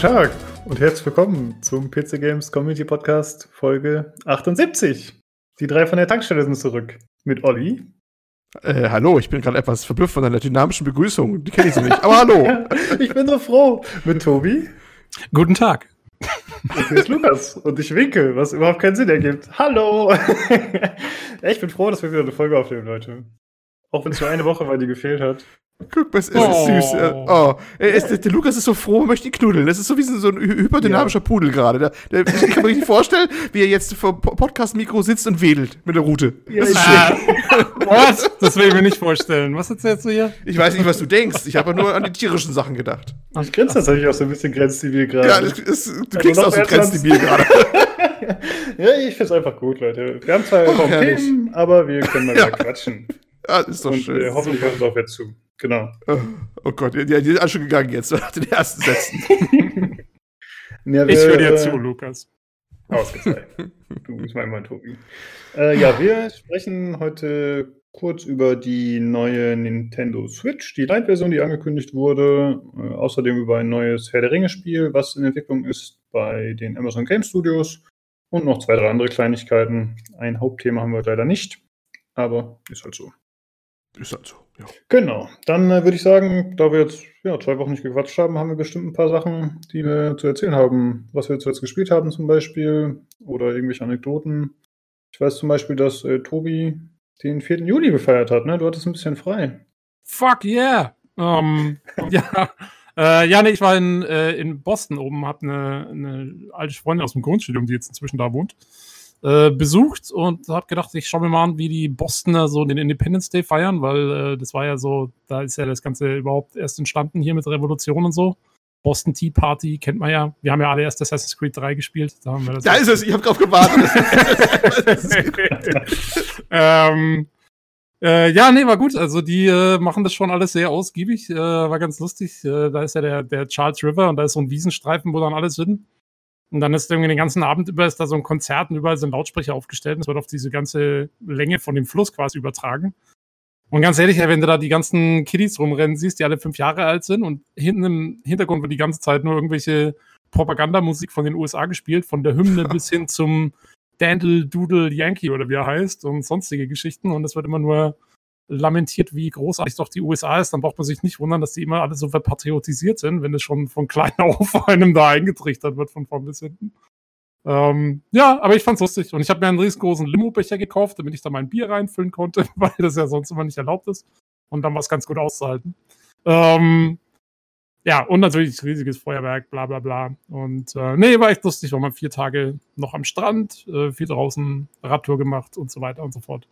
Tag und herzlich willkommen zum PC Games Community Podcast Folge 78. Die drei von der Tankstelle sind zurück mit Olli. Äh, hallo, ich bin gerade etwas verblüfft von deiner dynamischen Begrüßung. Die kenne ich so nicht. Aber hallo. ich bin so froh mit Tobi. Guten Tag. Und hier ist Lukas und ich winke, was überhaupt keinen Sinn ergibt. Hallo! ich bin froh, dass wir wieder eine Folge aufnehmen, Leute. Auch wenn es nur eine Woche war, die gefehlt hat. Guck mal, es ist oh. süß. Oh. Es, der, der, Lukas ist so froh, möchte ihn knuddeln. Das ist so wie so ein hyperdynamischer ja. Pudel gerade. Der, der, ich kann mir richtig vorstellen, wie er jetzt vor Podcast-Mikro sitzt und wedelt mit der Rute. Ja, das ist schön. Was? Das will ich mir nicht vorstellen. Was erzählst du hier? Ich weiß nicht, was du denkst. Ich habe nur an die tierischen Sachen gedacht. Ich grinse tatsächlich auch so ein bisschen grenzdebil gerade. Ja, das, das, du also klingst auch so grenzdebil gerade. ja, ich finde es einfach gut, Leute. Wir haben zwar oh, kaum Themen, aber wir können mal ja. quatschen. Ja, ist doch und, schön. Äh, hoffentlich hört es auch jetzt zu. Genau. Oh, oh Gott, ja, die sind alle schon gegangen jetzt nach den ersten Sätzen. ja, wir, ich höre dir äh, zu, Lukas. Ausgezeichnet. du bist mein Mann, Tobi. Äh, ja, wir sprechen heute kurz über die neue Nintendo Switch, die Light-Version, die angekündigt wurde. Äh, außerdem über ein neues Herr der Ringe-Spiel, was in Entwicklung ist bei den Amazon Game Studios. Und noch zwei, drei andere Kleinigkeiten. Ein Hauptthema haben wir leider nicht, aber ist halt so. Ist halt so, ja. Genau. Dann äh, würde ich sagen, da wir jetzt ja, zwei Wochen nicht gequatscht haben, haben wir bestimmt ein paar Sachen, die wir zu erzählen haben. Was wir zuletzt gespielt haben zum Beispiel oder irgendwelche Anekdoten. Ich weiß zum Beispiel, dass äh, Tobi den 4. Juli gefeiert hat, ne? Du hattest ein bisschen frei. Fuck yeah! Um, ja. Äh, ja, nee, ich war in, äh, in Boston oben, hab eine, eine alte Freundin aus dem Grundstudium, die jetzt inzwischen da wohnt äh, besucht und habe gedacht, ich schaue mir mal an, wie die Bostoner so den Independence Day feiern, weil äh, das war ja so, da ist ja das Ganze überhaupt erst entstanden hier mit Revolution und so. Boston Tea Party kennt man ja. Wir haben ja alle erst Assassin's Creed 3 gespielt. Da, haben wir das da ist es, ich habe drauf gewartet. ähm, äh, ja, nee, war gut. Also die äh, machen das schon alles sehr ausgiebig. Äh, war ganz lustig. Äh, da ist ja der, der Charles River und da ist so ein Wiesenstreifen, wo dann alles hin. Und dann ist irgendwie den ganzen Abend über ist da so ein Konzert und überall sind Lautsprecher aufgestellt und es wird auf diese ganze Länge von dem Fluss quasi übertragen. Und ganz ehrlich, wenn du da die ganzen Kiddies rumrennen siehst, die alle fünf Jahre alt sind und hinten im Hintergrund wird die ganze Zeit nur irgendwelche Propagandamusik von den USA gespielt, von der Hymne bis hin zum Dandle Doodle Yankee oder wie er heißt und sonstige Geschichten. Und es wird immer nur lamentiert, wie großartig doch die USA ist, dann braucht man sich nicht wundern, dass die immer alle so verpatriotisiert sind, wenn es schon von klein auf einem da eingetrichtert wird, von vorn bis hinten. Ähm, ja, aber ich fand's lustig. Und ich habe mir einen riesengroßen Limo-Becher gekauft, damit ich da mein Bier reinfüllen konnte, weil das ja sonst immer nicht erlaubt ist. Und dann war es ganz gut auszuhalten. Ähm, ja, und natürlich riesiges Feuerwerk, bla bla bla. Und äh, nee, war echt lustig, war mal vier Tage noch am Strand, äh, viel draußen, Radtour gemacht und so weiter und so fort.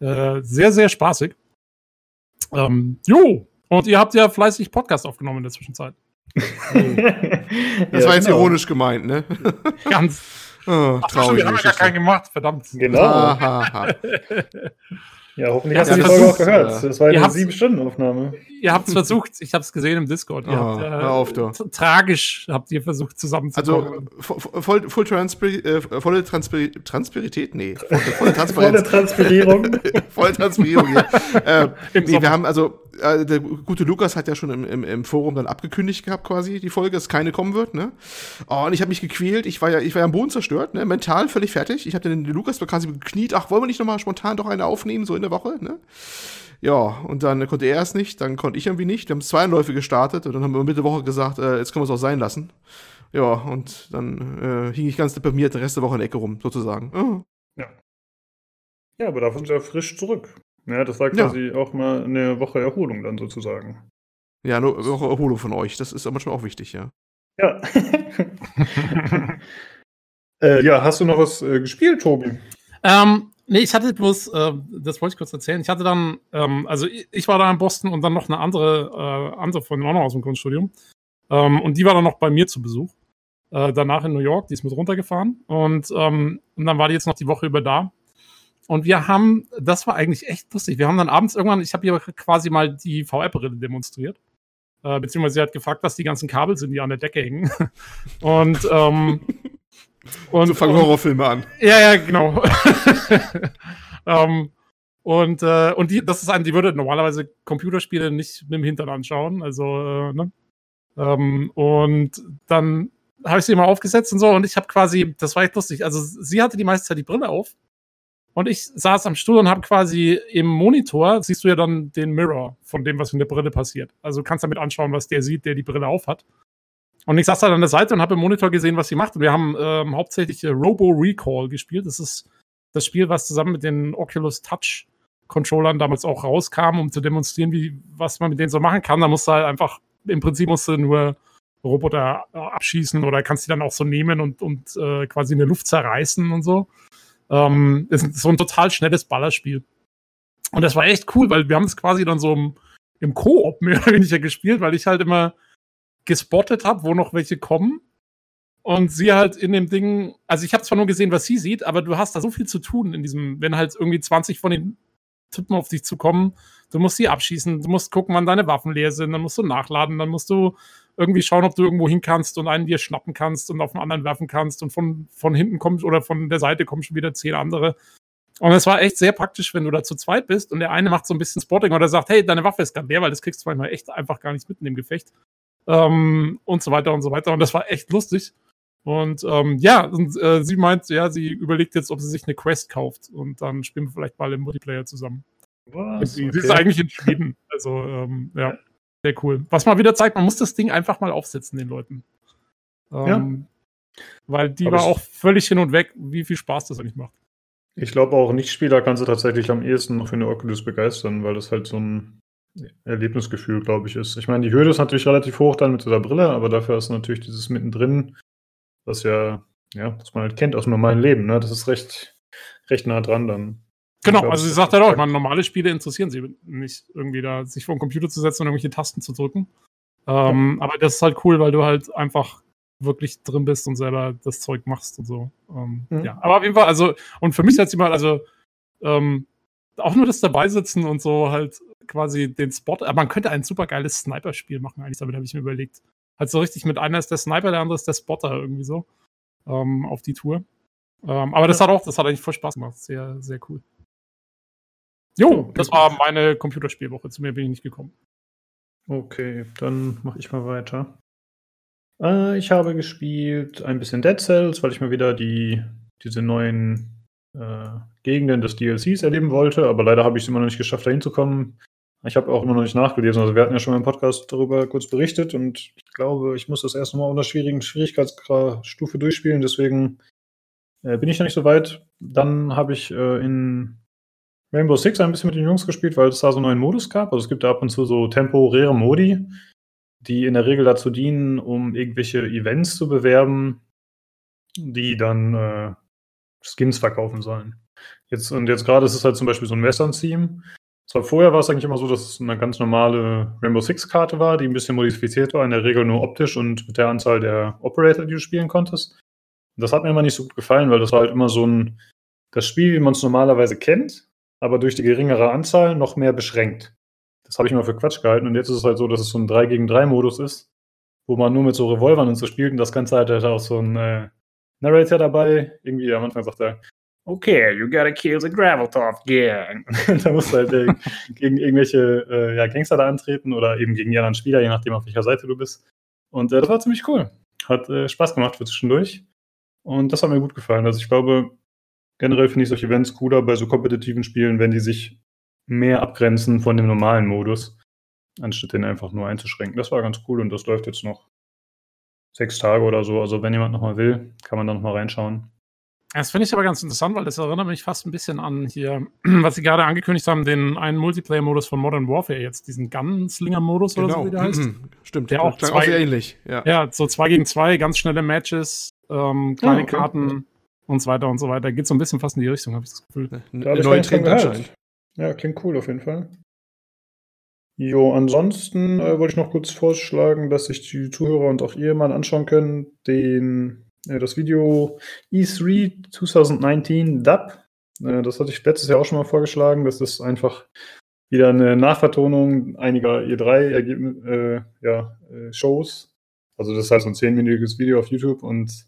Äh, sehr, sehr spaßig. Ähm, jo, und ihr habt ja fleißig Podcast aufgenommen in der Zwischenzeit. das ja, war jetzt genau. ironisch gemeint, ne? Ganz. Oh, Ach, traurig. Wir haben ja gar keinen gemacht, verdammt. Genau. Ja, hoffentlich hast du die Folge auch gehört. Das war eine sieben-Stunden-Aufnahme. Ihr habt es versucht, ich habe es gesehen im Discord. Ihr oh, habt, äh, hör auf, du. Tragisch habt ihr versucht zusammenzukommen. Also voll, voll Transpir äh, volle Transpir Transpirität? Nee. Volle, volle Transparenz. volle Transpirierung. volle Transpirierung, ja. äh, nee, wir haben also, äh, der gute Lukas hat ja schon im, im, im, Forum dann abgekündigt gehabt quasi, die Folge, dass keine kommen wird, ne? Oh, und ich habe mich gequält, ich war ja, ich war ja am Boden zerstört, ne? Mental völlig fertig. Ich habe den, den Lukas quasi gekniet, ach, wollen wir nicht nochmal spontan doch eine aufnehmen, so in der Woche, ne? Ja, und dann konnte er es nicht, dann konnte ich irgendwie nicht. Wir haben zwei Anläufe gestartet und dann haben wir Mitte Woche gesagt, äh, jetzt können wir es auch sein lassen. Ja, und dann äh, hing ich ganz deprimiert den Rest der Woche in der Ecke rum, sozusagen. Oh. Ja. Ja, aber dafür sind wir frisch zurück. Ja, das war quasi ja. auch mal eine Woche Erholung dann sozusagen. Ja, eine Woche Erholung von euch. Das ist aber schon auch wichtig, ja. Ja. äh, ja, hast du noch was äh, gespielt, Tobi? Ähm, Nee, ich hatte bloß, äh, das wollte ich kurz erzählen. Ich hatte dann, ähm, also ich, ich, war da in Boston und dann noch eine andere, äh, andere Freundin auch noch aus dem Grundstudium. Ähm, und die war dann noch bei mir zu Besuch. Äh, danach in New York, die ist mit runtergefahren. Und, ähm, und dann war die jetzt noch die Woche über da. Und wir haben, das war eigentlich echt lustig. Wir haben dann abends irgendwann, ich habe ihr quasi mal die VR-Brille demonstriert. Äh, beziehungsweise sie hat gefragt, was die ganzen Kabel sind, die an der Decke hängen. und ähm, Und, so fangen und, Horrorfilme an. Ja, ja, genau. ähm, und äh, und die, das ist ein, die würde normalerweise Computerspiele nicht mit dem Hintern anschauen. Also, äh, ne? Ähm, und dann habe ich sie mal aufgesetzt und so und ich habe quasi, das war echt lustig, also sie hatte die meiste Zeit die Brille auf und ich saß am Stuhl und habe quasi im Monitor, siehst du ja dann den Mirror von dem, was in der Brille passiert. Also du kannst damit anschauen, was der sieht, der die Brille auf hat. Und ich saß da an der Seite und habe im Monitor gesehen, was sie macht. Und wir haben ähm, hauptsächlich äh, Robo Recall gespielt. Das ist das Spiel, was zusammen mit den Oculus Touch Controllern damals auch rauskam, um zu demonstrieren, wie, was man mit denen so machen kann. Da musst du halt einfach, im Prinzip musst du nur Roboter äh, abschießen oder kannst die dann auch so nehmen und, und äh, quasi in der Luft zerreißen und so. Ähm, ist so ein total schnelles Ballerspiel. Und das war echt cool, weil wir haben es quasi dann so im, im Koop mehr oder weniger gespielt, weil ich halt immer gespottet habe, wo noch welche kommen. Und sie halt in dem Ding, also ich habe zwar nur gesehen, was sie sieht, aber du hast da so viel zu tun in diesem, wenn halt irgendwie 20 von den Typen auf dich zu kommen, du musst sie abschießen, du musst gucken, wann deine Waffen leer sind, dann musst du nachladen, dann musst du irgendwie schauen, ob du irgendwo hin kannst und einen dir schnappen kannst und auf den anderen werfen kannst und von, von hinten kommt oder von der Seite kommen schon wieder zehn andere. Und es war echt sehr praktisch, wenn du da zu zweit bist und der eine macht so ein bisschen Spotting oder sagt, hey, deine Waffe ist gerade leer, weil das kriegst du manchmal echt einfach gar nicht mit in dem Gefecht. Ähm, und so weiter und so weiter. Und das war echt lustig. Und ähm, ja, und, äh, sie meint, ja, sie überlegt jetzt, ob sie sich eine Quest kauft und dann spielen wir vielleicht mal im Multiplayer zusammen. Was? Sie, okay. sie ist eigentlich in Schweden. Also, ähm, ja. Sehr cool. Was mal wieder zeigt, man muss das Ding einfach mal aufsetzen, den Leuten. Ähm, ja. Weil die Aber war auch völlig hin und weg, wie viel Spaß das eigentlich macht. Ich glaube auch Nicht-Spieler kannst du tatsächlich am ehesten noch für eine Oculus begeistern, weil das halt so ein Erlebnisgefühl, glaube ich, ist. Ich meine, die Hürde ist natürlich relativ hoch dann mit dieser Brille, aber dafür ist natürlich dieses mittendrin, was ja, ja, das man halt kennt aus dem normalen Leben, ne? Das ist recht, recht nah dran dann. Genau, glaub, also sie sagt halt auch, ich meine, normale Spiele interessieren sie nicht, irgendwie da sich vor den Computer zu setzen und irgendwelche Tasten zu drücken. Ähm, ja. Aber das ist halt cool, weil du halt einfach wirklich drin bist und selber das Zeug machst und so. Ähm, mhm. Ja, aber auf jeden Fall, also, und für mich hat sie mal, also, ähm, auch nur das dabei sitzen und so halt quasi den Spot, aber man könnte ein super geiles Sniper-Spiel machen, eigentlich, damit habe ich mir überlegt. Halt so richtig mit einer ist der Sniper, der andere ist der Spotter irgendwie so ähm, auf die Tour. Ähm, aber das hat auch, das hat eigentlich voll Spaß gemacht. Sehr, sehr cool. Jo, das war meine Computerspielwoche. Zu mir bin ich nicht gekommen. Okay, dann mache ich mal weiter. Äh, ich habe gespielt ein bisschen Dead Cells, weil ich mal wieder die, diese neuen äh, Gegenden des DLCs erleben wollte, aber leider habe ich es immer noch nicht geschafft, da hinzukommen. Ich habe auch immer noch nicht nachgelesen. Also wir hatten ja schon mal im Podcast darüber kurz berichtet und ich glaube, ich muss das erst nochmal unter schwierigen Schwierigkeitsstufe durchspielen, deswegen äh, bin ich noch nicht so weit. Dann habe ich äh, in Rainbow Six ein bisschen mit den Jungs gespielt, weil es da so einen neuen Modus gab. Also es gibt da ab und zu so temporäre Modi, die in der Regel dazu dienen, um irgendwelche Events zu bewerben, die dann äh, Skins verkaufen sollen. Jetzt, und jetzt gerade ist es halt zum Beispiel so ein Western-Theme. Zwar vorher war es eigentlich immer so, dass es eine ganz normale Rainbow Six-Karte war, die ein bisschen modifiziert war, in der Regel nur optisch und mit der Anzahl der Operator, die du spielen konntest. Das hat mir immer nicht so gut gefallen, weil das war halt immer so ein, das Spiel, wie man es normalerweise kennt, aber durch die geringere Anzahl noch mehr beschränkt. Das habe ich mal für Quatsch gehalten und jetzt ist es halt so, dass es so ein 3 gegen 3 Modus ist, wo man nur mit so Revolvern und so spielt und das Ganze hat halt auch so ein äh, Narrator dabei. Irgendwie am Anfang sagt er, okay, you gotta kill the Graveltop Gang. da musst du halt äh, gegen irgendwelche äh, ja, Gangster da antreten oder eben gegen die anderen Spieler, je nachdem, auf welcher Seite du bist. Und äh, das war ziemlich cool. Hat äh, Spaß gemacht für zwischendurch. Und das hat mir gut gefallen. Also ich glaube, generell finde ich solche Events cooler bei so kompetitiven Spielen, wenn die sich mehr abgrenzen von dem normalen Modus, anstatt den einfach nur einzuschränken. Das war ganz cool und das läuft jetzt noch sechs Tage oder so. Also wenn jemand nochmal will, kann man da nochmal reinschauen. Das finde ich aber ganz interessant, weil das erinnert mich fast ein bisschen an hier, was sie gerade angekündigt haben, den einen Multiplayer-Modus von Modern Warfare jetzt, diesen Gunslinger-Modus genau. oder so, wie der heißt. Mhm. Stimmt, der auch, zwei, auch sehr ähnlich. Ja. ja, so zwei gegen zwei, ganz schnelle Matches, ähm, kleine ja, okay. Karten und so weiter und so weiter. Geht so ein bisschen fast in die Richtung, habe ich das Gefühl. Da Eine neue Trend anscheinend. Ja, klingt cool auf jeden Fall. Jo, ansonsten äh, wollte ich noch kurz vorschlagen, dass sich die Zuhörer und auch ihr mal anschauen können, den, äh, das Video E3 2019 DAP. Äh, das hatte ich letztes Jahr auch schon mal vorgeschlagen. Das ist einfach wieder eine Nachvertonung einiger E3 äh, ja, äh, Shows. Also das ist halt so ein zehnminütiges Video auf YouTube und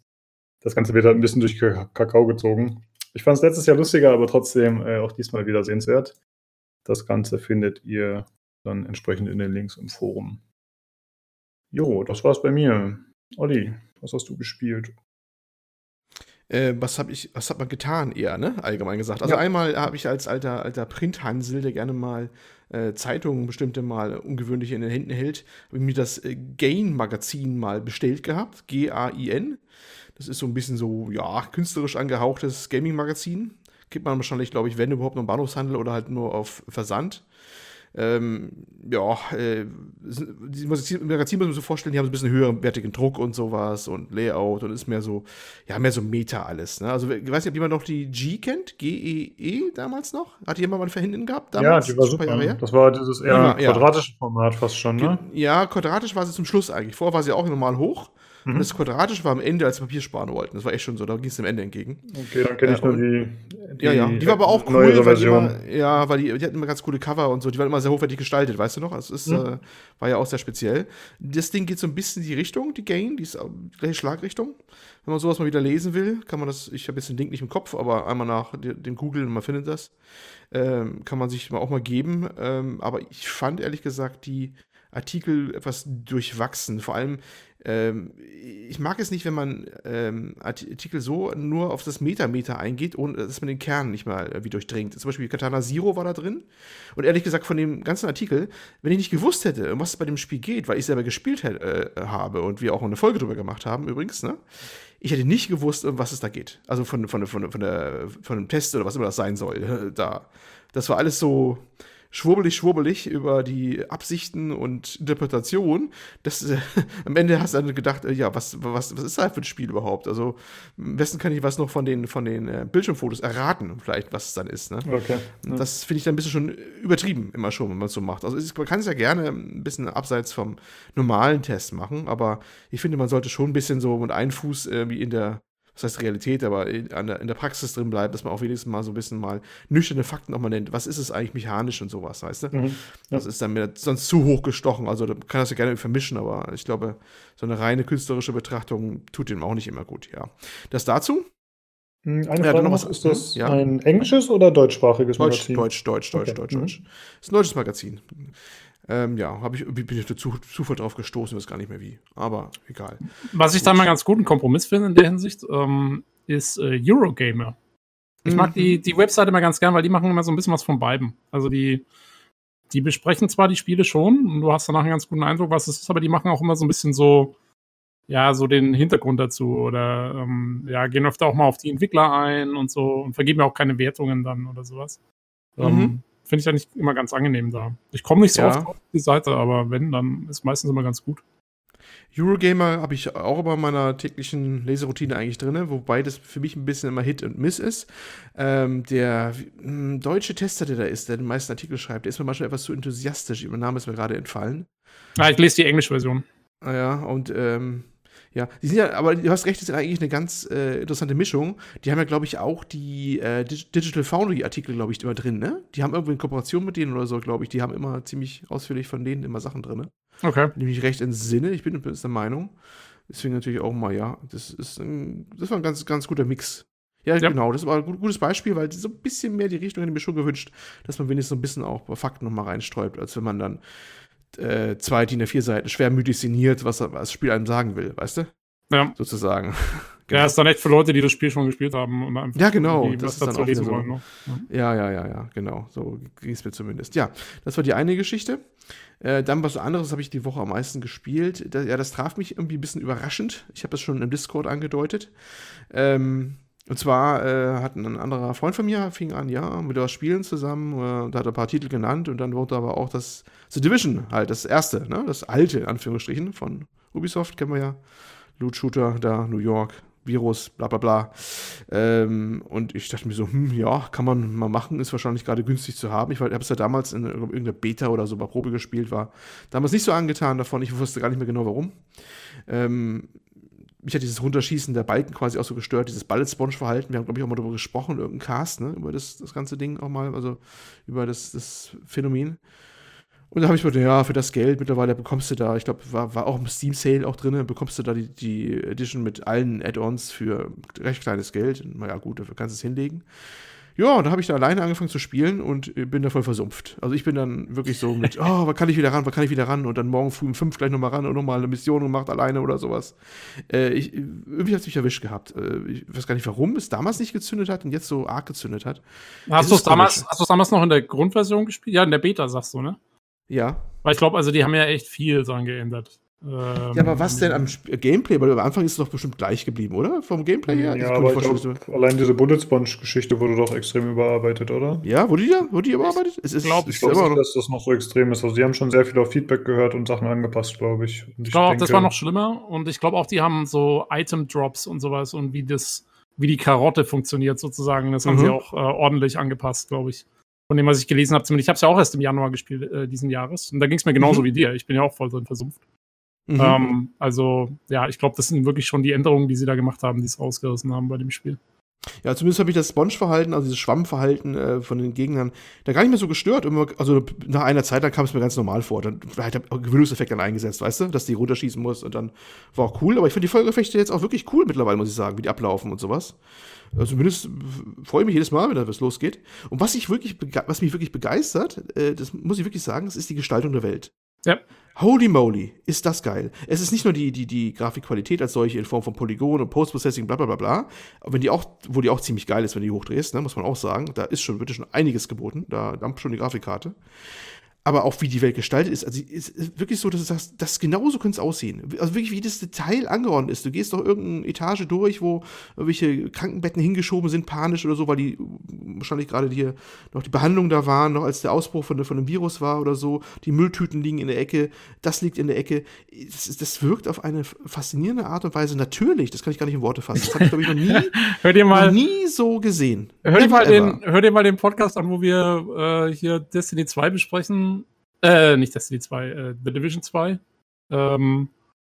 das Ganze wird halt ein bisschen durch Kakao gezogen. Ich fand es letztes Jahr lustiger, aber trotzdem äh, auch diesmal wieder sehenswert. Das Ganze findet ihr dann entsprechend in den Links im Forum. Jo, das war's bei mir. Olli, was hast du gespielt? Äh, was habe ich, was hat man getan eher, ne? Allgemein gesagt. Also ja. einmal habe ich als alter, alter Printhansel, der gerne mal äh, Zeitungen bestimmte mal ungewöhnliche in den Händen hält, habe ich mir das äh, Gain-Magazin mal bestellt gehabt. G-A-I-N. Das ist so ein bisschen so, ja, künstlerisch angehauchtes Gaming-Magazin. Gibt man wahrscheinlich, glaube ich, wenn überhaupt nur im Bahnhofshandel oder halt nur auf Versand. Ähm, ja, äh, die Magazin, muss man sich so vorstellen, die haben so ein bisschen höherwertigen Druck und sowas und Layout und ist mehr so, ja, mehr so Meta alles. Ne? Also, ich weiß nicht, ob jemand noch die G kennt, G-E-E damals noch? Hat jemand mal ein gehabt? Damals? Ja, die war super. Das war dieses eher ja, quadratische Format fast schon, ne? Ja, quadratisch war sie zum Schluss eigentlich. Vorher war sie auch normal hoch. Mhm. Und das Quadratische war am Ende, als sie Papier sparen wollten. Das war echt schon so, da ging es dem Ende entgegen. Okay, dann kenne ich äh, nur die, die, Ja, ja, die war aber auch cool, weil die immer, ja, weil die, die hatten immer ganz coole Cover und so, die waren immer sehr hochwertig gestaltet, weißt du noch? Also es ist, mhm. äh, war ja auch sehr speziell. Das Ding geht so ein bisschen in die Richtung, die Gain, die ist die gleiche Schlagrichtung. Wenn man sowas mal wieder lesen will, kann man das, ich habe jetzt den Link nicht im Kopf, aber einmal nach dem Google und man findet das, ähm, kann man sich mal auch mal geben. Ähm, aber ich fand ehrlich gesagt die Artikel etwas durchwachsen. Vor allem ähm, ich mag es nicht, wenn man ähm, Artikel so nur auf das Metameter eingeht, ohne dass man den Kern nicht mal wie durchdringt. Zum Beispiel Katana Zero war da drin. Und ehrlich gesagt, von dem ganzen Artikel, wenn ich nicht gewusst hätte, um was es bei dem Spiel geht, weil ich selber gespielt äh, habe und wir auch eine Folge drüber gemacht haben, übrigens, ne? Ich hätte nicht gewusst, um was es da geht. Also von, von, von, von, der, von dem Test oder was immer das sein soll. Da. Das war alles so schwurbelig, schwurbelig über die Absichten und Interpretation, dass äh, am Ende hast du dann gedacht, äh, ja, was, was, was ist da für ein Spiel überhaupt? Also, am besten kann ich was noch von den, von den äh, Bildschirmfotos erraten, vielleicht, was es dann ist. Ne? Okay. Ja. Das finde ich dann ein bisschen schon übertrieben, immer schon, wenn man es so macht. Also, man kann es ja gerne ein bisschen abseits vom normalen Test machen, aber ich finde, man sollte schon ein bisschen so mit einem Fuß irgendwie in der das heißt Realität, aber in, der, in der Praxis drin bleibt, dass man auch wenigstens mal so ein bisschen mal nüchterne Fakten auch mal nennt. Was ist es eigentlich mechanisch und sowas, weißt du? Mhm, ja. Das ist dann mir sonst zu hoch gestochen. Also kann das ja gerne vermischen, aber ich glaube, so eine reine künstlerische Betrachtung tut dem auch nicht immer gut, ja. Das dazu? Hm, eine ja, Frage noch was, ist das ja. ein englisches oder deutschsprachiges Deutsch, Magazin? Deutsch, Deutsch, Deutsch, okay. Deutsch, Deutsch. Mhm. Das ist ein deutsches Magazin. Ähm, ja, habe ich, bin ich durch Zufall drauf gestoßen, weiß gar nicht mehr wie. Aber egal. Was ich Gut. da mal ganz guten Kompromiss finde in der Hinsicht, ähm, ist äh, Eurogamer. Ich mag mhm. die, die Webseite immer ganz gern, weil die machen immer so ein bisschen was von beiden. Also die, die besprechen zwar die Spiele schon und du hast danach einen ganz guten Eindruck, was es ist, aber die machen auch immer so ein bisschen so, ja, so den Hintergrund dazu oder ähm, ja, gehen öfter auch mal auf die Entwickler ein und so und vergeben auch keine Wertungen dann oder sowas. Mhm. Finde ich eigentlich immer ganz angenehm da. Ich komme nicht so ja. oft auf die Seite, aber wenn, dann ist meistens immer ganz gut. Eurogamer habe ich auch immer in meiner täglichen Leseroutine eigentlich drin, wobei das für mich ein bisschen immer Hit und Miss ist. Ähm, der mh, hm, deutsche Tester, der da ist, der den meisten Artikel schreibt, der ist mir manchmal etwas zu enthusiastisch. Mein Name ist mir gerade entfallen. Ah, ich lese die englische Version. Ah ja, und ähm, ja, die sind ja, aber du hast recht, die sind eigentlich eine ganz äh, interessante Mischung. Die haben ja, glaube ich, auch die äh, Digital Foundry-Artikel, glaube ich, immer drin, ne? Die haben irgendwie eine Kooperation mit denen oder so, glaube ich. Die haben immer ziemlich ausführlich von denen immer Sachen drin. Ne? Okay. Wenn ich mich recht entsinne, ich bin, bin der Meinung. Deswegen natürlich auch mal, ja, das ist ein, das war ein ganz, ganz guter Mix. Ja, ja, genau, das war ein gutes Beispiel, weil so ein bisschen mehr die Richtung hätte ich mir schon gewünscht, dass man wenigstens so ein bisschen auch Fakten nochmal reinsträubt, als wenn man dann äh, zwei DIN A4 Seiten schwermütig sinniert, was, das Spiel einem sagen will, weißt du? Ja. Sozusagen. genau. Ja, ist dann echt für Leute, die das Spiel schon gespielt haben und einfach ja, genau, das was dazu lesen so. wollen. Ne? Ja, ja, ja, ja, genau. So ging es mir zumindest. Ja, das war die eine Geschichte. Äh, dann was anderes habe ich die Woche am meisten gespielt. Das, ja, das traf mich irgendwie ein bisschen überraschend. Ich habe das schon im Discord angedeutet. Ähm, und zwar äh, hat ein anderer Freund von mir, fing an, ja, mit was spielen zusammen, äh, da hat er ein paar Titel genannt und dann wurde aber auch das The Division halt, das erste, ne, das alte, in Anführungsstrichen, von Ubisoft, kennen wir ja, Loot Shooter da, New York, Virus, bla bla bla. Ähm, und ich dachte mir so, hm, ja, kann man mal machen, ist wahrscheinlich gerade günstig zu haben. Ich habe es ja damals in irgendeiner Beta oder so bei Probe gespielt, war damals nicht so angetan davon, ich wusste gar nicht mehr genau warum. Ähm, mich hat dieses Runterschießen der Balken quasi auch so gestört, dieses Bullet-Sponge-Verhalten. Wir haben, glaube ich, auch mal darüber gesprochen, irgendein Cast, ne, über das, das ganze Ding auch mal, also über das, das Phänomen. Und da habe ich mir gedacht, ja, für das Geld mittlerweile bekommst du da, ich glaube, war, war auch im Steam Sale auch drin, bekommst du da die, die Edition mit allen Add-ons für recht kleines Geld. Na ja, gut, dafür kannst du es hinlegen. Ja, da habe ich da alleine angefangen zu spielen und bin da voll versumpft. Also ich bin dann wirklich so mit, oh, wann kann ich wieder ran, wann kann ich wieder ran? Und dann morgen früh um fünf gleich nochmal ran und nochmal eine Mission gemacht alleine oder sowas. Äh, ich, irgendwie hat es mich erwischt gehabt. Äh, ich weiß gar nicht, warum es damals nicht gezündet hat und jetzt so arg gezündet hat. Hast du es damals, damals noch in der Grundversion gespielt? Ja, in der Beta, sagst du, ne? Ja. Weil ich glaube, also die haben ja echt viel dran geändert. Ähm, ja, aber was denn am Gameplay? Weil am Anfang ist es doch bestimmt gleich geblieben, oder? Vom Gameplay her? Ja, aber ich glaub, allein diese Bullet Sponge-Geschichte wurde doch extrem überarbeitet, oder? Ja, wurde die, wurde die überarbeitet? Es ist, ich glaube glaub nicht, dass das noch so extrem ist. Also, die haben schon sehr viel auf Feedback gehört und Sachen angepasst, glaube ich. Und ich glaube das war noch schlimmer. Und ich glaube auch, die haben so Item-Drops und sowas und wie das, wie die Karotte funktioniert sozusagen. Das mhm. haben sie auch äh, ordentlich angepasst, glaube ich. Von dem, was ich gelesen habe, zumindest. Ich habe es ja auch erst im Januar gespielt, äh, diesen Jahres. Und da ging es mir genauso mhm. wie dir. Ich bin ja auch voll drin versumpft. Mhm. Ähm, also, ja, ich glaube, das sind wirklich schon die Änderungen, die sie da gemacht haben, die es rausgerissen haben bei dem Spiel. Ja, zumindest habe ich das Sponge-Verhalten, also dieses Schwammverhalten äh, von den Gegnern, da gar nicht mehr so gestört. Immer, also nach einer Zeit, dann kam es mir ganz normal vor. Dann hat der Gewöhnungseffekt dann eingesetzt, weißt du, dass die runterschießen muss und dann war auch cool. Aber ich finde die Folgefechte jetzt auch wirklich cool mittlerweile, muss ich sagen, wie die ablaufen und sowas. Also zumindest freue ich mich jedes Mal, wenn da was losgeht. Und was, ich wirklich, was mich wirklich begeistert, äh, das muss ich wirklich sagen, das ist die Gestaltung der Welt. Ja. Holy moly, ist das geil. Es ist nicht nur die, die, die Grafikqualität als solche in Form von Polygon und Post-Processing, bla bla bla bla, wenn die auch, wo die auch ziemlich geil ist, wenn du die hochdrehst, ne, muss man auch sagen. Da ist schon, wird schon einiges geboten, da dampft schon die Grafikkarte aber auch wie die Welt gestaltet ist. Also es ist wirklich so, dass du sagst, das genauso könnte es aussehen. Also wirklich, wie das Detail angeordnet ist. Du gehst doch irgendeine Etage durch, wo irgendwelche Krankenbetten hingeschoben sind, panisch oder so, weil die wahrscheinlich gerade hier noch die Behandlung da waren, noch als der Ausbruch von, von dem Virus war oder so. Die Mülltüten liegen in der Ecke, das liegt in der Ecke. Das, das wirkt auf eine faszinierende Art und Weise natürlich. Das kann ich gar nicht in Worte fassen. Das habe ich, glaube ich, noch nie, hör dir mal, nie so gesehen. Hör dir, mal den, hör dir mal den Podcast an, wo wir äh, hier Destiny 2 besprechen äh, nicht Destiny 2, äh, The Division 2. Ähm,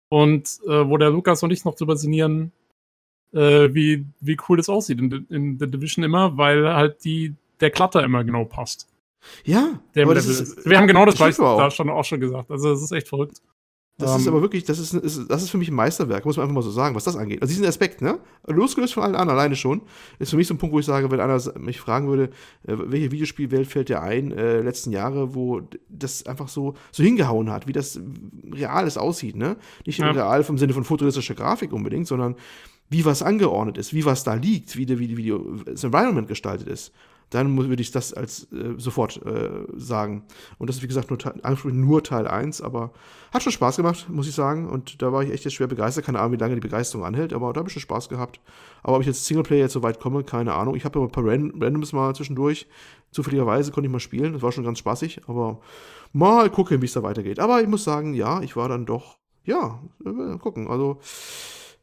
und äh, wo der Lukas und ich noch drüber sinnieren, äh, wie, wie cool das aussieht in, in The Division immer, weil halt die, der Klatter immer genau passt. Ja, aber das ist, wir haben genau das gleiche da schon auch schon gesagt. Also das ist echt verrückt. Das um, ist ähm, aber wirklich, das ist, ist, das ist für mich ein Meisterwerk, muss man einfach mal so sagen, was das angeht. Also diesen Aspekt, ne? Losgelöst von allen anderen alleine schon, ist für mich so ein Punkt, wo ich sage, wenn einer mich fragen würde, äh, welche Videospielwelt fällt dir ein, äh, letzten Jahre, wo das einfach so, so hingehauen hat, wie das Reales aussieht, ne? Nicht ja. real vom Sinne von fotorealistischer Grafik unbedingt, sondern wie was angeordnet ist, wie was da liegt, wie, wie, wie das Environment gestaltet ist dann würde ich das als äh, sofort äh, sagen. Und das ist, wie gesagt, nur, nur Teil 1, aber hat schon Spaß gemacht, muss ich sagen. Und da war ich echt jetzt schwer begeistert. Keine Ahnung, wie lange die Begeisterung anhält, aber da habe ich schon Spaß gehabt. Aber ob ich jetzt Singleplayer jetzt so weit komme, keine Ahnung. Ich habe aber ein paar Ran Randoms mal zwischendurch. Zufälligerweise konnte ich mal spielen. Das war schon ganz spaßig, aber mal gucken, wie es da weitergeht. Aber ich muss sagen, ja, ich war dann doch, ja, gucken. Also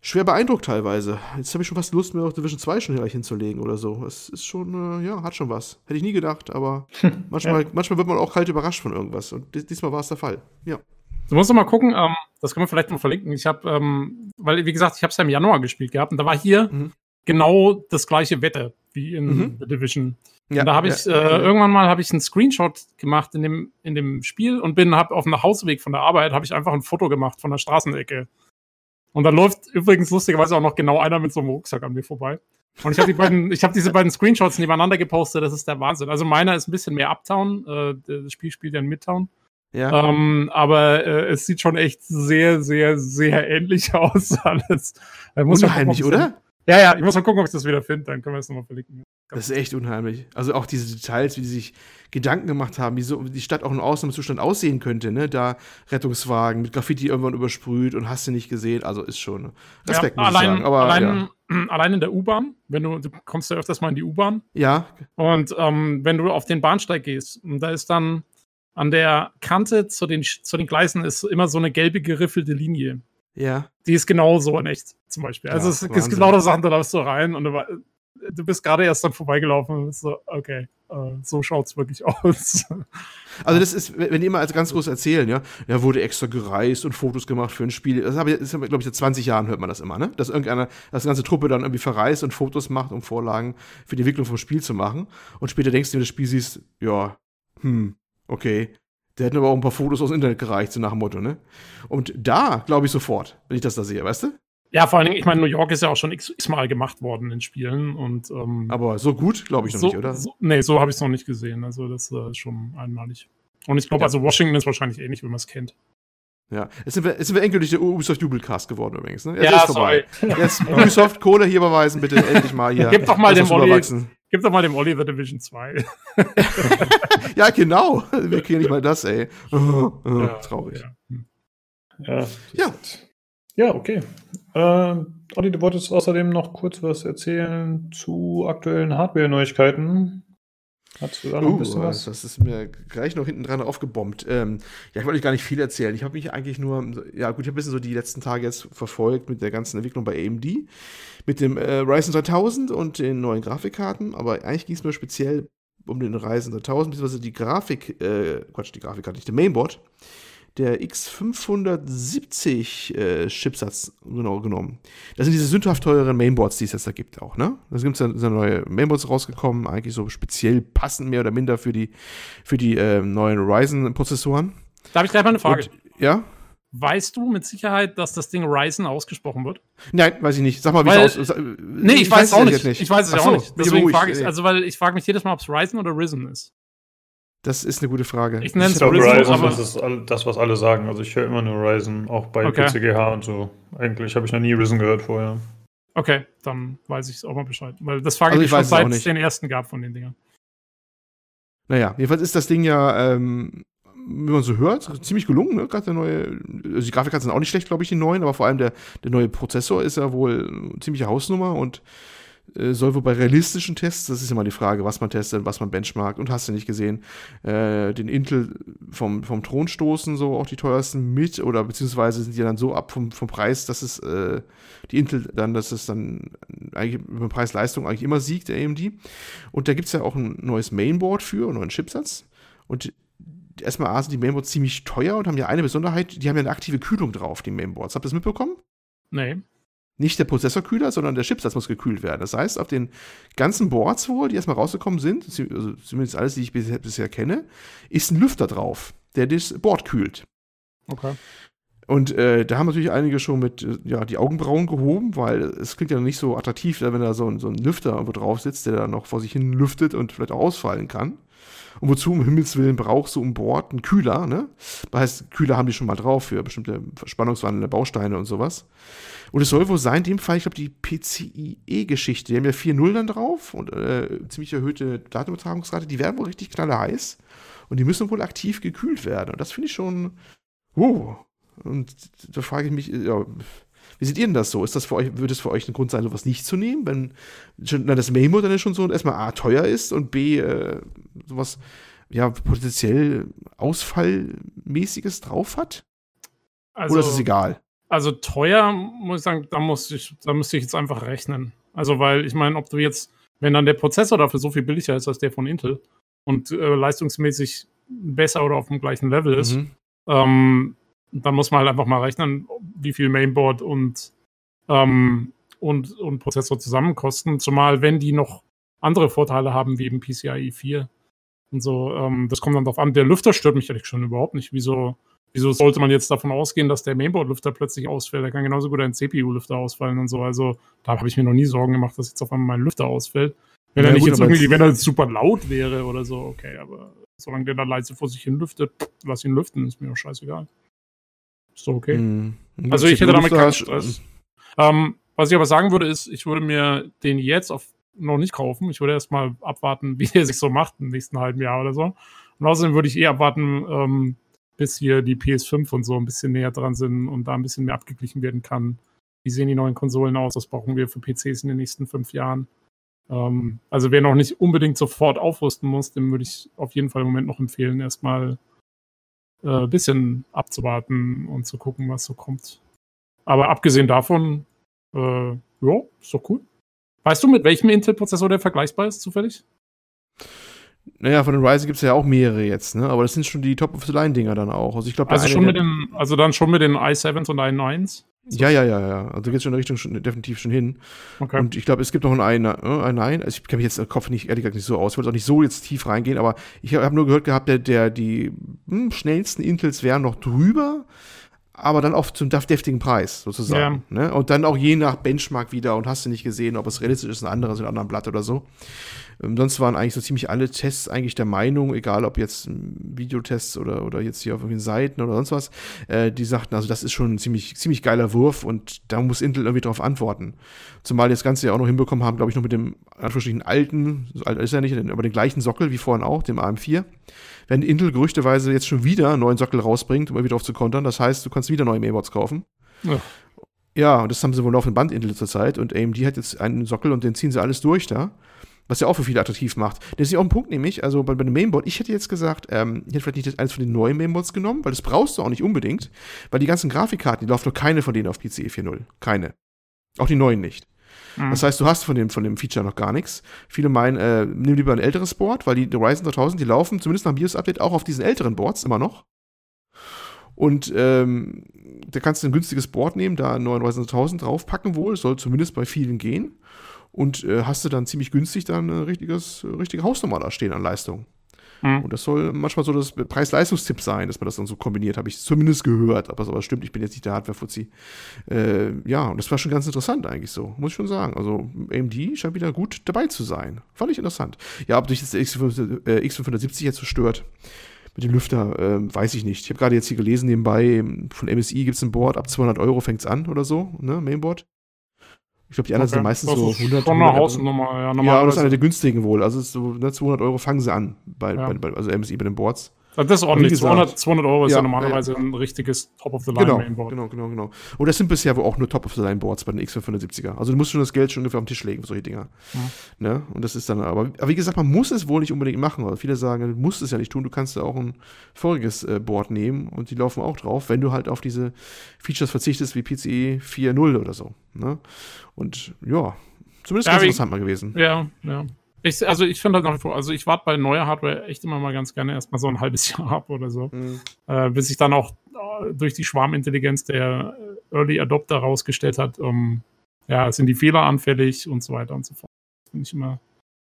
schwer beeindruckt teilweise. Jetzt habe ich schon fast Lust, mir auch Division 2 schon gleich hinzulegen oder so. Es ist schon, äh, ja, hat schon was. Hätte ich nie gedacht, aber manchmal, ja. manchmal wird man auch kalt überrascht von irgendwas. Und diesmal war es der Fall. Ja. Du musst doch mal gucken, ähm, das können wir vielleicht mal verlinken. Ich habe, ähm, weil, wie gesagt, ich habe es ja im Januar gespielt gehabt und da war hier mhm. genau das gleiche Wetter wie in mhm. The Division. Ja, und da habe ich ja, äh, irgendwann mal habe ich einen Screenshot gemacht in dem in dem Spiel und bin hab auf dem Nachhauseweg von der Arbeit habe ich einfach ein Foto gemacht von der Straßenecke und dann läuft übrigens lustigerweise auch noch genau einer mit so einem Rucksack an mir vorbei. Und ich habe die beiden, ich habe diese beiden Screenshots nebeneinander gepostet, das ist der Wahnsinn. Also meiner ist ein bisschen mehr Uptown, äh, das Spiel spielt ja in Midtown. Ja. Ähm, aber äh, es sieht schon echt sehr, sehr, sehr ähnlich aus alles. Unheimlich, oder? Ja, ja, ich muss mal gucken, ob ich das wieder finde, dann können wir es nochmal verlinken. Das ist echt unheimlich. Also auch diese Details, wie sie sich Gedanken gemacht haben, wie so die Stadt auch im Ausnahmezustand aussehen könnte, ne? Da Rettungswagen mit Graffiti irgendwann übersprüht und hast du nicht gesehen. Also ist schon Respekt, ja, muss allein, ich sagen. Aber, allein, ja. allein in der U-Bahn, wenn du, du kommst ja öfters mal in die U-Bahn. Ja. Und ähm, wenn du auf den Bahnsteig gehst, und da ist dann an der Kante zu den, zu den Gleisen ist immer so eine gelbe geriffelte Linie. Ja. Die ist genauso in echt, zum Beispiel. Also ja, es ist genau das Sachen, da läufst du rein und du, du bist gerade erst dann vorbeigelaufen und bist so, okay, uh, so schaut's wirklich aus. Also das ist, wenn die immer als ganz groß erzählen, ja, ja, wurde extra gereist und Fotos gemacht für ein Spiel. Das habe ich, glaube ich, seit 20 Jahren hört man das immer, ne? Dass irgendeiner, dass die ganze Truppe dann irgendwie verreist und Fotos macht, um Vorlagen für die Entwicklung vom Spiel zu machen. Und später denkst du, wenn du das Spiel siehst, ja, hm, okay, der hätten aber auch ein paar Fotos aus dem Internet gereicht, so nach dem Motto, ne? Und da glaube ich sofort, wenn ich das da sehe, weißt du? Ja, vor allen Dingen, ich meine, New York ist ja auch schon x-mal gemacht worden in Spielen. Und, ähm, Aber so gut, glaube ich noch so, nicht, oder? So, nee, so habe ich es noch nicht gesehen. Also das äh, ist schon einmalig. Und ich glaube, Ja. also Washington ist wahrscheinlich ähnlich, wie man es kennt. Ja. Jetzt sind wir, jetzt sind wir endgültig der Ubisoft Jubelcast geworden übrigens. Ne? Ja, ist vorbei. Jetzt Ubisoft Kohle hier überweisen, bitte endlich mal hier. Gib doch mal dem Olli- rüberwachsen. Gib doch mal dem Olli The Division 2. Ja, genau. Wir kriegen nicht mal das, ey. Oh, oh, Ja, traurig. Ja. Ja. Ja. Ja, okay. Ähm, Olli, du wolltest außerdem noch kurz was erzählen zu aktuellen Hardware-Neuigkeiten. Hast du da noch ein Uh, bisschen was? das ist mir gleich noch hinten dran aufgebombt. Ähm, ja, ich wollte euch gar nicht viel erzählen. Ich habe mich eigentlich nur, ja gut, ich habe ein bisschen so die letzten Tage jetzt verfolgt mit der ganzen Entwicklung bei AMD, mit dem äh, Ryzen 3000 und den neuen Grafikkarten, aber eigentlich ging es mir speziell um den Ryzen 3000, beziehungsweise die Grafik, äh, Quatsch, die Grafikkarte, nicht der Mainboard, der X570 äh, Chipsatz genau genommen. Das sind diese sündhaft teuren Mainboards, die es jetzt da gibt auch, ne? Da gibt es ja neue Mainboards rausgekommen, eigentlich so speziell passend mehr oder minder für die, für die äh, neuen Ryzen-Prozessoren. Da habe ich gleich mal eine Frage. Und, ja? weißt du mit Sicherheit, dass das Ding Ryzen ausgesprochen wird? Nein, weiß ich nicht. Sag mal, wie es aussieht. Nee, ich, weiß es auch nicht. jetzt Ich weiß es ja so, auch nicht. Deswegen frage ich also weil ich frage mich jedes Mal, ob es Ryzen oder Risen ist. Das ist eine gute Frage. Ich nenne es glaube, Ryzen, Ryzen aber das ist das, was alle sagen. Also ich höre immer nur Ryzen, auch bei Okay. PCGH und so. Eigentlich habe ich noch nie Ryzen gehört vorher. okay, dann weiß ich es auch mal Bescheid. Weil das frage Also ich ich mich schon seit es den ersten gab von den Dingern. Naja, jedenfalls ist das Ding ja, ähm, wie man so hört, ziemlich gelungen, ne? Gerade der neue, also die Grafikkarten sind auch nicht schlecht, glaube ich, die neuen, aber vor allem der, der neue Prozessor ist ja wohl eine ziemliche Hausnummer und soll wohl bei realistischen Tests, das ist immer die Frage, was man testet, was man benchmarkt und hast du nicht gesehen, äh, den Intel vom, vom Thron stoßen, so auch die teuersten mit oder beziehungsweise sind die dann so ab vom, vom Preis, dass es äh, die Intel dann, dass es dann eigentlich über Preis-Leistung eigentlich immer siegt, der AMD. Und da gibt es ja auch ein neues Mainboard für, einen neuen Chipsatz. Und erstmal sind die Mainboards ziemlich teuer und haben ja eine Besonderheit, die haben ja eine aktive Kühlung drauf, die Mainboards. Habt ihr das mitbekommen? Nee. Nicht der Prozessorkühler, sondern der Chipsatz muss gekühlt werden. Das heißt, auf den ganzen Boards wohl, die erstmal rausgekommen sind, also zumindest alles, die ich bisher, bisher kenne, ist ein Lüfter drauf, der das Board kühlt. Okay. Und äh, da haben natürlich einige schon mit äh, ja, die Augenbrauen gehoben, weil es klingt ja nicht so attraktiv, wenn da so ein, so ein Lüfter irgendwo drauf sitzt, der da noch vor sich hin lüftet und vielleicht auch ausfallen kann. Und wozu um Himmels Willen brauchst du um Bord einen Kühler, ne? Das heißt, Kühler haben die schon mal drauf für bestimmte spannungswandelnde Bausteine und sowas. Und es soll wohl sein, in dem Fall, ich glaube, die PCIe-Geschichte. Die haben ja 4.0 dann drauf und äh, ziemlich erhöhte Datenübertragungsrate. Die werden wohl richtig knalleheiß und die müssen wohl aktiv gekühlt werden. Und das finde ich schon, wow. Und da frage ich mich, ja, wie seht ihr denn das so? Ist das für euch, würde es für euch ein Grund sein, sowas nicht zu nehmen, wenn schon, na, das Mainboard dann schon so erstmal A teuer ist und B äh, sowas ja potenziell Ausfallmäßiges drauf hat? Also, Oder ist es egal? Also teuer, muss ich sagen, da, muss ich, da müsste ich jetzt einfach rechnen. Also, weil ich meine, ob du jetzt, wenn dann der Prozessor dafür so viel billiger ist als der von Intel und äh, leistungsmäßig besser oder auf dem gleichen Level ist, Mhm. ähm, dann muss man halt einfach mal rechnen, wie viel Mainboard und, ähm, und, und Prozessor zusammen kosten. Zumal, wenn die noch andere Vorteile haben, wie eben PCIe 4 und so. Ähm, das kommt dann drauf an. Der Lüfter stört mich ehrlich schon überhaupt nicht. Wieso, wieso sollte man jetzt davon ausgehen, dass der Mainboard-Lüfter plötzlich ausfällt? Der kann genauso gut ein CPU-Lüfter ausfallen und so. Also da habe ich mir noch nie Sorgen gemacht, dass jetzt auf einmal mein Lüfter ausfällt. Wenn Ja, er nicht gut, jetzt irgendwie, wenn er jetzt super laut wäre oder so, okay, aber solange der da leise vor sich hin lüftet, lass ihn lüften, ist mir doch scheißegal. Ist doch okay. Mhm. Also ich hätte damit keinen Stress. Ähm, was ich aber sagen würde, ist, ich würde mir den jetzt auf, noch nicht kaufen. Ich würde erstmal abwarten, wie der sich so macht im nächsten halben Jahr oder so. Und außerdem würde ich eh abwarten, ähm, bis hier die PS5 und so ein bisschen näher dran sind und da ein bisschen mehr abgeglichen werden kann. Wie sehen die neuen Konsolen aus? Was brauchen wir für PCs in den nächsten fünf Jahren? Ähm, also wer noch nicht unbedingt sofort aufrüsten muss, dem würde ich auf jeden Fall im Moment noch empfehlen, erstmal äh, ein bisschen abzuwarten und zu gucken, was so kommt. Aber abgesehen davon, äh, ja, ist doch cool. Weißt du, mit welchem Intel-Prozessor der vergleichbar ist, zufällig? Naja, von den Ryzen gibt es ja auch mehrere jetzt, ne? Aber das sind schon die Top-of-the-Line-Dinger dann auch. Also ich glaube, Also schon mit den, also dann schon mit den i7s und i9s? Ja, ja, ja, ja. Also geht schon in der Richtung schon, definitiv schon hin. Okay. Und ich glaube, es gibt noch einen, äh, einen, einen also ich kenne mich jetzt im Kopf nicht, ehrlich gesagt, nicht so aus. Ich wollte auch nicht so jetzt tief reingehen, aber ich habe hab nur gehört gehabt, der, der die hm, schnellsten Intels wären noch drüber. aber dann auch zum deftigen Preis sozusagen. Ja. Ne? Und dann auch je nach Benchmark wieder und hast du nicht gesehen, ob es realistisch ist, ein anderes in einem anderen Blatt oder so. Ähm, sonst waren eigentlich so ziemlich alle Tests eigentlich der Meinung, egal ob jetzt Videotests oder, oder jetzt hier auf irgendwelchen Seiten oder sonst was, äh, die sagten, also das ist schon ein ziemlich, ziemlich geiler Wurf und da muss Intel irgendwie drauf antworten. Zumal das Ganze ja auch noch hinbekommen haben, glaube ich, noch mit dem anführungsstrichen alten, so alt ist er nicht, aber den gleichen Sockel wie vorhin auch, dem AM4 wenn Intel gerüchteweise jetzt schon wieder einen neuen Sockel rausbringt, um wieder drauf zu kontern. Das heißt, du kannst wieder neue Mainboards kaufen. Ja. Ja, und das haben sie wohl auf dem Band Intel zurzeit. Und AMD hat jetzt einen Sockel und den ziehen sie alles durch da. Was ja auch für viele attraktiv macht. Das ist ja auch ein Punkt, nämlich, also bei, bei dem Mainboard, ich hätte jetzt gesagt, ähm, ich hätte vielleicht nicht eines von den neuen Mainboards genommen, weil das brauchst du auch nicht unbedingt, weil die ganzen Grafikkarten, die laufen nur keine von denen auf PCE 4.0. Keine. Auch die neuen nicht. Mhm. Das heißt, du hast von dem, von dem Feature noch gar nichts. Viele meinen, äh, nimm lieber ein älteres Board, weil die, die Ryzen 3000, die laufen zumindest nach BIOS-Update auch auf diesen älteren Boards immer noch. Und ähm, da kannst du ein günstiges Board nehmen, da einen neuen Ryzen 1000 draufpacken wohl, soll zumindest bei vielen gehen und äh, hast du dann ziemlich günstig dann ein richtiges, richtige Hausnummer da stehen an Leistung. Mhm. Und das soll manchmal so das Preis-Leistungstipp sein, dass man das dann so kombiniert, habe ich zumindest gehört. Aber sowas stimmt, ich bin jetzt nicht der Hardware-Fuzzi. Äh, ja, und das war schon ganz interessant eigentlich so, muss ich schon sagen. Also AMD scheint wieder gut dabei zu sein. Fand ich interessant. Ja, ob durch das X570 äh, X570 jetzt so stört mit dem Lüfter, äh, weiß ich nicht. Ich habe gerade jetzt hier gelesen, nebenbei von MSI gibt es ein Board, ab 200 Euro fängt es an oder so, ne, Mainboard. Ich glaube, die anderen okay. sind meistens das so 100 schon eine Hausnummer, ja. Ja, aber das ist eine der günstigen wohl. Also so, ne, 200 Euro fangen sie an, bei, ja. bei, also MSI bei den Boards. Das ist ordentlich. 200, 200 Euro ist ja, ja normalerweise ja. ein richtiges Top-of-the-Line-Mainboard. Genau, genau, genau, genau. Und das sind bisher wohl auch nur Top-of-the-Line-Boards bei den X570er. Also du musst schon das Geld schon ungefähr auf den Tisch legen für solche Dinger. Ja. Ne? Und das ist dann, aber, aber wie gesagt, man muss es wohl nicht unbedingt machen. Weil viele sagen, du musst es ja nicht tun. Du kannst ja auch ein voriges äh, Board nehmen und die laufen auch drauf, wenn du halt auf diese Features verzichtest wie PCE 4.0 oder so. Ne? Und ja, zumindest ganz interessant mal gewesen. Ja, ja. Ich, also ich finde halt nach wie vor, also ich warte bei neuer Hardware echt immer mal ganz gerne erstmal so ein halbes Jahr ab oder so, mhm. äh, bis sich dann auch äh, durch die Schwarmintelligenz der Early Adopter rausgestellt hat, um, ja, sind die Fehler anfällig und so weiter und so fort. Finde ich immer,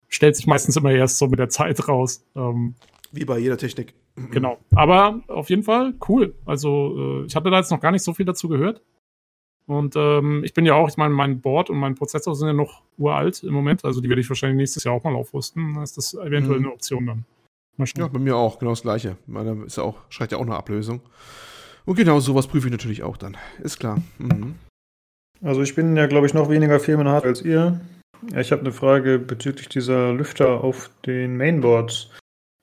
stellt sich meistens immer erst so mit der Zeit raus. Ähm, Wie bei jeder Technik. Genau. Aber auf jeden Fall cool. Also, äh, ich hatte da jetzt noch gar nicht so viel dazu gehört. Und ähm, ich bin ja auch, ich meine, mein Board und mein Prozessor sind ja noch uralt im Moment, also die werde ich wahrscheinlich nächstes Jahr auch mal aufrüsten. Dann ist das eventuell mhm. eine Option dann. Ja, bei mir auch, genau das gleiche. Meine ist ja auch, schreit ja auch eine Ablösung. Und genau sowas prüfe ich natürlich auch dann. Ist klar. Mhm. Also ich bin ja, glaube ich, noch weniger firmenhart als ihr. Ich habe eine Frage bezüglich dieser Lüfter auf den Mainboards.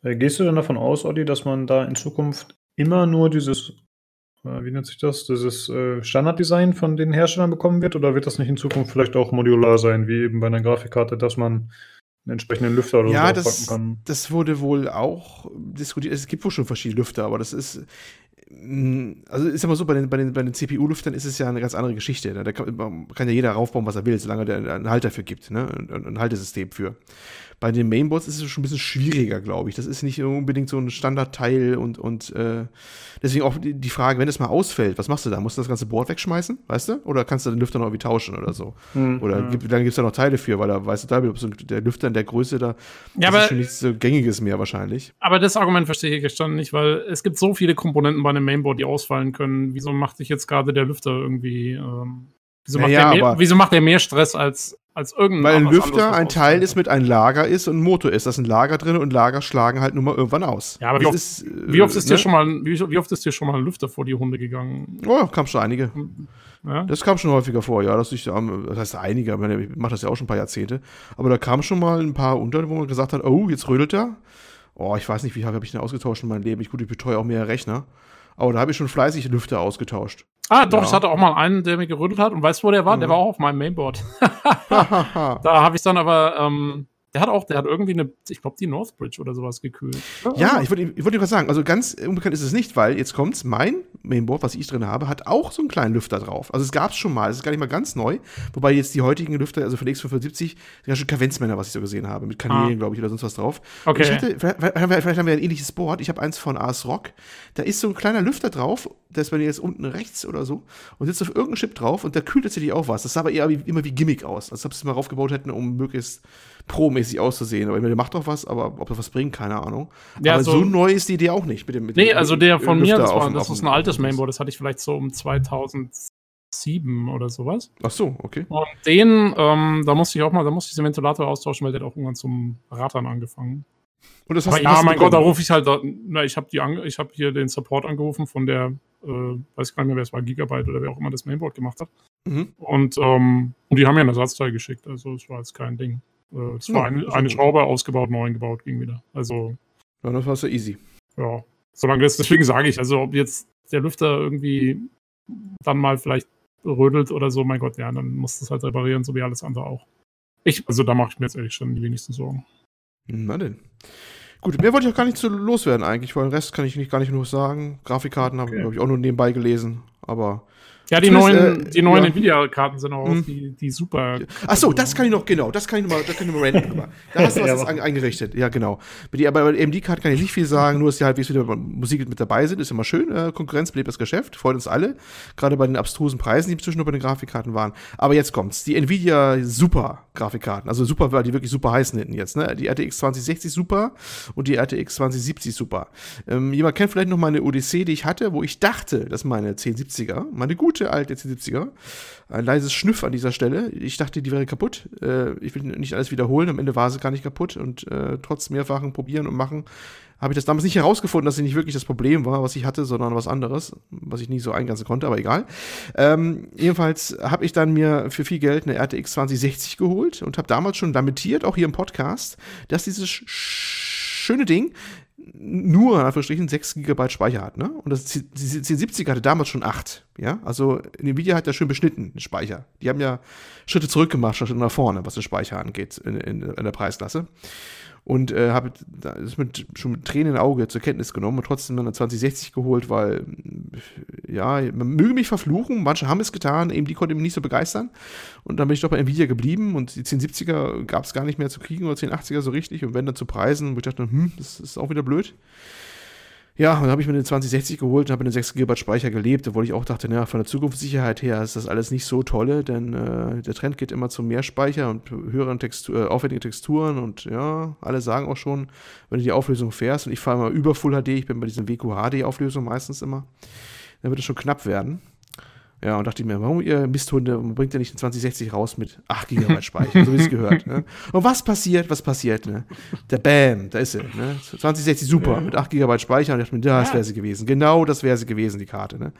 Äh, gehst du denn davon aus, Olli, dass man da in Zukunft immer nur dieses wie nennt sich das, dieses äh, Standarddesign von den Herstellern bekommen wird? Oder wird das nicht in Zukunft vielleicht auch modular sein, wie eben bei einer Grafikkarte, dass man einen entsprechenden Lüfter oder ja, so das, kann? das wurde wohl auch diskutiert. Es gibt wohl schon verschiedene Lüfter, aber das ist mm, also ist immer so, bei den, bei den, bei den CPU-Lüftern ist es ja eine ganz andere Geschichte. Ne? Da kann, kann, ja jeder raufbauen, was er will, solange der einen Halter für gibt, ne? ein, ein Haltesystem für. Bei den Mainboards ist es schon ein bisschen schwieriger, glaube ich. Das ist nicht unbedingt so ein Standardteil und, und äh, deswegen auch die Frage, wenn es mal ausfällt, was machst du da? Musst du das ganze Board wegschmeißen, weißt du? Oder kannst du den Lüfter noch irgendwie tauschen oder so? Mhm. Oder hm. gibt, dann gibt es da noch Teile für, weil da weißt du, der Lüfter in der Größe da ja, aber, ist schon nichts so Gängiges mehr wahrscheinlich. Aber das Argument verstehe ich gestanden nicht, weil es gibt so viele Komponenten bei einem Mainboard, die ausfallen können. Wieso macht sich jetzt gerade der Lüfter irgendwie ähm Wieso macht, naja, mehr, wieso macht, der mehr, Stress als, als irgendein Weil ein Lüfter ein Teil ist mit einem Lager ist und ein Motor ist. Da ist ein Lager drin und Lager schlagen halt nur mal irgendwann aus. Ja, aber wie oft, ist, wie oft, ist, ne? dir schon mal, wie, wie, oft ist dir schon mal ein Lüfter vor die Hunde gegangen? Oh, kam schon einige. Ja? Das kam schon häufiger vor, ja. Das, ich, das heißt einige, ich mache das ja auch schon ein paar Jahrzehnte. Aber da kam schon mal ein paar unter, wo man gesagt hat, oh, jetzt rödelt er. Oh, ich weiß nicht, wie habe ich den ausgetauscht in meinem Leben. Ich gut, ich betreue auch mehr Rechner. Aber da habe ich schon fleißig Lüfter ausgetauscht. Ah, doch, ja. ich hatte auch mal einen, der mir gerüttelt hat und weißt du, wo der war? Mhm. Der war auch auf meinem Mainboard. da habe ich dann aber ähm, der hat auch, der hat irgendwie eine, ich glaube, die Northbridge oder sowas gekühlt. Ja, ich wollte ich wollt dir was sagen. Also ganz unbekannt ist es nicht, weil jetzt kommt's, mein Mainboard, was ich drin habe, hat auch so einen kleinen Lüfter drauf. Also es gab es schon mal, es ist gar nicht mal ganz neu. Wobei jetzt die heutigen Lüfter, also von X570, ja schon Kavenzmänner, was ich so gesehen habe, mit Kanälen, ah. glaube ich, oder sonst was drauf. Okay. ich hatte, vielleicht, vielleicht haben wir ein ähnliches Board. Ich habe eins von Ars Rock. Da ist so ein kleiner Lüfter drauf, der ist bei dir jetzt unten rechts oder so und sitzt auf irgendeinem Chip drauf und da kühlt tatsächlich auch was. Das sah aber eher wie, immer wie Gimmick aus, als ob sie es mal raufgebaut hätten, um möglichst pro mäßig auszusehen. Aber der macht doch was, aber ob das was bringt, keine Ahnung. Ja, aber so- so neu ist die Idee auch nicht. Mit dem, mit Nee, dem also der von mir, das, war, das auf ist ein altes Mainboard, das hatte ich vielleicht so um 2007 oder sowas. Ach so, okay. Und den, ähm, da musste ich auch mal, da musste ich den Ventilator austauschen, weil der hat auch irgendwann zum Rattern angefangen. Und das Aber hast, ja, hast du mein Gott, da bekommen. rufe ich halt, da, na, ich habe habe hier den Support angerufen von der, äh, weiß gar nicht mehr, wer es war, Gigabyte oder wer auch immer das Mainboard gemacht hat. Mhm. Und, ähm, und die haben mir ein Ersatzteil geschickt, also es war jetzt kein Ding. Äh, Es war Ja, eine, eine. Schraube ausgebaut, neu eingebaut, ging wieder. Also, Ja, das war so easy. ja. Solange das, deswegen sage ich, also ob jetzt der Lüfter irgendwie dann mal vielleicht rödelt oder so, mein Gott, ja, dann muss das halt reparieren, so wie alles andere auch. Ich, also da mache ich mir jetzt ehrlich schon die wenigsten Sorgen. Na denn. Gut, mehr wollte ich auch gar nicht so loswerden eigentlich, weil den Rest kann ich nicht, gar nicht nur sagen. Grafikkarten habe ich, Okay. glaube ich, auch nur nebenbei gelesen, aber. Ja, die Zumindest, neuen, äh, die neuen ja. Nvidia-Karten sind auch Mhm. die, die super. Ach so, das kann ich noch, genau, das kann ich noch mal, das kann ich mal ranten drüber. Da hast du was Ja, eingerichtet, ja, genau. Aber bei der AMD-Card kann ich nicht viel sagen, nur dass die halbwegs wieder bei Musik mit dabei sind, ist immer schön. Äh, Konkurrenz belebt das Geschäft, freut uns alle. Gerade bei den abstrusen Preisen, die zwischendurch bei den Grafikkarten waren. Aber jetzt kommt's. Die Nvidia Super Grafikkarten, also super, weil die wirklich super heißen hinten jetzt, ne? Die RTX 2060 Super und die RTX 2070 Super. Ähm, jemand kennt vielleicht noch meine Odyssee, die ich hatte, wo ich dachte, dass meine 1070er, meine gute alte 1070er, ein leises Schnüff an dieser Stelle. Ich dachte, die wäre kaputt. Äh, ich will nicht alles wiederholen. Am Ende war sie gar nicht kaputt. Und äh, trotz mehrfachen Probieren und Machen habe ich das damals nicht herausgefunden, dass sie nicht wirklich das Problem war, was ich hatte, sondern was anderes, was ich nie so eingrenzen konnte, aber egal. Ähm, jedenfalls habe ich dann mir für viel Geld eine RTX 2060 geholt und habe damals schon lamentiert, auch hier im Podcast, dass dieses sch schöne Ding nur in Anführungsstrichen 6 GB Speicher hat, ne? Und das die 1070 hatte damals schon 8, ja? Also Nvidia hat ja schön beschnitten, den Speicher. Die haben ja Schritte zurück gemacht, statt nach vorne, was den Speicher angeht in, in, in der Preisklasse. Und äh, habe das mit, schon mit Tränen im Auge zur Kenntnis genommen und trotzdem eine 2060 geholt, weil, ja, man möge mich verfluchen, manche haben es getan, eben die konnte mich nicht so begeistern. Und dann bin ich doch bei Nvidia geblieben und die 1070er gab es gar nicht mehr zu kriegen oder 1080er so richtig und wenn dann zu Preisen, wo ich dachte, hm, das ist auch wieder blöd. Ja, und dann habe ich mir eine 2060 geholt und habe mit einem 6 GB Speicher gelebt, obwohl ich auch dachte, naja, von der Zukunftssicherheit her ist das alles nicht so tolle, denn äh, der Trend geht immer zu mehr Speicher und höheren Textur, äh, aufwendige Texturen und ja, alle sagen auch schon, wenn du die Auflösung fährst und ich fahre immer über Full HD, ich bin bei diesen WQHD-Auflösungen meistens immer, dann wird es schon knapp werden. Ja, und dachte ich mir, warum ihr Misthunde, bringt ihr nicht eine 2060 raus mit 8 GB Speicher, so wie es gehört. Ne? Und was passiert, was passiert, ne? Der Bam, da ist sie, ne? 2060 super, mit 8 GB Speicher und ich dachte mir, das wäre sie gewesen. Genau das wäre sie gewesen, die Karte, ne?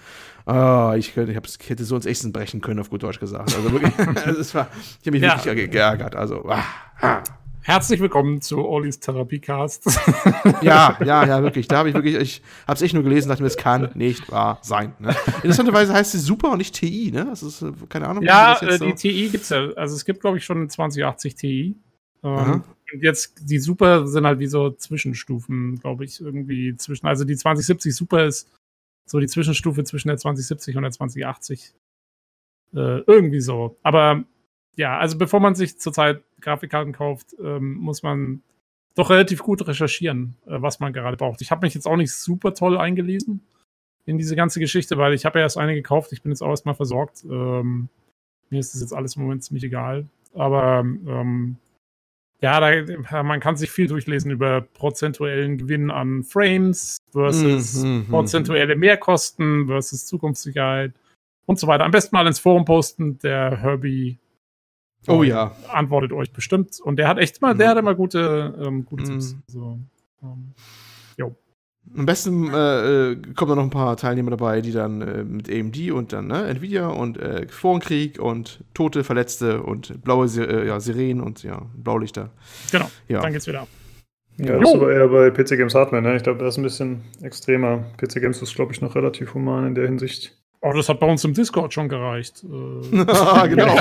Ah, ich, könnte, ich, ich hätte so ins Essen brechen können, auf gut Deutsch gesagt. Also wirklich, also war, ich habe mich Ja. wirklich ge- geärgert. Also, ah, ah. Herzlich willkommen zu Ollis Therapiecast. Ja, ja, ja, wirklich. Da habe ich wirklich, ich habe es echt nur gelesen, dachte mir, es kann nicht wahr sein. Ne? Interessanterweise heißt sie Super und nicht TI, ne? Das ist, äh, keine Ahnung, ja, äh, die TI gibt's ja. Also es gibt, glaube ich, schon eine 2080 Ti. Ähm, und jetzt die Super sind halt wie so Zwischenstufen, glaube ich, irgendwie zwischen. Also die 2070 Super ist so die Zwischenstufe zwischen der 2070 und der 2080. Äh, irgendwie so. Aber ja, also bevor man sich zurzeit Grafikkarten kauft, ähm, muss man doch relativ gut recherchieren, äh, was man gerade braucht. Ich habe mich jetzt auch nicht super toll eingelesen in diese ganze Geschichte, weil ich habe ja erst eine gekauft, ich bin jetzt auch erstmal versorgt. Ähm, mir ist das jetzt alles im Moment ziemlich egal. Aber ähm, ja, da, man kann sich viel durchlesen über prozentuellen Gewinn an Frames versus Mhm, mhm, prozentuelle Mehrkosten versus Zukunftssicherheit und so weiter. Am besten mal ins Forum posten. Der Herbie Oh ja. antwortet euch bestimmt. Und der hat echt mal, der Mhm. hat immer gute, ähm, gute Mhm. Tipps. So, ähm, Am besten äh, äh, kommen da noch ein paar Teilnehmer dabei, die dann äh, mit AMD und dann ne, Nvidia und äh, Forenkrieg und Tote, Verletzte und blaue äh, ja, Sirenen und ja, Blaulichter. genau, Ja. dann geht's wieder ab. Ja, das Jo. ist aber eher bei PC Games Hardware, ne? Ich glaube, das ist ein bisschen extremer. PC Games ist, glaube ich, noch relativ human in der Hinsicht. Oh, das hat bei uns im Discord schon gereicht. Ah, genau.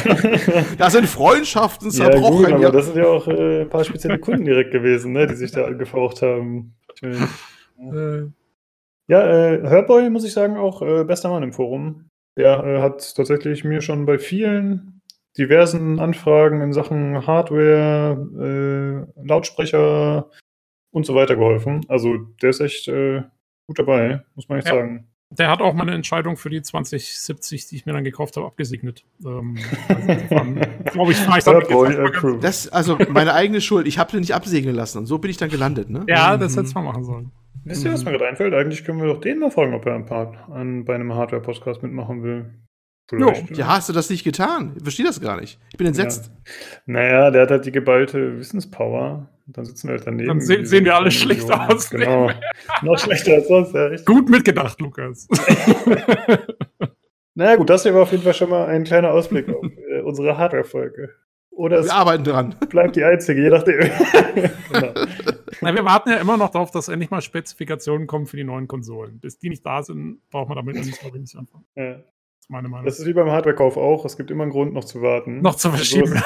da sind Freundschaften Ja, gut, zerbrochen. aber Ja, das sind ja auch äh, ein paar spezielle Kunden direkt gewesen, ne? Die sich da angefaucht haben. äh, Ja, äh, Herboy, muss ich sagen, auch äh, bester Mann im Forum. Der äh, hat tatsächlich mir schon bei vielen diversen Anfragen in Sachen Hardware, äh, Lautsprecher und so weiter geholfen. Also der ist echt äh, gut dabei, muss man echt Ja. sagen. Der hat auch meine Entscheidung für die 2070, die ich mir dann gekauft habe, abgesegnet. Ähm, also glaube ich, damit Das also meine eigene Schuld. Ich habe sie nicht absegnen lassen und so bin ich dann gelandet, ne? Ja, das mhm. hätte es mal machen sollen. Wisst ihr, was mir gerade einfällt? Eigentlich können wir doch den mal fragen, ob er ein paar an, bei einem Hardware-Podcast mitmachen will. Jo, ja, hast du das nicht getan? Ich verstehe das gar nicht. Ich bin entsetzt. Ja. Naja, der hat halt die geballte Wissenspower. Und dann sitzen wir halt daneben. Dann se sehen wir alle schlecht aus. Genau. Noch schlechter als sonst, ja. Richtig. Gut mitgedacht, Lukas. naja, gut, das hier war auf jeden Fall schon mal ein kleiner Ausblick auf äh, unsere Hardware-Folge. Oder wir arbeiten dran. Bleibt die einzige, je nachdem. genau. Na, wir warten ja immer noch darauf, dass endlich mal Spezifikationen kommen für die neuen Konsolen. Bis die nicht da sind, braucht man damit nicht so wenig anfangen. Ja ist meine Meinung. Das ist wie beim Hardware-Kauf auch. Es gibt immer einen Grund, noch zu warten. Noch zu verschieben.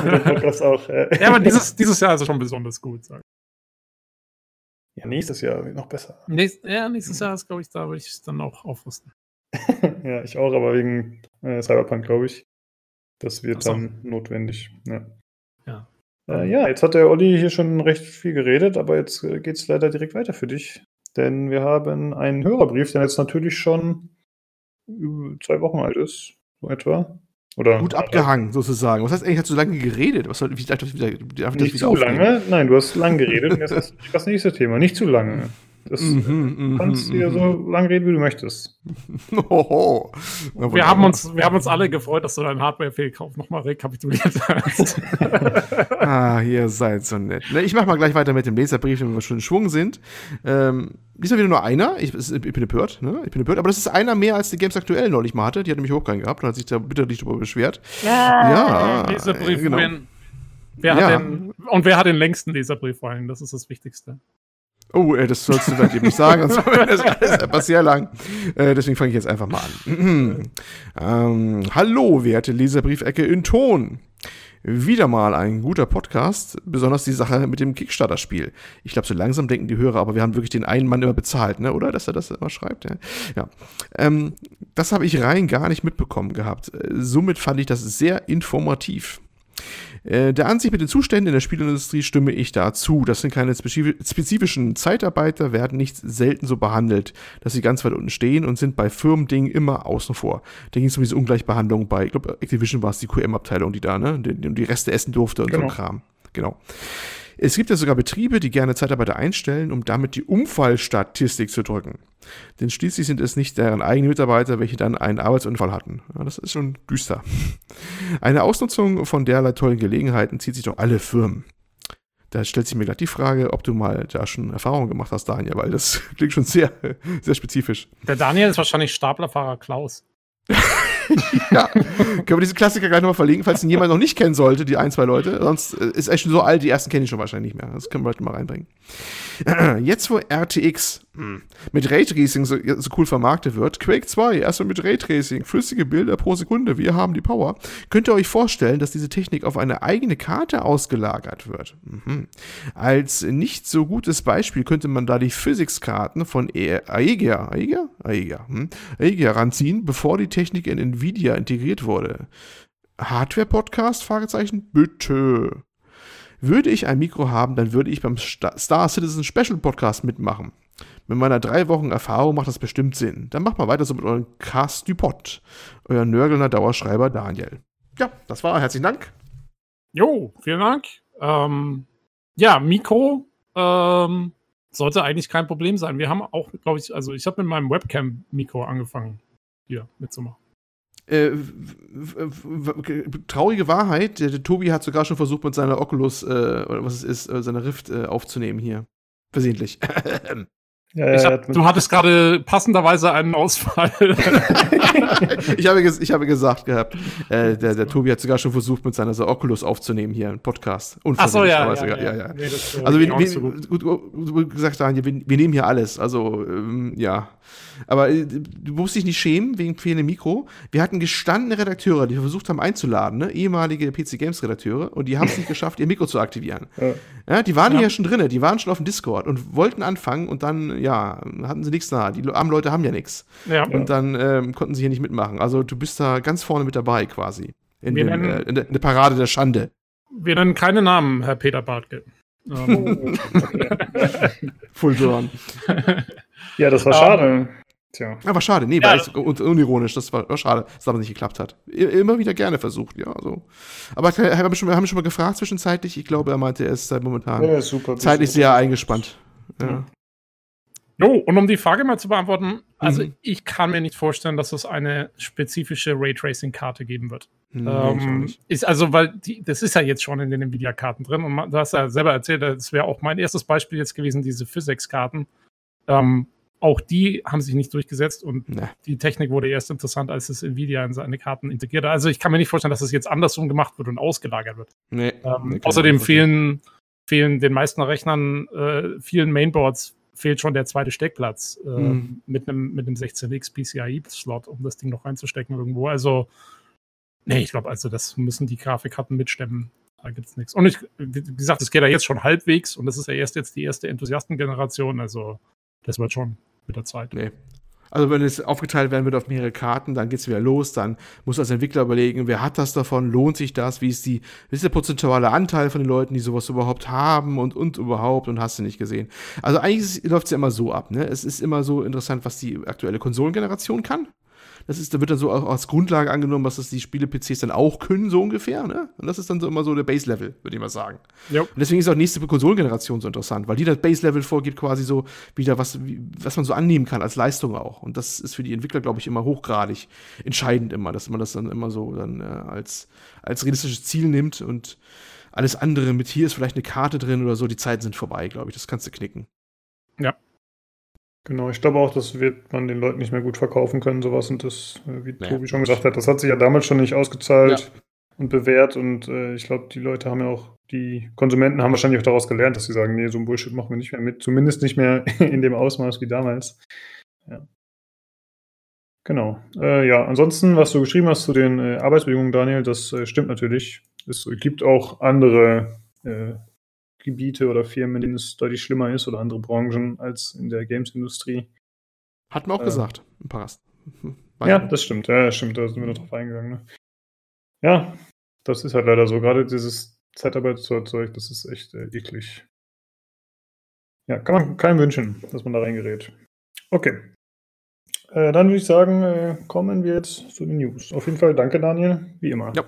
So auch, ja. ja, aber dieses, dieses Jahr ist schon besonders gut. Sag. Ja, nächstes Jahr wird noch besser. Nächst, ja, nächstes Jahr ist, glaube ich, da würde ich es dann auch aufrüsten. ja, ich auch, aber wegen äh, Cyberpunk, glaube ich. Das wird so. dann notwendig. Ja. Ja. Äh, ja, jetzt hat der Olli hier schon recht viel geredet, aber jetzt äh, geht es leider direkt weiter für dich. Denn wir haben einen Hörerbrief, der jetzt natürlich schon zwei Wochen alt ist, so etwa. Oder Gut abgehangen, sozusagen. Was heißt eigentlich, hast du lange geredet? Was soll, wie darf das wieder, darf Nicht das wieder zu lange? Nein, du hast lange geredet und jetzt ist das nächste Thema. Nicht zu lange. Das, mhm, du kannst hier mhm. so lange reden, wie du möchtest. Oho. wir, haben uns, wir haben uns alle gefreut, dass du deinen Hardware-Fehlkauf nochmal rekapituliert hast. ah, ihr seid so nett. Ne, ich mach mal gleich weiter mit dem Leserbrief, wenn wir schon in Schwung sind. Ähm, diesmal wieder nur einer. Ich, ich, bin empört, ne? Ich bin empört. Aber das ist einer mehr, als die Games aktuell neulich mal hatte. Die hat nämlich hochgegangen gehabt und hat sich da bitterlich darüber beschwert. Ja. ja Leserbrief, genau. wen, wer hat ja. den, und wer hat den längsten Leserbrief vor allem? Das ist das Wichtigste. Oh, das sollst du dann eben nicht sagen, sonst das alles etwas sehr lang. Äh, deswegen fange ich jetzt einfach mal an. ähm, hallo, werte Leserbriefecke in Ton. Wieder mal ein guter Podcast, besonders die Sache mit dem Kickstarter-Spiel. Ich glaube, so langsam denken die Hörer, aber wir haben wirklich den einen Mann immer bezahlt, ne? oder? Dass er das immer schreibt. Ja. ja. Ähm, das habe ich rein gar nicht mitbekommen gehabt. Äh, somit fand ich das sehr informativ. Äh, der Ansicht mit den Zuständen in der Spielindustrie stimme ich dazu. Das sind keine spezifischen Zeitarbeiter, werden nicht selten so behandelt, dass sie ganz weit unten stehen und sind bei Firmendingen immer außen vor. Da ging es um diese Ungleichbehandlung bei, ich glaube, Activision war es die QM-Abteilung, die da, ne, die, die Reste essen durfte und genau. so ein Kram. Genau. Es gibt ja sogar Betriebe, die gerne Zeitarbeiter einstellen, um damit die Unfallstatistik zu drücken. Denn schließlich sind es nicht deren eigenen Mitarbeiter, welche dann einen Arbeitsunfall hatten. Ja, das ist schon düster. Eine Ausnutzung von derlei tollen Gelegenheiten zieht sich doch alle Firmen. Da stellt sich mir gerade die Frage, ob du mal da schon Erfahrungen gemacht hast, Daniel, weil das klingt schon sehr, sehr spezifisch. Der Daniel ist wahrscheinlich Staplerfahrer Klaus. ja. Können wir diese Klassiker gleich nochmal verlinken, falls ihn jemand noch nicht kennen sollte, die ein, zwei Leute. Sonst äh, ist echt schon so alt, die ersten kenne ich schon wahrscheinlich nicht mehr. Das können wir heute mal reinbringen. Jetzt, wo RTX hm, mit Raytracing so, so, cool vermarktet wird, Quake 2 erstmal mit Raytracing, flüssige Bilder pro Sekunde, wir haben die Power, könnt ihr euch vorstellen, dass diese Technik auf eine eigene Karte ausgelagert wird. Mhm. Als nicht so gutes Beispiel könnte man da die Physics-Karten von Aegea, Aegea? Aegea, hm? Aegea ranziehen, bevor die Technik in Nvidia integriert wurde. Hardware-Podcast? Fragezeichen? Bitte. Würde ich ein Mikro haben, dann würde ich beim Star Citizen Special Podcast mitmachen. Mit meiner drei Wochen Erfahrung macht das bestimmt Sinn. Dann macht mal weiter so mit eurem Cast du Pot. Euer nörgelnder Dauerschreiber Daniel. Ja, das war. Herzlichen Dank. Jo, vielen Dank. Ähm, ja, Mikro ähm, sollte eigentlich kein Problem sein. Wir haben auch, glaube ich, also ich habe mit meinem Webcam-Mikro angefangen, hier mitzumachen. Äh, traurige Wahrheit, der, der, Tobi hat sogar schon versucht, mit seiner Oculus, äh, oder was es ist, äh, seiner Rift äh, aufzunehmen hier. Versehentlich. Ja, hab, du hattest gerade passenderweise einen Ausfall. ich, habe ich habe gesagt gehabt, äh, der, der Tobi hat sogar schon versucht, mit seiner so Oculus aufzunehmen hier, einen Podcast. Ach so, ja. Ja, ja, ja. Nee, also, wir, wir, so gut. Gut, gut, gesagt, Daniel, wir, wir, nehmen hier alles. Also, ähm, ja. Aber äh, du musst dich nicht schämen wegen fehlendem Mikro. Wir hatten gestandene Redakteure, die versucht haben einzuladen, ne? ehemalige PC Games Redakteure, und die haben es nicht geschafft, ihr Mikro zu aktivieren. Ja. ja die waren ja. hier schon drin, die waren schon auf dem Discord und wollten anfangen und dann, ja, hatten sie nichts da. Die armen Leute haben ja nichts. Ja. Und dann ähm, konnten sie hier nicht mitmachen. Also du bist da ganz vorne mit dabei quasi. In, dem, nennen, äh, in, der, in der Parade der Schande. Wir nennen keine Namen, Herr Peter Bartke. Um. Full Drawn. ja, das war schade. Tja. Aber schade, nee, ja. war unironisch, das war, war schade, dass das nicht geklappt hat. Immer wieder gerne versucht, ja. Also. Aber wir haben schon, haben schon mal gefragt zwischenzeitlich. Ich glaube, er meinte, er ist momentan ja, super, zeitlich sehr eingespannt. Ja. Jo, und um die Frage mal zu beantworten, also mhm. ich kann mir nicht vorstellen, dass es eine spezifische Raytracing-Karte geben wird. Nee, ähm, ist also, weil die, das ist ja jetzt schon in den Nvidia-Karten drin und man, du hast ja selber erzählt, das wäre auch mein erstes Beispiel jetzt gewesen, diese Physics-Karten. Ähm, auch die haben sich nicht durchgesetzt und nee. die Technik wurde erst interessant, als es Nvidia in seine Karten integriert hat. Also ich kann mir nicht vorstellen, dass es jetzt andersrum gemacht wird und ausgelagert wird. Nee, ähm, nee außerdem fehlen, fehlen den meisten Rechnern, äh, vielen Mainboards fehlt schon der zweite Steckplatz äh, mhm. mit einem mit einem 16x PCIe-Slot, um das Ding noch reinzustecken irgendwo. Also, nee, ich glaube, also das müssen die Grafikkarten mitstemmen. Da gibt es nichts. Und ich, wie gesagt, es geht ja jetzt schon halbwegs und das ist ja erst jetzt die erste Enthusiastengeneration. Also, das wird schon mit der Zeit. Nee. Also wenn es aufgeteilt werden wird auf mehrere Karten, dann geht es wieder los, dann muss als Entwickler überlegen, wer hat das davon, lohnt sich das, wie ist, die, wie ist der prozentuale Anteil von den Leuten, die sowas überhaupt haben und, und überhaupt und hast du nicht gesehen. Also eigentlich läuft es ja immer so ab, ne? Es ist immer so interessant, was die aktuelle Konsolengeneration kann. Das ist, da wird dann so als Grundlage angenommen, was das die Spiele-PCs dann auch können, so ungefähr, ne? Und das ist dann so immer so der Base-Level, würde ich mal sagen. Jo. Und deswegen ist auch nächste Konsolengeneration so interessant, weil die das Base-Level vorgibt, quasi so wieder was, wie, was man so annehmen kann als Leistung auch. Und das ist für die Entwickler, glaube ich, immer hochgradig entscheidend immer, dass man das dann immer so dann äh, als, als realistisches Ziel nimmt und alles andere mit hier ist vielleicht eine Karte drin oder so, die Zeiten sind vorbei, glaube ich. Das kannst du knicken. Ja, Genau, ich glaube auch, das wird man den Leuten nicht mehr gut verkaufen können, sowas. Und das, äh, wie naja, Tobi schon gesagt hat, das hat sich ja damals schon nicht ausgezahlt ja. und bewährt. Und äh, ich glaube, die Leute haben ja auch, die Konsumenten haben wahrscheinlich auch daraus gelernt, dass sie sagen, nee, so ein Bullshit machen wir nicht mehr mit. Zumindest nicht mehr in dem Ausmaß wie damals. Ja. Genau. Äh, ja, ansonsten, was du geschrieben hast zu den äh, Arbeitsbedingungen, Daniel, das äh, stimmt natürlich. Es gibt auch andere äh, Gebiete oder Firmen, in denen es deutlich schlimmer ist oder andere Branchen als in der Games-Industrie. Hat man auch äh, gesagt, im Past. ja, das stimmt, ja, stimmt, da sind wir noch drauf eingegangen. Ne? Ja, das ist halt leider so. Gerade dieses Zeitarbeitszeug, das ist echt äh, eklig. Ja, kann man keinem wünschen, dass man da reingerät. Okay. Äh, dann würde ich sagen, äh, kommen wir jetzt zu den News. Auf jeden Fall danke, Daniel, wie immer. Ja.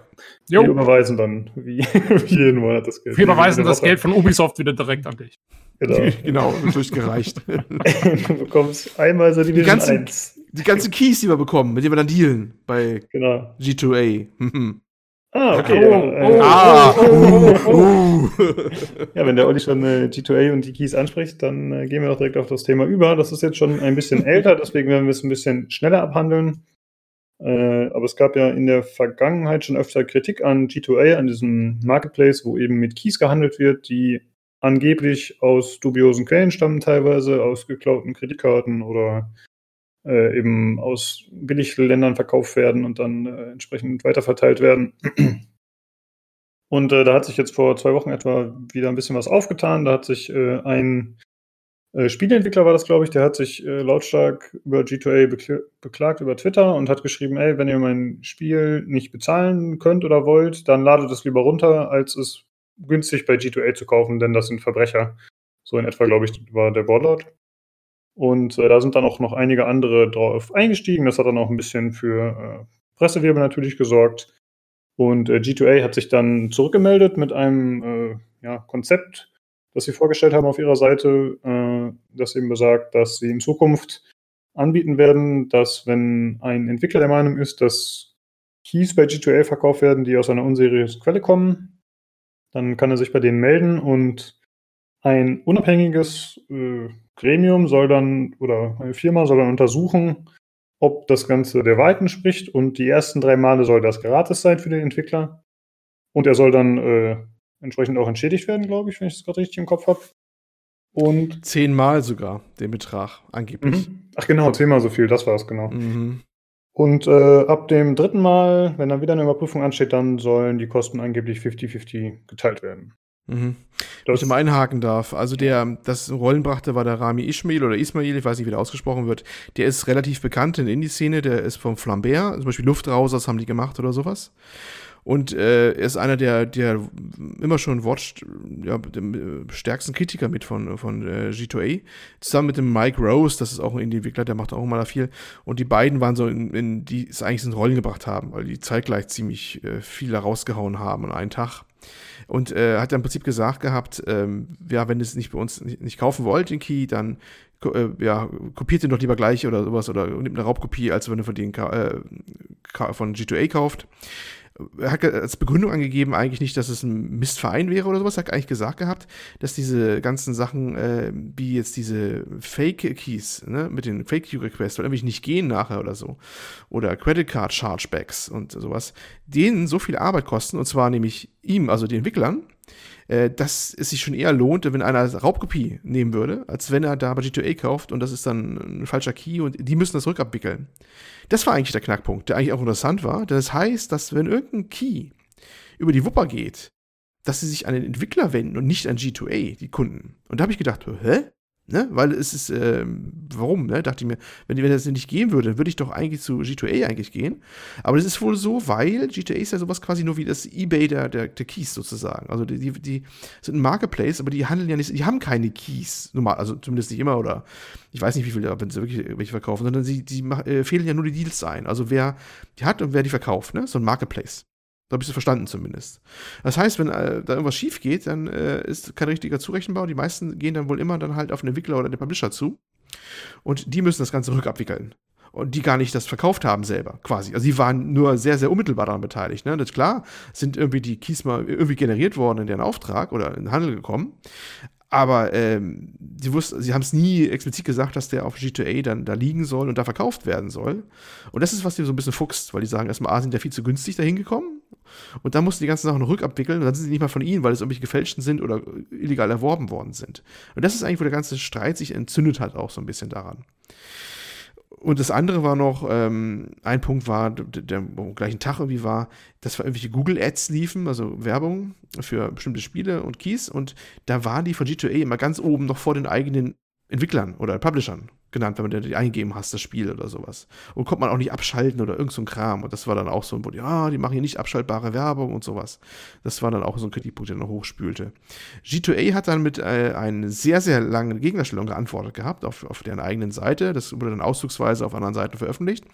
Wir überweisen dann, wie, wie jeden Monat das Geld. Wir überweisen das Geld von Ubisoft wieder direkt an dich. Genau, genau durchgereicht. du bekommst einmal so die, ganzen, 1. Die ganzen Keys, die wir bekommen, mit denen wir dann dealen bei genau. G2A. Ah, okay. Oh, ja, oh, ah, oh, oh, ja, wenn der Olli schon äh, G2A und die Keys anspricht, dann äh, gehen wir auch direkt auf das Thema über. Das ist jetzt schon ein bisschen älter, deswegen werden wir es ein bisschen schneller abhandeln. Äh, aber es gab ja in der Vergangenheit schon öfter Kritik an G2A, an diesem Marketplace, wo eben mit Keys gehandelt wird, die angeblich aus dubiosen Quellen stammen, teilweise aus geklauten Kreditkarten oder äh, eben aus Billigländern verkauft werden und dann äh, entsprechend weiterverteilt werden. Und äh, da hat sich jetzt vor zwei Wochen etwa wieder ein bisschen was aufgetan. Da hat sich äh, ein äh, Spieleentwickler war das, glaube ich, der hat sich äh, lautstark über G2A bekl beklagt über Twitter und hat geschrieben, ey, wenn ihr mein Spiel nicht bezahlen könnt oder wollt, dann ladet es lieber runter, als es günstig bei G2A zu kaufen, denn das sind Verbrecher. So in etwa, glaube ich, war der Wortlaut. Und äh, da sind dann auch noch einige andere drauf eingestiegen. Das hat dann auch ein bisschen für äh, Pressewirbel natürlich gesorgt. Und äh, G2A hat sich dann zurückgemeldet mit einem äh, ja, Konzept, das sie vorgestellt haben auf ihrer Seite, äh, das eben besagt, dass sie in Zukunft anbieten werden, dass wenn ein Entwickler der Meinung ist, dass Keys bei G2A verkauft werden, die aus einer unseriösen Quelle kommen, dann kann er sich bei denen melden und ein unabhängiges äh, Gremium soll dann oder eine Firma soll dann untersuchen, ob das Ganze der Wahrheit entspricht und die ersten drei Male soll das gratis sein für den Entwickler und er soll dann äh, entsprechend auch entschädigt werden, glaube ich, wenn ich das gerade richtig im Kopf habe. Und zehnmal sogar den Betrag angeblich. Mhm. Ach genau, zehnmal so viel, das war es genau. Mhm. Und äh, ab dem dritten Mal, wenn dann wieder eine Überprüfung ansteht, dann sollen die Kosten angeblich 50-50 geteilt werden. Mhm. Wenn ich mal einhaken darf. Also der, das Rollenbrachte war der Rami Ismail oder Ismail, ich weiß nicht, wie der ausgesprochen wird. Der ist relativ bekannt in der Indie-Szene, der ist vom Flambert, zum Beispiel Luftrausers haben die gemacht oder sowas. Und äh, er ist einer der, der immer schon Watch, ja, dem äh, stärksten Kritiker mit von, von äh, G2A. Zusammen mit dem Mike Rose, das ist auch ein Indie-Entwickler, der macht auch immer da viel. Und die beiden waren so, in, in die es eigentlich in Rollen gebracht haben, weil die zeitgleich ziemlich äh, viel da rausgehauen haben an einen Tag. Und äh, hat dann im Prinzip gesagt gehabt, ähm, ja, wenn ihr es nicht bei uns nicht, nicht kaufen wollt, den Key, dann äh, ja, kopiert den doch lieber gleich oder sowas oder nimmt eine Raubkopie, als wenn ihr von, den, äh, von G2A kauft hat als Begründung angegeben, eigentlich nicht, dass es ein Mistverein wäre oder sowas. Er hat eigentlich gesagt gehabt, dass diese ganzen Sachen, äh, wie jetzt diese Fake-Keys, ne, mit den Fake-Key-Requests, weil irgendwie nicht gehen nachher oder so, oder Credit Card Chargebacks und sowas, denen so viel Arbeit kosten, und zwar nämlich ihm, also den Entwicklern, äh, dass es sich schon eher lohnt, wenn einer Raubkopie nehmen würde, als wenn er da bei G2A kauft und das ist dann ein falscher Key und die müssen das rückabwickeln. Das war eigentlich der Knackpunkt, der eigentlich auch interessant war. Das heißt, dass wenn irgendein Key über die Wupper geht, dass sie sich an den Entwickler wenden und nicht an G2A, die Kunden. Und da habe ich gedacht, hä? Ne? Weil es ist, ähm, warum, ne? Dachte ich mir, wenn, wenn das nicht gehen würde, dann würde ich doch eigentlich zu G2A eigentlich gehen. Aber das ist wohl so, weil G2A ist ja sowas quasi nur wie das Ebay der, der, der Keys sozusagen. Also die, die, die sind ein Marketplace, aber die handeln ja nicht, die haben keine Keys, normal, also zumindest nicht immer oder ich weiß nicht, wie viele, wenn sie wirklich welche verkaufen, sondern sie, die äh, fehlen ja nur die Deals ein. Also wer die hat und wer die verkauft, ne? So ein Marketplace. So habe ich es verstanden zumindest. Das heißt, wenn äh, da irgendwas schief geht, dann äh, ist kein richtiger Zurechenbau. Die meisten gehen dann wohl immer dann halt auf den Entwickler oder den Publisher zu. Und die müssen das Ganze rückabwickeln. Und die gar nicht das verkauft haben selber, quasi. Also die waren nur sehr, sehr unmittelbar daran beteiligt. Ne? Das ist klar, sind irgendwie die Keys mal irgendwie generiert worden in deren Auftrag oder in den Handel gekommen. Aber ähm, sie, wussten, sie haben es nie explizit gesagt, dass der auf G2A dann da liegen soll und da verkauft werden soll. Und das ist, was die so ein bisschen fuchst, weil die sagen, erstmal, A, sind ja viel zu günstig dahin gekommen. Und dann mussten die ganzen Sachen rückabwickeln und dann sind sie nicht mal von ihnen, weil es irgendwelche gefälschten sind oder illegal erworben worden sind. Und das ist eigentlich, wo der ganze Streit sich entzündet hat, auch so ein bisschen daran. Und das andere war noch, ähm, ein Punkt war, der, am gleichen Tag irgendwie war, dass irgendwelche Google Ads liefen, also Werbung für bestimmte Spiele und Keys. Und da waren die von G2A immer ganz oben noch vor den eigenen Entwicklern oder Publishern genannt, wenn man die eingegeben hast, das Spiel oder sowas. Und konnte man auch nicht abschalten oder irgend so ein Kram. Und das war dann auch so ein Punkt, ja, die machen hier nicht abschaltbare Werbung und sowas. Das war dann auch so ein Kritikpunkt, der noch hochspülte. G2A hat dann mit äh, einer sehr, sehr langen Gegnerstellung geantwortet gehabt auf, auf deren eigenen Seite. Das wurde dann auszugsweise auf anderen Seiten veröffentlicht.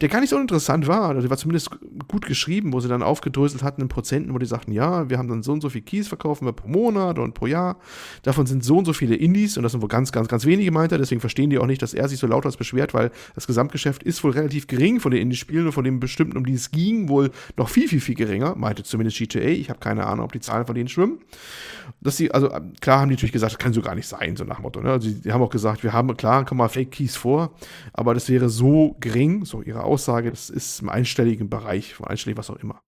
Der gar nicht so interessant war, oder der war zumindest gut geschrieben, wo sie dann aufgedröselt hatten in Prozenten, wo die sagten, ja, wir haben dann so und so viel Keys verkaufen wir pro Monat und pro Jahr. Davon sind so und so viele Indies und das sind wohl ganz, ganz, ganz wenige, meinte er. Deswegen verstehen die auch nicht, nicht, dass er sich so lauthals beschwert, weil das Gesamtgeschäft ist wohl relativ gering von den Indie-Spielen und von den bestimmten, um die es ging, wohl noch viel, viel, viel geringer, meinte zumindest GTA. Ich habe keine Ahnung, ob die Zahlen von denen schwimmen. Dass sie, also klar haben die natürlich gesagt, das kann so gar nicht sein, so nach Motto. Ne? Also die haben auch gesagt, wir haben, klar, kommen mal Fake Keys vor, aber das wäre so gering, so ihre Aussage, das ist im einstelligen Bereich, einstellig was auch immer.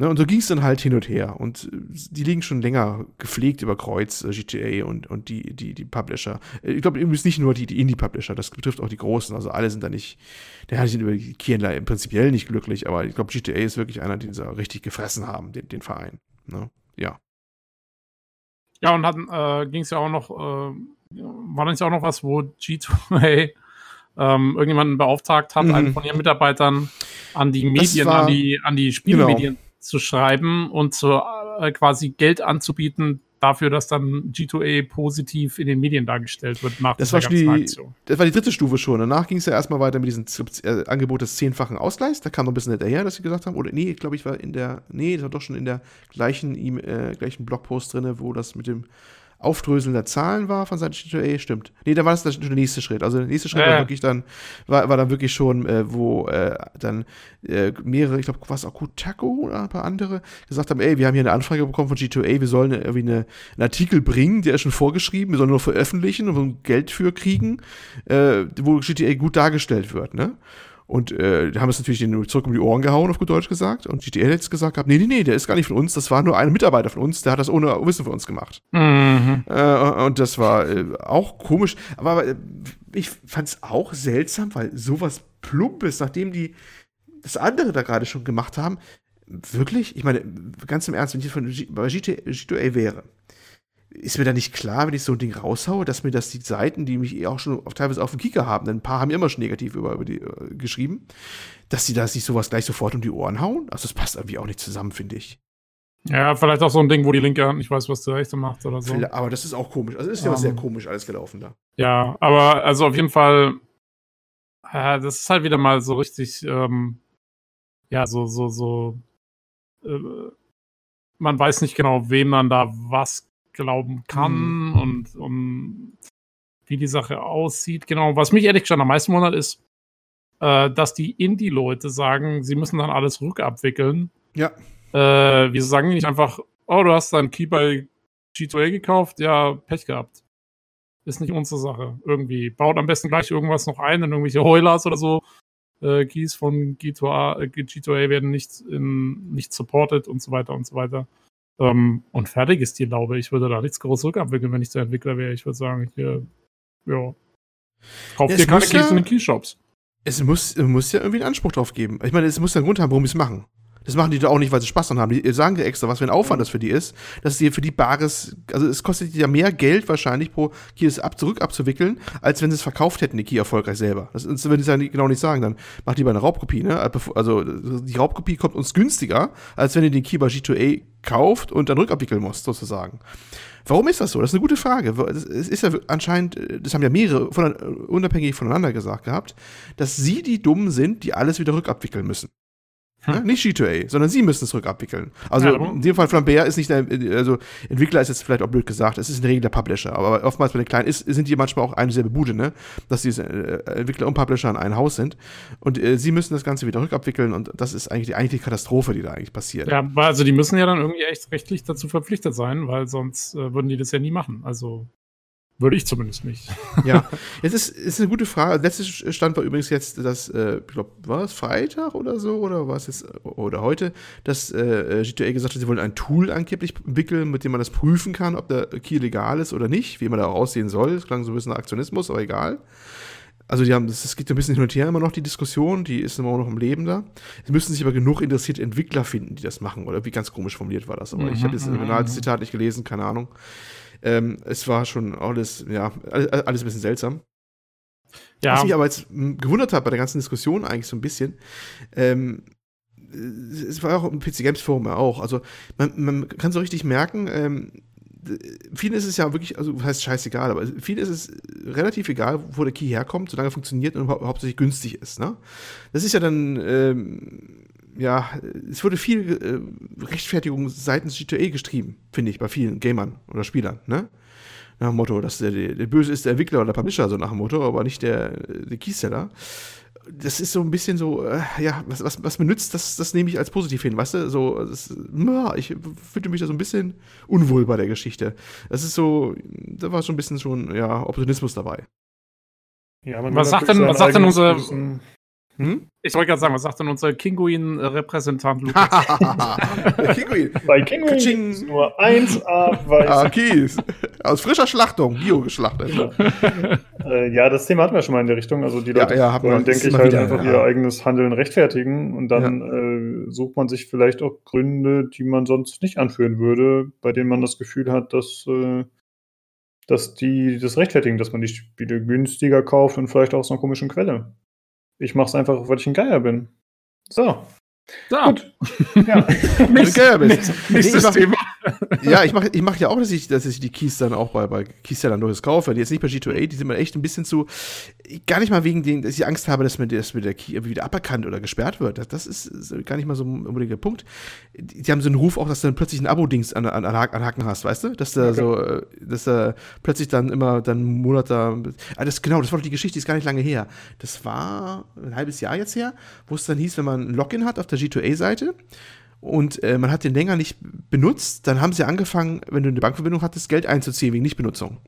Ne, und so ging es dann halt hin und her. Und äh, die liegen schon länger gepflegt über Kreuz, äh, GTA und, und die, die, die Publisher. Äh, ich glaube, übrigens nicht nur die, die Indie-Publisher, das betrifft auch die Großen. Also alle sind da nicht, der sind über die Kienler prinzipiell nicht glücklich, aber ich glaube, GTA ist wirklich einer, den sie richtig gefressen haben, den, den Verein. Ne? Ja. Ja, und dann äh, ging es ja auch noch, äh, war dann ja auch noch was, wo G2A ähm, irgendjemanden beauftragt hat, mhm. einen von ihren Mitarbeitern an die Medien, war, an die, an die Spielmedien genau zu schreiben und zu, äh, quasi Geld anzubieten dafür, dass dann G2A positiv in den Medien dargestellt wird nach das war die, Aktion. Das war die dritte Stufe schon. Danach ging es ja erstmal weiter mit diesem äh, Angebot des zehnfachen Ausgleichs. Da kam noch ein bisschen hinterher, dass sie gesagt haben, oder nee, ich glaube, ich war in der, nee, das war doch schon in der gleichen, äh, gleichen Blogpost drin, wo das mit dem Aufdröseln der Zahlen war von Seiten G2A, stimmt. Nee, da war das der nächste Schritt. Also der nächste Schritt ja. war wirklich dann, war, war dann wirklich schon, äh, wo äh, dann äh, mehrere, ich glaube, was auch Kutaku oder ein paar andere, gesagt haben, ey, wir haben hier eine Anfrage bekommen von G2A, wir sollen irgendwie eine, einen Artikel bringen, der ist schon vorgeschrieben, wir sollen nur veröffentlichen und Geld für kriegen, äh, wo GTA gut dargestellt wird, ne? Und äh, haben es natürlich den zurück um die Ohren gehauen, auf gut Deutsch gesagt. Und GTL hat jetzt gesagt, nee, nee, nee, der ist gar nicht von uns, das war nur ein Mitarbeiter von uns, der hat das ohne Wissen von uns gemacht. Mhm. Äh, und das war äh, auch komisch. Aber äh, ich fand es auch seltsam, weil sowas Plumpes, nachdem die das andere da gerade schon gemacht haben, wirklich, ich meine, ganz im Ernst, wenn ich von G bei GT, G2A wäre, ist mir da nicht klar, wenn ich so ein Ding raushaue, dass mir das die Seiten, die mich eh auch schon auf, teilweise auf dem Kicker haben, denn ein paar haben immer schon negativ über, über die äh, geschrieben, dass sie da sich sowas gleich sofort um die Ohren hauen? Also das passt irgendwie auch nicht zusammen, finde ich. Ja, vielleicht auch so ein Ding, wo die linke Hand nicht weiß, was die rechte macht oder so. Aber das ist auch komisch. Also ist ja um, sehr komisch alles gelaufen da. Ja, aber also auf jeden Fall, äh, das ist halt wieder mal so richtig, ähm, ja, so, so, so, äh, man weiß nicht genau, wem man da was glauben kann mhm. und, und wie die Sache aussieht. Genau, was mich ehrlich gesagt am meisten wundert, ist, äh, dass die Indie-Leute sagen, sie müssen dann alles rückabwickeln. Ja. Äh, wieso sagen nicht einfach, oh, du hast deinen Key bei G2A gekauft? Ja, Pech gehabt. Ist nicht unsere Sache. Irgendwie. Baut am besten gleich irgendwas noch ein in irgendwelche Heulers oder so. Äh, Keys von G2A, äh, G2A werden nicht, in, nicht supported und so weiter und so weiter. Ähm, und fertig ist die Laube. Ich würde da nichts groß rückabwickeln, wenn ich der Entwickler wäre. Ich würde sagen, hier, ja, kauft ja, ihr keine Keys ja, in den Keyshops. Es muss, muss ja irgendwie einen Anspruch drauf geben. Ich meine, es muss ja einen Grund haben, warum sie es machen. Das machen die doch auch nicht, weil sie Spaß dran haben. Die sagen dir extra, was für ein Aufwand das für die ist, dass sie für die Bares, also es kostet ja mehr Geld wahrscheinlich pro Key das ab, zurück abzuwickeln, als wenn sie es verkauft hätten, die Key erfolgreich selber. Das, das würde ich ja genau nicht sagen, dann macht lieber eine Raubkopie, ne? Also die Raubkopie kommt uns günstiger, als wenn ihr den Key bei G2A kauft und dann rückabwickeln musst, sozusagen. Warum ist das so? Das ist eine gute Frage. Es ist ja anscheinend, das haben ja mehrere von, unabhängig voneinander gesagt gehabt, dass sie die Dummen sind, die alles wieder rückabwickeln müssen. Hm. Ja, nicht G2A, sondern sie müssen es rückabwickeln. Also ja, in dem Fall Flambert ist nicht der, also Entwickler ist jetzt vielleicht auch blöd gesagt, es ist in der Regel der Publisher, aber oftmals bei den kleinen ist, sind die manchmal auch eine selbe Bude, ne? Dass die äh, Entwickler und Publisher in einem Haus sind. Und äh, sie müssen das Ganze wieder rückabwickeln und das ist eigentlich die eigentliche Katastrophe, die da eigentlich passiert. Ja, also die müssen ja dann irgendwie echt rechtlich dazu verpflichtet sein, weil sonst äh, würden die das ja nie machen. Also würde ich zumindest nicht. Ja, es ist, ist eine gute Frage. Letzter Stand war übrigens jetzt, dass, äh, ich glaube, war es Freitag oder so, oder war es jetzt, oder heute, dass äh, G2A gesagt hat, sie wollen ein Tool angeblich entwickeln, mit dem man das prüfen kann, ob der Key legal ist oder nicht, wie man da auch aussehen soll. Das klang so ein bisschen nach Aktionismus, aber egal. Also die haben, das geht ein bisschen hin und her immer noch, die Diskussion, die ist immer noch im Leben da. Es müssen sich aber genug interessierte Entwickler finden, die das machen, oder wie ganz komisch formuliert war das. Aber mhm, ich habe jetzt ein Originalzitat mhm. nicht gelesen, keine Ahnung. Ähm, es war schon alles, ja, alles, ein bisschen seltsam. Ja. Was mich aber jetzt hm, gewundert hat bei der ganzen Diskussion eigentlich so ein bisschen, ähm, es war auch im PC Games Forum ja auch. Also man, man kann so richtig merken, ähm, vielen ist es ja wirklich, also heißt scheißegal, aber vielen ist es relativ egal, wo der Key herkommt, solange er funktioniert und hau hauptsächlich günstig ist. Ne? Das ist ja dann ähm, ja, es wurde viel äh, Rechtfertigung seitens G2A gestrieben, finde ich, bei vielen Gamern oder Spielern, ne? Nach dem Motto, dass der, der, Böse ist der Entwickler oder der Publisher, so nach dem Motto, aber nicht der, der Keyseller. Das ist so ein bisschen so, äh, ja, was, was, was mir nützt, das, das nehme ich als positiv hin, weißt du? So, das, ja, ich fühlte mich da so ein bisschen unwohl bei der Geschichte. Das ist so, da war schon ein bisschen schon, ja, Opportunismus dabei. Ja, was sagt denn, was sagt denn unser, hm? Ich wollte gerade sagen, was sagt denn unser Kinguin-Repräsentant Lukas? Kinguin. Bei Kinguin ist nur 1A weiß. Ah, Kies. Aus frischer Schlachtung, bio geschlachtet. äh, ja, das Thema hatten wir schon mal in der Richtung. Also die Leute ja, ja, wollen, denke ich, halt wieder, einfach ja. ihr eigenes Handeln rechtfertigen und dann äh, sucht man sich vielleicht auch Gründe, die man sonst nicht anführen würde, bei denen man das Gefühl hat, dass, äh, dass die das rechtfertigen, dass man die Spiele günstiger kauft und vielleicht auch aus einer komischen Quelle. Ich mach's einfach, weil ich ein Geier bin. So. So. Gut. Ja. Nächst, Geier bist. Nächstes Thema. Ja, ich mache ich mach ja auch, dass ich, dass ich die Keys dann auch bei, bei Keysellern durchaus kaufe. Die jetzt nicht bei G2A, die sind mir echt ein bisschen zu, gar nicht mal wegen denen, dass ich Angst habe, dass mir, dass mir der Key wieder aberkannt oder gesperrt wird. Das, das ist gar nicht mal so unbedingt der Punkt. Die, die haben so einen Ruf auch, dass du dann plötzlich ein Abo-Dings an, an, an Haken hast, weißt du? Dass da okay. so, äh, dass da plötzlich dann immer dann einen Monat da, ah, das, genau, das war doch die Geschichte, die ist gar nicht lange her. Das war ein halbes Jahr jetzt her, wo es dann hieß, wenn man ein Login hat auf der G2A-Seite, und äh, man hat den länger nicht benutzt, dann haben sie angefangen, wenn du eine Bankverbindung hattest, Geld einzuziehen wegen Nichtbenutzung.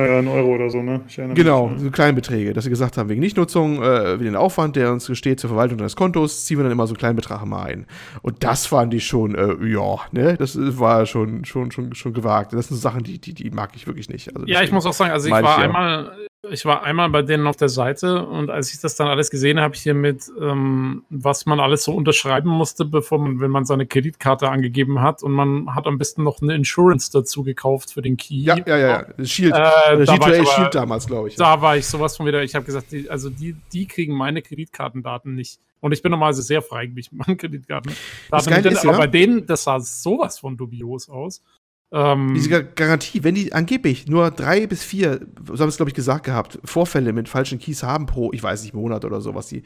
Ja, ein Euro oder so, ne? genau, mich, so kleine Beträge, dass sie gesagt haben, wegen Nichtnutzung, äh, wie den Aufwand, der uns steht zur Verwaltung deines Kontos, ziehen wir dann immer so einen kleinen Betrag mal ein. Und das fand ich schon, äh, ja, ne, das war schon, schon, schon, schon gewagt. Das sind so Sachen, die, die, die mag ich wirklich nicht. Also ja, ich muss auch sagen, also ich war ich, einmal ich war einmal bei denen auf der Seite und als ich das dann alles gesehen habe, hier mit, ähm, was man alles so unterschreiben musste, bevor man, wenn man seine Kreditkarte angegeben hat und man hat am besten noch eine Insurance dazu gekauft für den Key. Ja, ja, ja, ja. Shield. Äh, da G2A Shield damals, glaube ich. Da war ich sowas von wieder, ich habe gesagt, die, also die, die kriegen meine Kreditkartendaten nicht. Und ich bin normalerweise sehr freigebig mit meinen Kreditkarten. Das ist, aber ja? bei denen, das sah sowas von dubios aus. Ähm, Diese Garantie, wenn die angeblich nur drei bis vier, so haben es glaube ich gesagt gehabt, Vorfälle mit falschen Keys haben pro, ich weiß nicht, Monat oder so, was die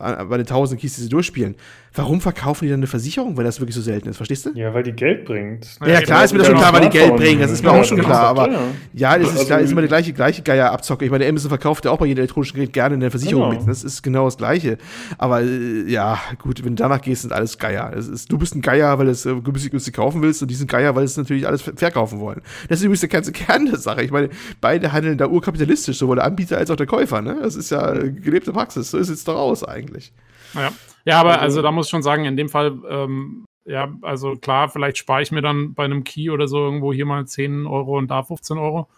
äh, bei den tausend Keys, die sie durchspielen, warum verkaufen die dann eine Versicherung, wenn das wirklich so selten ist? Verstehst du? Ja, weil die Geld bringt. Ja, ja klar ist mir das schon klar, weil die Geld bringen, das ist mir auch schon klar, aber ja, das ist, also, ist immer die gleiche, gleiche Geier-Abzocke. Ich meine, der Amazon verkauft ja auch bei jedem elektronischen Gerät gerne eine Versicherung genau. mit, das ist genau das Gleiche. Aber äh, ja, gut, wenn du danach gehst, sind alles Geier. Ist, du bist ein Geier, weil du es äh, günstig, günstig kaufen willst und die sind Geier, weil es natürlich alles verkaufen wollen. Das ist übrigens der ganze Kern der Sache. Ich meine, beide handeln da urkapitalistisch, sowohl der Anbieter als auch der Käufer. Ne? Das ist ja gelebte Praxis. So ist es doch aus eigentlich. Ja, ja aber also, also da muss ich schon sagen, in dem Fall, ähm, ja, also klar, vielleicht spare ich mir dann bei einem Key oder so irgendwo hier mal 10 Euro und da 15 Euro.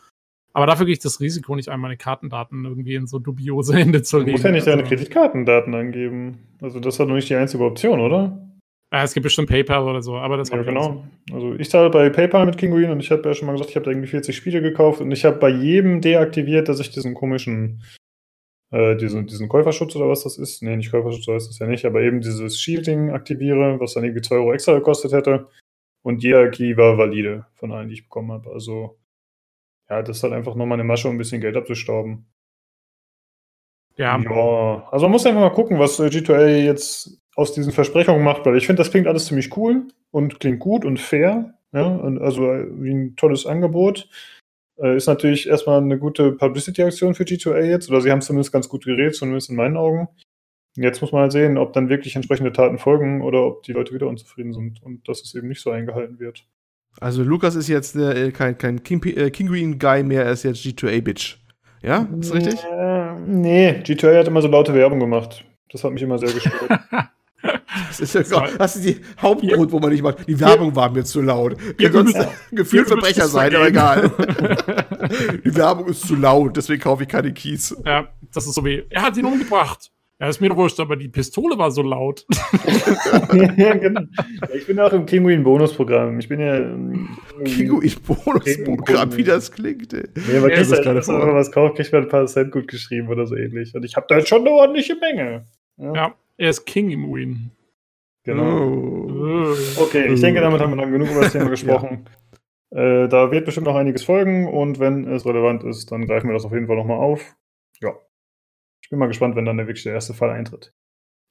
Aber dafür gehe ich das Risiko nicht ein, meine Kartendaten irgendwie in so dubiose Hände zu legen. Du musst ja nicht also, deine Kreditkartendaten angeben. Also das ist halt noch nicht die einzige Option, oder? Ja, es gibt bestimmt PayPal oder so, aber das Ja, genau. Also ich zahle bei PayPal mit Kinguin und ich habe ja schon mal gesagt, ich habe da irgendwie 40 Spiele gekauft und ich habe bei jedem deaktiviert, dass ich diesen komischen, äh, diesen, diesen Käuferschutz oder was das ist. Nee, nicht Käuferschutz, so heißt das ja nicht, aber eben dieses Shielding aktiviere, was dann irgendwie 2 Euro extra gekostet hätte. Und jeder Key war valide von allen, die ich bekommen habe. Also, ja, das ist halt einfach nochmal eine Masche, um ein bisschen Geld abzustauben. Ja. ja. Also man muss einfach mal gucken, was äh, G2A jetzt aus diesen Versprechungen macht, weil ich finde, das klingt alles ziemlich cool und klingt gut und fair. Ja, und also wie ein tolles Angebot. Äh, ist natürlich erstmal eine gute Publicity-Aktion für G2A jetzt, oder sie haben es zumindest ganz gut geredet, zumindest in meinen Augen. Jetzt muss man halt sehen, ob dann wirklich entsprechende Taten folgen oder ob die Leute wieder unzufrieden sind und dass es eben nicht so eingehalten wird. Also Lukas ist jetzt äh, kein, kein King, äh, King Green Guy mehr, er ist jetzt G2A-Bitch. Ja, ist richtig? Äh, nee, G2A hat immer so laute Werbung gemacht. Das hat mich immer sehr gestört. Das ist, ja, das ist die Hauptgrund, wo man nicht macht. Die Werbung war mir zu laut. Ihr sonst gefühlt Verbrecher sein, aber egal. die Werbung ist zu laut, deswegen kaufe ich keine Keys. Ja, das ist so wie, er hat ihn umgebracht. Ja, ist mir wurscht, aber die Pistole war so laut. ja, genau. Ich bin auch im Kinguin-Bonusprogramm. Ich bin ja. Kinguin-Bonusprogramm, wie das klingt, ey. Nee, aber ja, das gerade wenn man was kauft, kriegt man ein paar Cent gut geschrieben oder so ähnlich. Und ich habe da jetzt schon eine ordentliche Menge. Ja. ja. Er ist King im Win. Genau. Oh. Okay, ich denke, damit haben wir dann genug über das Thema gesprochen. ja. äh, da wird bestimmt noch einiges folgen und wenn es relevant ist, dann greifen wir das auf jeden Fall nochmal auf. Ja. Ich bin mal gespannt, wenn dann der wirklich der erste Fall eintritt.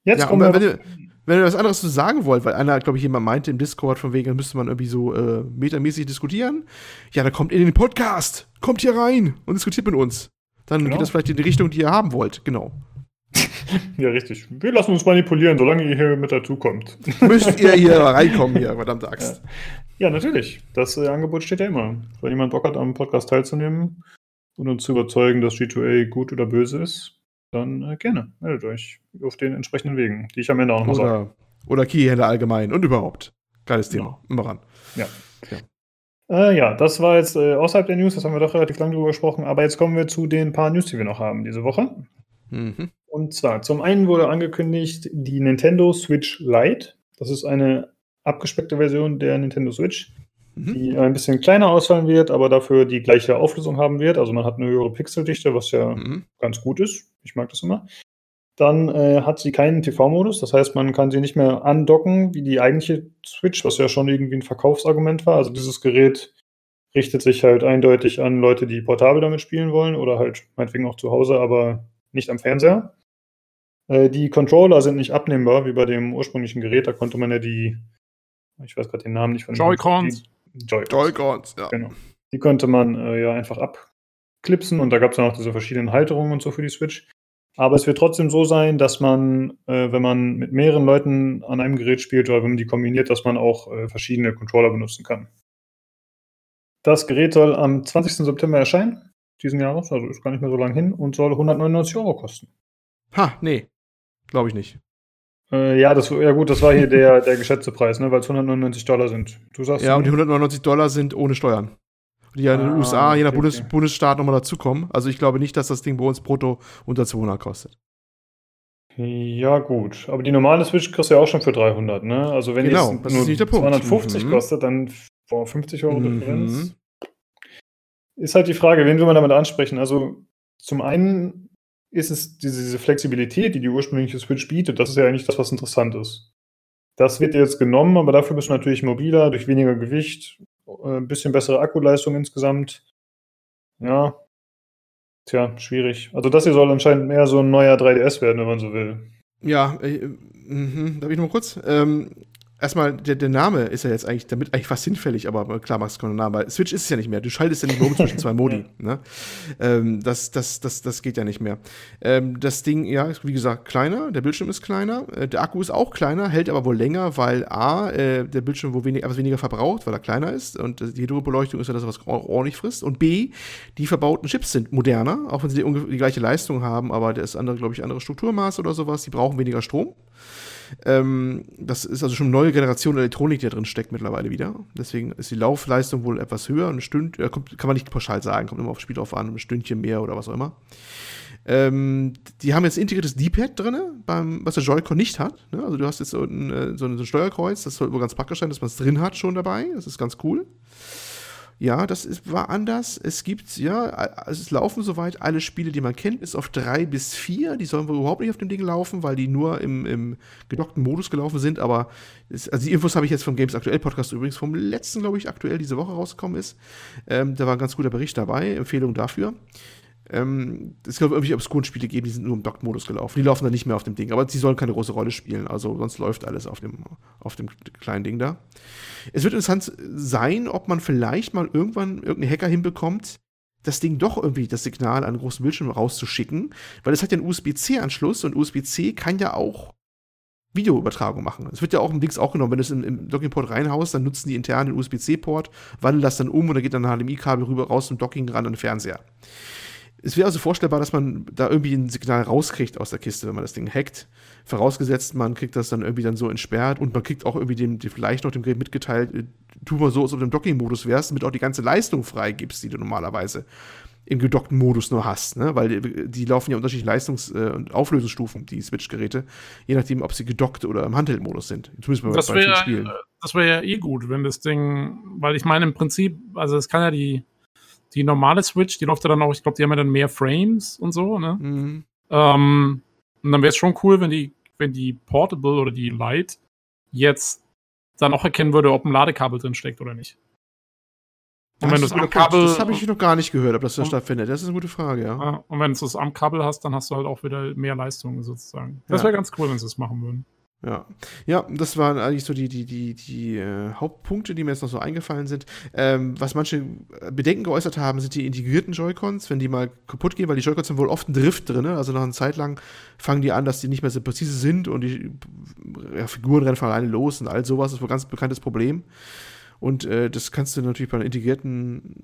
Jetzt ja, kommen wir. Wenn ihr, wenn ihr was anderes zu sagen wollt, weil einer, glaube ich, jemand meinte im Discord, von wegen, müsste man irgendwie so äh, metamäßig diskutieren. Ja, dann kommt in den Podcast. Kommt hier rein und diskutiert mit uns. Dann genau. geht das vielleicht in die Richtung, die ihr haben wollt. Genau. Ja, richtig. Wir lassen uns manipulieren, solange ihr hier mit dazu kommt. Müsst ihr hier reinkommen, hier, verdammte Axt. Ja, ja natürlich. Das äh, Angebot steht ja immer. Wenn jemand Bock hat, am Podcast teilzunehmen und uns zu überzeugen, dass G2A gut oder böse ist, dann äh, gerne. Meldet euch auf den entsprechenden Wegen, die ich am Ende auch noch sage. Oder Keyhändler allgemein und überhaupt. Geiles Thema. Ja. Immer ran. Ja. ja. Äh, ja, das war jetzt äh, außerhalb der News, das haben wir doch relativ lange drüber gesprochen, aber jetzt kommen wir zu den paar News, die wir noch haben diese Woche. Mhm. Und zwar, zum einen wurde angekündigt die Nintendo Switch Lite. Das ist eine abgespeckte Version der Nintendo Switch, mhm. die ein bisschen kleiner ausfallen wird, aber dafür die gleiche Auflösung haben wird. Also man hat eine höhere Pixeldichte, was ja mhm. ganz gut ist. Ich mag das immer. Dann äh, hat sie keinen TV-Modus, das heißt, man kann sie nicht mehr andocken wie die eigentliche Switch, was ja schon irgendwie ein Verkaufsargument war. Also dieses Gerät richtet sich halt eindeutig an Leute, die portabel damit spielen wollen oder halt meinetwegen auch zu Hause, aber nicht am Fernseher. Äh, die Controller sind nicht abnehmbar, wie bei dem ursprünglichen Gerät. Da konnte man ja die, ich weiß gerade den Namen nicht von Joy-Cons. Joy-Cons, ja. Genau. Die konnte man äh, ja einfach abklipsen und da gab es ja noch diese verschiedenen Halterungen und so für die Switch. Aber es wird trotzdem so sein, dass man, äh, wenn man mit mehreren Leuten an einem Gerät spielt oder wenn man die kombiniert, dass man auch äh, verschiedene Controller benutzen kann. Das Gerät soll am 20. September erscheinen, diesen Jahres, also ist gar nicht mehr so lange hin und soll 199 Euro kosten. Ha, nee. Glaube ich nicht. Äh, ja, das, ja gut, das war hier der, der geschätzte Preis, ne, weil es 199 Dollar sind. Du sagst. Ja, und die 199 Dollar sind ohne Steuern. die ja in den ah, USA, je nach okay, Bundes okay. Bundesstaat nochmal dazukommen. Also ich glaube nicht, dass das Ding bei uns brutto unter 200 kostet. Ja, gut. Aber die normale Switch kostet ja auch schon für 300, ne? Also wenn genau, es nur 250 mhm. kostet, dann vor 50 Euro mhm. Differenz. Ist halt die Frage, wen will man damit ansprechen? Also zum einen ist es diese, Flexibilität, die die ursprüngliche Switch bietet, das ist ja eigentlich das, was interessant ist. Das wird jetzt genommen, aber dafür bist du natürlich mobiler, durch weniger Gewicht, äh, ein bisschen bessere Akkuleistung insgesamt. Ja, tja, schwierig. Also das hier soll anscheinend mehr so ein neuer 3DS werden, wenn man so will. Ja, äh, äh, darf ich noch kurz? Ähm, erstmal, der, der Name ist ja jetzt eigentlich damit eigentlich fast hinfällig, aber klar, Max keinen Namen, weil Switch ist es ja nicht mehr. Du schaltest ja nicht mehr um zwischen zwei Modi. Ne? Ähm, das, das, das, das geht ja nicht mehr. Ähm, das Ding, ja, ist wie gesagt kleiner, der Bildschirm ist kleiner, äh, der Akku ist auch kleiner, hält aber wohl länger, weil A, äh, der Bildschirm wohl wenig, etwas weniger verbraucht, weil er kleiner ist und die Hydrobeleuchtung ist ja das, was ordentlich frisst. Und B, die verbauten Chips sind moderner, auch wenn sie die, die gleiche Leistung haben, aber der ist andere, glaube ich, andere Strukturmaß oder sowas, die brauchen weniger Strom. Ähm, das ist also schon eine neue Generation Elektronik, die da drin steckt mittlerweile wieder. Deswegen ist die Laufleistung wohl etwas höher. Ein Stünd, äh, kommt, kann man nicht pauschal sagen, kommt immer auf das Spiel drauf an, ein Stündchen mehr oder was auch immer. Ähm, die haben jetzt integriertes D-Pad drin, was der Joy-Con nicht hat. Ne? Also du hast jetzt so ein, äh, so ein Steuerkreuz, das soll wohl ganz praktisch sein, dass man es drin hat schon dabei. Das ist ganz cool. Ja, das ist, war anders. Es gibt, ja, es laufen soweit alle Spiele, die man kennt, bis auf drei bis vier. Die sollen wohl überhaupt nicht auf dem Ding laufen, weil die nur im, im gedockten Modus gelaufen sind. Aber es, also die Infos habe ich jetzt vom Games Aktuell Podcast übrigens vom letzten, glaube ich, aktuell diese Woche rausgekommen ist. Ähm, da war ein ganz guter Bericht dabei, Empfehlung dafür. Ähm, es gab irgendwelche obskuren Spiele geben, die sind nur im Dock-Modus gelaufen. Die laufen dann nicht mehr auf dem Ding, aber die sollen keine große Rolle spielen. Also sonst läuft alles auf dem, auf dem kleinen Ding da. Es wird interessant sein, ob man vielleicht mal irgendwann irgendeinen Hacker hinbekommt, das Ding doch irgendwie das Signal an einen großen Bildschirm rauszuschicken, weil es hat ja einen USB-C-Anschluss und USB-C kann ja auch Videoübertragung machen. Es wird ja auch im Dings auch genommen, wenn du es im, im Dockingport reinhaust, dann nutzen die intern den USB-C-Port, wandeln das dann um und dann geht dann ein HDMI-Kabel rüber raus zum Docking ran an den Fernseher. Es wäre also vorstellbar, dass man da irgendwie ein Signal rauskriegt aus der Kiste, wenn man das Ding hackt. Vorausgesetzt, man kriegt das dann irgendwie dann so entsperrt und man kriegt auch irgendwie dem, vielleicht noch dem Gerät mitgeteilt, äh, tu mal so, als ob du im Docking-Modus wärst, damit auch die ganze Leistung freigibst, die du normalerweise im gedockten Modus nur hast, ne? weil die, die laufen ja unterschiedliche Leistungs- äh, und Auflösungsstufen, die Switch-Geräte, je nachdem, ob sie gedockt oder im Handheld-Modus sind. Zumindest bei, das wär, wäre ja eh gut, wenn das Ding, weil ich meine, im Prinzip, also es kann ja die, die normale Switch, die läuft ja dann auch, ich glaube, die haben ja dann mehr Frames und so, ne? Mhm. Ähm, und dann wäre es schon cool, wenn die, wenn die Portable oder die Lite jetzt dann auch erkennen würde, ob ein Ladekabel drin steckt oder nicht. Und wenn du das am Kabel. Das habe ich noch gar nicht gehört, ob das da stattfindet. Das ist eine gute Frage, ja. Und wenn du es am Kabel hast, dann hast du halt auch wieder mehr Leistung sozusagen. Das wäre ganz cool, wenn sie es machen würden. Ja, ja, das waren eigentlich so die, die, die, die äh, Hauptpunkte, die mir jetzt noch so eingefallen sind. Ähm, was manche Bedenken geäußert haben, sind die integrierten Joy-Cons, wenn die mal kaputt gehen, weil die Joy-Cons haben wohl oft einen Drift drin. Also nach einer Zeit lang fangen die an, dass die nicht mehr so präzise sind und die ja, Figuren rennen von alleine los und all sowas. Das ist wohl ein ganz bekanntes Problem. Und äh, das kannst du natürlich bei einem integrierten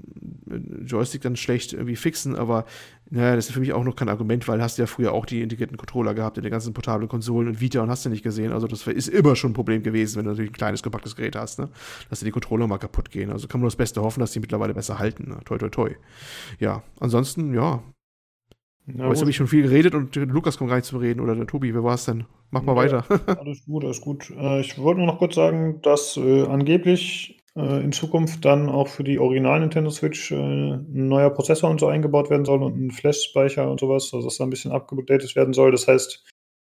äh, Joystick dann schlecht irgendwie fixen, aber naja, das ist für mich auch noch kein Argument, weil hast du ja früher auch die integrierten Controller gehabt in den ganzen portablen Konsolen und Vita und hast du nicht gesehen. Also das ist immer schon ein Problem gewesen, wenn du natürlich ein kleines, kompaktes Gerät hast, ne? Dass dir die Controller mal kaputt gehen. Also kann man nur das Beste hoffen, dass die mittlerweile besser halten. Ne? Toi, toi, toi. Ja, ansonsten, ja. Na, jetzt habe ich schon viel geredet und Lukas kommt gar nicht zum Reden oder der Tobi, wer war es denn? Mach mal ja, weiter. alles gut, alles gut. Äh, ich wollte nur noch kurz sagen, dass äh, angeblich in Zukunft dann auch für die Original Nintendo Switch äh, ein neuer Prozessor und so eingebaut werden soll und ein Flash-Speicher und sowas, also dass da ein bisschen abgedatet werden soll. Das heißt,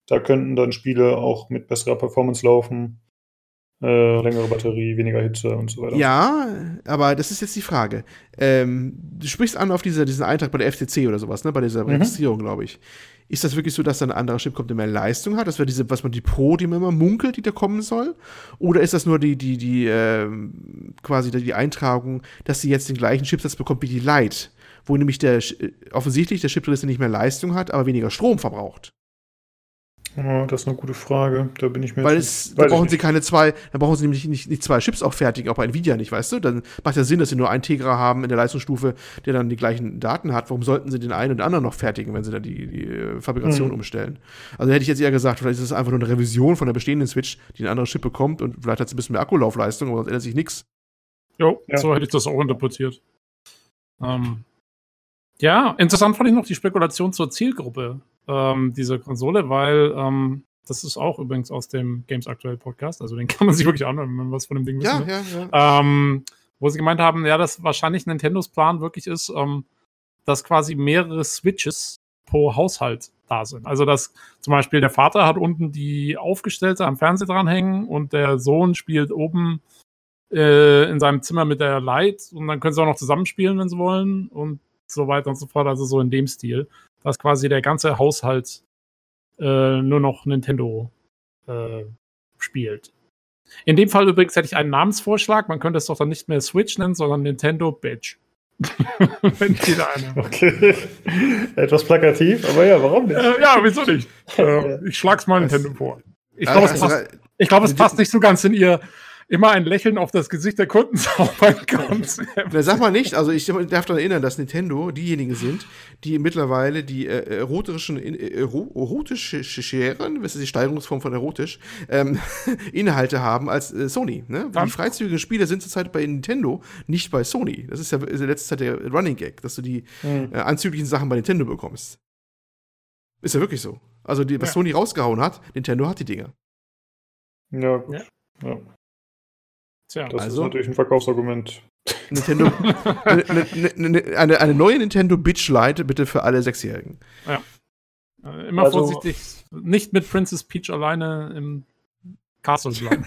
da könnten dann Spiele auch mit besserer Performance laufen. Äh, längere Batterie, weniger Hitze und so weiter. Ja, aber das ist jetzt die Frage. Ähm, du sprichst an auf diese, diesen Eintrag bei der FTC oder sowas, ne? bei dieser mhm. Registrierung, glaube ich. Ist das wirklich so, dass da ein anderer Chip kommt, der mehr Leistung hat? Das wäre diese, was man die Pro, die man immer munkelt, die da kommen soll? Oder ist das nur die, die, die, äh, quasi die Eintragung, dass sie jetzt den gleichen Chipsatz bekommt wie die Lite? Wo nämlich der, offensichtlich der Chip drin ist, der nicht mehr Leistung hat, aber weniger Strom verbraucht. Oh, das ist eine gute Frage. Da bin ich mir Weil es, da brauchen sie keine zwei, da brauchen sie nämlich nicht, nicht zwei Chips auch fertigen, auch bei Nvidia nicht, weißt du? Dann macht ja Sinn, dass sie nur einen Tegra haben in der Leistungsstufe, der dann die gleichen Daten hat. Warum sollten sie den einen und den anderen noch fertigen, wenn sie dann die, die äh, Fabrikation mhm. umstellen? Also hätte ich jetzt eher gesagt, vielleicht ist es einfach nur eine Revision von der bestehenden Switch, die einen anderen Chip bekommt und vielleicht hat sie ein bisschen mehr Akkulaufleistung, aber sonst ändert sich nichts. Jo, ja. so hätte ich das auch interpretiert. Ähm, ja, interessant fand ich noch die Spekulation zur Zielgruppe ähm, dieser Konsole, weil ähm, das ist auch übrigens aus dem Games Aktuell Podcast, also den kann man sich wirklich anhören, wenn man was von dem Ding wissen ja, will. Ja, ja. Ähm, wo sie gemeint haben, ja, dass wahrscheinlich Nintendos Plan wirklich ist, ähm, dass quasi mehrere Switches pro Haushalt da sind. Also dass zum Beispiel der Vater hat unten die aufgestellte am Fernseher dranhängen und der Sohn spielt oben äh, in seinem Zimmer mit der Light und dann können sie auch noch zusammenspielen, wenn sie wollen und so weiter und so fort. Also so in dem Stil, dass quasi der ganze Haushalt äh, nur noch Nintendo äh, spielt. In dem Fall übrigens hätte ich einen Namensvorschlag. Man könnte es doch dann nicht mehr Switch nennen, sondern Nintendo Bitch. Wenn jeder eine. Okay. Etwas plakativ, aber ja, warum nicht? Äh, ja, wieso nicht? Äh, ich schlag's mal Nintendo vor. Ich glaube, es, passt, ich glaub, es passt nicht so ganz in ihr immer ein Lächeln auf das Gesicht der Kunden zaubern Konzept. Na, sag mal nicht, also ich darf daran erinnern, dass Nintendo diejenigen sind, die mittlerweile die äh, erotischen, äh, erotische Scheren, was ist die Steigerungsform von erotisch, ähm, Inhalte haben als äh, Sony. Ne? Die freizügigen Spiele sind zurzeit bei Nintendo, nicht bei Sony. Das ist ja in letzter Zeit der Running Gag, dass du die hm. äh, anzüglichen Sachen bei Nintendo bekommst. Ist ja wirklich so. Also, die, was ja. Sony rausgehauen hat, Nintendo hat die Dinger. Ja, gut. Ja. ja. Tja, das also, ist natürlich ein Verkaufsargument. Nintendo, eine, eine, eine, eine, neue Nintendo Bitch Lite bitte für alle Sechsjährigen. Ja. Äh, immer also, vorsichtig, nicht mit Princess Peach alleine im Castle bleiben.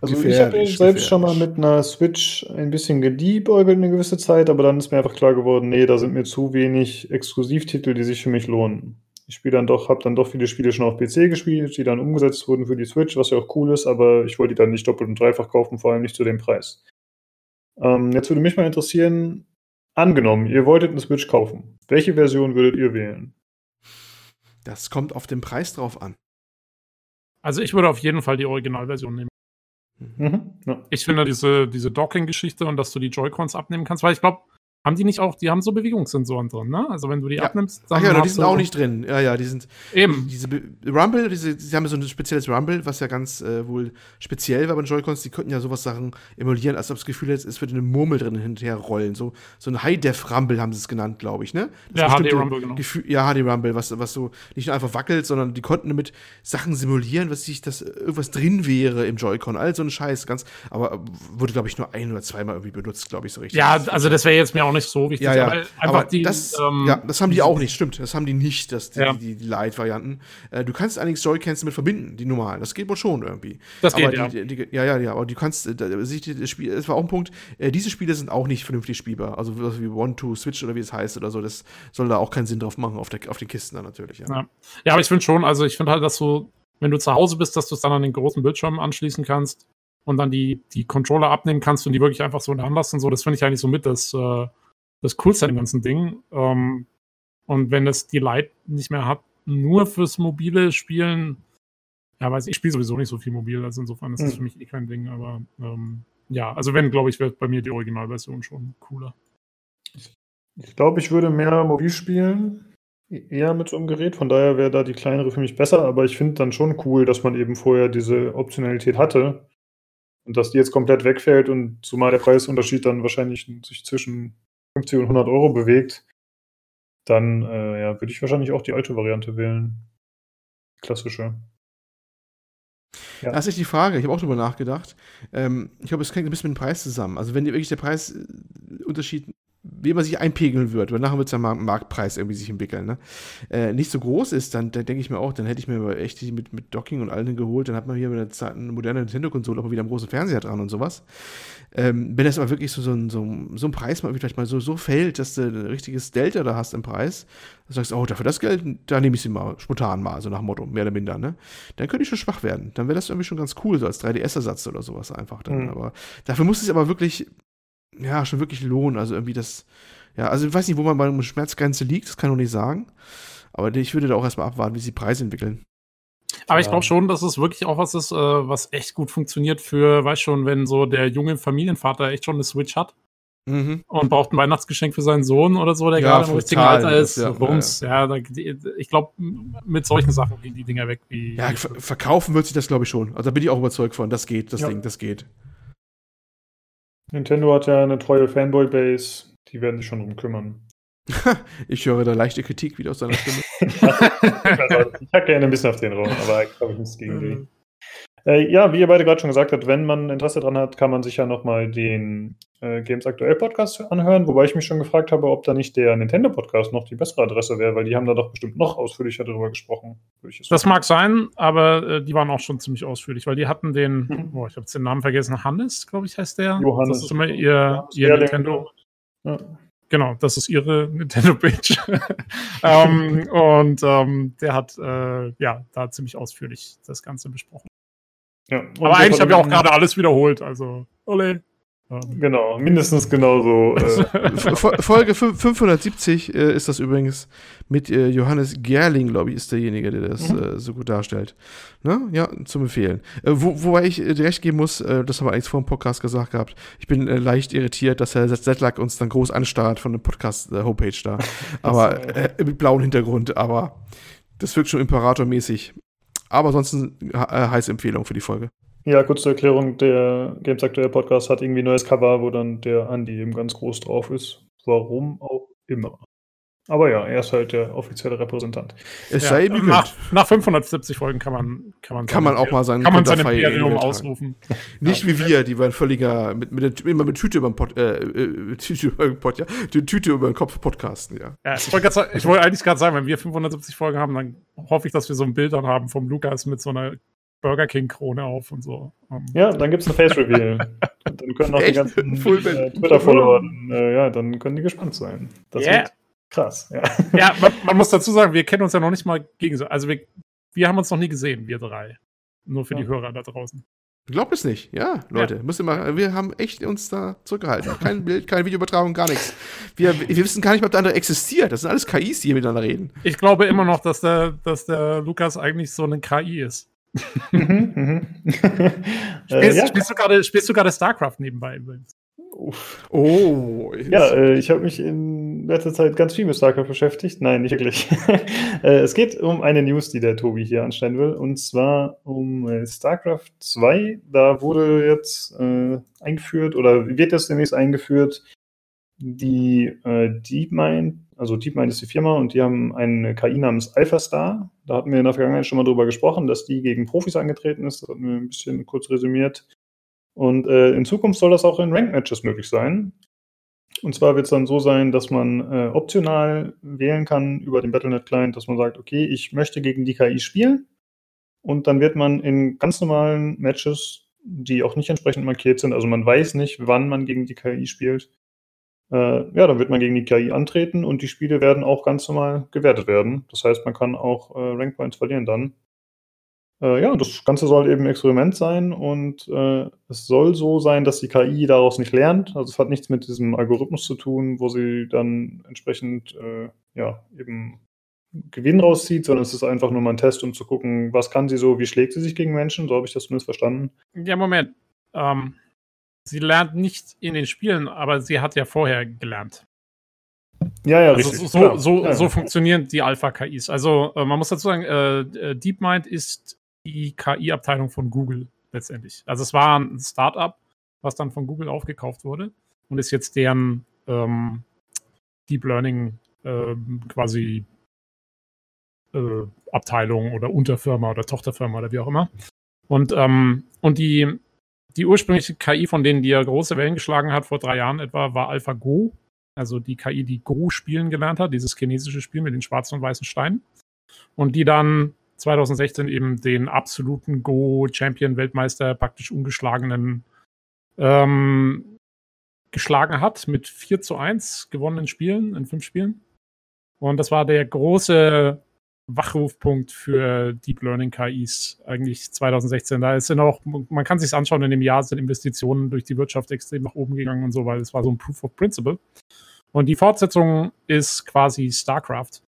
also gefährlich, ich habe selbst gefährlich. schon mal mit einer Switch ein bisschen geliebäugelt eine gewisse Zeit, aber dann ist mir einfach klar geworden, nee, da sind mir zu wenig Exklusivtitel, die sich für mich lohnen ich spiele dann doch, habe dann doch viele Spiele schon auf PC gespielt, die dann umgesetzt wurden für die Switch, was ja auch cool ist, aber ich wollte die dann nicht doppelt und dreifach kaufen, vor allem nicht zu dem Preis. Ähm, jetzt würde mich mal interessieren, angenommen, ihr wolltet eine Switch kaufen. Welche Version würdet ihr wählen? Das kommt auf den Preis drauf an. Also ich würde auf jeden Fall die Originalversion nehmen. Mhm, ja. Ich finde diese, diese Docking-Geschichte und dass du die Joy-Cons abnehmen kannst, weil ich glaube, haben die nicht auch, die haben so Bewegungssensoren drin, ne? Also wenn du die ja. abnimmst, dann. Ach ja, die sind auch nicht drin. Ja, ja, die sind. Eben. Diese Rumble, diese, die haben so ein spezielles Rumble, was ja ganz äh, wohl speziell war bei den Joy-Cons. Die könnten ja sowas Sachen emulieren, als ob das Gefühl hätte, es würde eine Murmel drin hinterher rollen. So, so ein High-Def-Rumble haben sie es genannt, glaube ich, ne? Das ja, HD-Rumble, genau. Gefühl, ja, HD-Rumble, was, was so nicht nur einfach wackelt, sondern die konnten damit Sachen simulieren, was sich, dass irgendwas drin wäre im Joy-Con. All so ein Scheiß, ganz. Aber wurde, glaube ich, nur ein oder zweimal irgendwie benutzt, glaube ich, so richtig. Ja, also das wäre jetzt mir auch nicht so wichtig. Ja, ja einfach die, das, ähm, ja, das haben die auch nicht, stimmt. Das haben die nicht, das, die, ja. die, die Light-Varianten. Äh, du kannst allerdings Joy-Cans damit verbinden, die normalen. Das geht wohl schon irgendwie. Das geht, aber ja. Die, ja, ja, ja, aber du kannst, äh, das Spiel, das war auch ein Punkt, äh, diese Spiele sind auch nicht vernünftig spielbar. Also wie One-Two-Switch oder wie es heißt oder so, das soll da auch keinen Sinn drauf machen, auf, der, auf den Kisten dann natürlich. Ja, ja. ja aber ich finde schon, also ich finde halt, dass du, wenn du zu Hause bist, dass du es dann an den großen Bildschirm anschließen kannst und dann die, die Controller abnehmen kannst und die wirklich einfach so in der Hand lassen. So, das finde ich eigentlich so mit das, äh, das Coolste an dem ganzen Ding. Ähm, und wenn es die Light nicht mehr hat, nur fürs mobile Spielen, ja, weiß ich, ich spiele sowieso nicht so viel mobil, also insofern ist das hm. für mich eh kein Ding, aber ähm, ja, also wenn, glaube ich, wird bei mir die Originalversion schon cooler. Ich glaube, ich würde mehr mobil spielen, eher mit so einem Gerät, von daher wäre da die kleinere für mich besser, aber ich finde dann schon cool, dass man eben vorher diese Optionalität hatte und dass die jetzt komplett wegfällt und zumal der Preisunterschied dann wahrscheinlich sich zwischen 50 und 100 Euro bewegt, dann äh, ja, würde ich wahrscheinlich auch die alte Variante wählen. Klassische. Ja. Das ist die Frage, ich habe auch drüber nachgedacht. Ähm, ich glaube, es hängt ein bisschen mit dem Preis zusammen. Also, wenn wirklich der Preisunterschied wie man sich einpegeln wird, weil nachher wird es ja mal Marktpreis irgendwie sich entwickeln, ne? Äh, nicht so groß ist, dann, dann denke ich mir auch, dann hätte ich mir echt mit, mit Docking und allem geholt, dann hat man hier mit der Zeit eine moderne Nintendo-Konsole auch wieder einen großen Fernseher dran und sowas. Ähm, wenn das aber wirklich so, so, ein, so, so ein Preis mal vielleicht mal so, so fällt, dass du ein richtiges Delta da hast im Preis, dann sagst du, oh, dafür das Geld, da nehme ich sie mal spontan mal, so nach Motto, mehr oder minder, ne? Dann könnte ich schon schwach werden. Dann wäre das irgendwie schon ganz cool, so als 3DS-Ersatz oder sowas einfach dann. Mhm. Aber dafür muss es aber wirklich ja, schon wirklich lohnen. Also irgendwie das, ja, also ich weiß nicht, wo man bei einer Schmerzgrenze liegt, das kann ich noch nicht sagen. Aber ich würde da auch erstmal abwarten, wie sie Preise entwickeln. Aber ich glaube schon, dass es wirklich auch was ist, äh, was echt gut funktioniert für, weißt schon, wenn so der junge Familienvater echt schon eine Switch hat mhm. und braucht ein Weihnachtsgeschenk für seinen Sohn oder so, der ja, gerade im richtigen Alter ist. Das, ja, Rums, ja, ja. ja ich glaube, mit solchen Sachen gehen die Dinger weg. Wie ja, verkaufen wird sich das, glaube ich, schon. Also da bin ich auch überzeugt von. Das geht, das Ding, das geht. Nintendo hat ja eine treue Fanboy-Base, die werden sich schon drum kümmern. ich höre da leichte Kritik wieder aus seiner Stimme. ich hacke gerne ein bisschen auf den Raum, aber ich glaube, ich nichts gegen die. Äh, ja, wie ihr beide gerade schon gesagt habt, wenn man Interesse dran hat, kann man sich ja nochmal den äh, Games Aktuell Podcast anhören, wobei ich mich schon gefragt habe, ob da nicht der Nintendo Podcast noch die bessere Adresse wäre, weil die haben da doch bestimmt noch ausführlicher darüber gesprochen. Das mag sein, aber äh, die waren auch schon ziemlich ausführlich, weil die hatten den, mhm. oh, ich habe jetzt den Namen vergessen, Hannes, glaube ich, heißt der. Johannes. Das ist immer ihr, ihr Nintendo. Ja. Genau, das ist ihre Nintendo-Page. ähm, und ähm, der hat äh, ja da ziemlich ausführlich das Ganze besprochen. Ja, Aber eigentlich habe ich auch gerade alles wiederholt, also ole. Genau, mindestens genauso. Äh. Folge 570 äh, ist das übrigens mit äh, Johannes Gerling, glaube ich, ist derjenige, der das mhm. Äh, so gut darstellt. Ne? Ja, zum Empfehlen. Äh, wo, wobei ich dir recht geben muss, äh, das haben wir eigentlich vor dem Podcast gesagt gehabt, ich bin leicht irritiert, dass Herr Zetlack uns dann groß anstarrt von der Podcast-Homepage da. aber mit blauem Hintergrund, aber das wirkt schon imperatormäßig. Aber ansonsten heiße Empfehlung für die Folge. Ja, kurz zur Erklärung, der Games Aktuell Podcast hat irgendwie ein neues Cover, wo dann der Andi eben ganz groß drauf ist. Warum auch immer. Aber ja, er ist halt der offizielle Repräsentant. Es sei ja, nach, nach 570 Folgen kann man kann man, kann man auch mal sein kann man sein Imperium ausrufen. Nicht wie wir, die waren völliger mit, mit, immer mit Tüte über den Pod, äh, äh, Tüte über den Pod, ja, die Tüte über den Kopf podcasten, ja. ja ich wollte wollt eigentlich gerade sagen, wenn wir 570 Folgen haben, dann hoffe ich, dass wir so ein Bild dann haben vom Lukas mit so einer Burger King Krone auf und so. Um. Ja, dann gibt es ein Face Reveal. dann können auch Echt? die ganzen äh, Twitter-Follower, äh, ja, dann können die gespannt sein. Das yeah. wird krass. Ja, ja man, man, muss dazu sagen, wir kennen uns ja noch nicht mal gegenseitig. Also wir, wir haben uns noch nie gesehen, wir drei. Nur für ja. die Hörer da draußen. Glaubt es nicht, ja, Leute. Ja. Müsst ihr wir haben echt uns da zurückgehalten. Kein Bild, keine Videoübertragung, gar nichts. Wir, wir wissen gar nicht, ob der andere existiert. Das sind alles KIs, die hier miteinander reden. Ich glaube immer noch, dass der, dass der Lukas eigentlich so eine KI ist. Mhm, mhm. spielst, äh, ja. spielst, du gerade, spielst du gerade StarCraft nebenbei übrigens? Oh. Ja, äh, ich habe mich in letzter Zeit ganz viel mit StarCraft beschäftigt. Nein, nicht wirklich. äh, es geht um eine News, die der Tobi hier anstellen will, und zwar um äh, StarCraft 2. Da wurde jetzt äh, eingeführt oder wird jetzt demnächst eingeführt die äh, DeepMind also DeepMind ist die Firma und die haben eine KI namens AlphaStar. Da hatten wir in der Vergangenheit schon mal drüber gesprochen, dass die gegen Profis angetreten ist. Das hatten wir ein bisschen kurz resümiert. Und äh, in Zukunft soll das auch in Ranked-Matches möglich sein. Und zwar wird es dann so sein, dass man äh, optional wählen kann über den Battlenet-Client, dass man sagt, okay, ich möchte gegen die KI spielen. Und dann wird man in ganz normalen Matches, die auch nicht entsprechend markiert sind, also man weiß nicht, wann man gegen die KI spielt, äh, ja, dann wird man gegen die KI antreten und die Spiele werden auch ganz normal gewertet werden. Das heißt, man kann auch äh, Rank Points verlieren dann. Äh, ja, das Ganze soll eben ein Experiment sein und äh, es soll so sein, dass die KI daraus nicht lernt. Also es hat nichts mit diesem Algorithmus zu tun, wo sie dann entsprechend äh, ja eben Gewinn rauszieht, sondern es ist einfach nur mal ein Test, um zu gucken, was kann sie so, wie schlägt sie sich gegen Menschen. So habe ich das zumindest verstanden. Ja, Moment. Ähm, sie lernt nicht in den Spielen, aber sie hat ja vorher gelernt. Ja, ja, also richtig. So, so, ja. so funktionieren die Alpha-KIs. Also äh, man muss dazu sagen, äh, äh DeepMind ist die KI-Abteilung von Google letztendlich. Also es war ein Startup, was dann von Google aufgekauft wurde und ist jetzt deren ähm, Deep Learning äh, quasi äh, Abteilung oder Unterfirma oder Tochterfirma oder wie auch immer. Und, ähm, und die die ursprüngliche KI, von denen die ja große Wellen geschlagen hat, vor drei Jahren etwa, war AlphaGo. Also die KI, die Go spielen gelernt hat, dieses chinesische Spiel mit den schwarzen und weißen Steinen. Und die dann 2016 eben den absoluten Go-Champion-Weltmeister praktisch ungeschlagenen ähm, geschlagen hat mit 4 zu 1 gewonnenen Spielen in fünf Spielen. Und das war der große Wachrufpunkt für Deep Learning KIs eigentlich 2016. Da ist auch, man kann sich anschauen, in dem Jahr sind Investitionen durch die Wirtschaft extrem nach oben gegangen und so, weil es war so ein Proof of Principle. Und die Fortsetzung ist quasi StarCraft,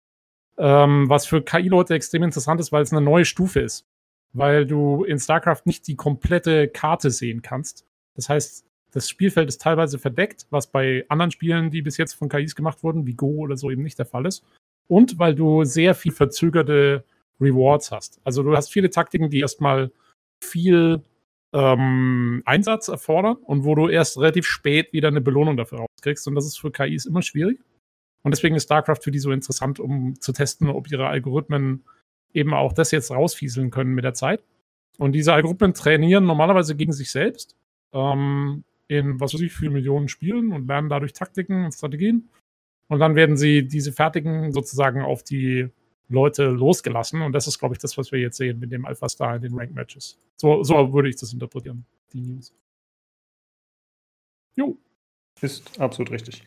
ähm, was für KI-Leute extrem interessant ist, weil es eine neue Stufe ist. Weil du in StarCraft nicht die komplette Karte sehen kannst. Das heißt, das Spielfeld ist teilweise verdeckt, was bei anderen Spielen, die bis jetzt von KIs gemacht wurden, wie Go oder so, eben nicht der Fall ist und weil du sehr viel verzögerte Rewards hast. Also du hast viele Taktiken, die erstmal viel ähm, Einsatz erfordern und wo du erst relativ spät wieder eine Belohnung dafür rauskriegst. Und das ist für KIs immer schwierig. Und deswegen ist StarCraft für die so interessant, um zu testen, ob ihre Algorithmen eben auch das jetzt rausfieseln können mit der Zeit. Und diese Algorithmen trainieren normalerweise gegen sich selbst ähm, in, was weiß ich, vier Millionen Spielen und lernen dadurch Taktiken und Strategien. Und dann werden sie diese fertigen sozusagen auf die Leute losgelassen. Und das ist, glaube ich, das, was wir jetzt sehen mit dem Alpha Star in den Rank Matches. So, so würde ich das interpretieren, die News. Jo. Ist absolut richtig.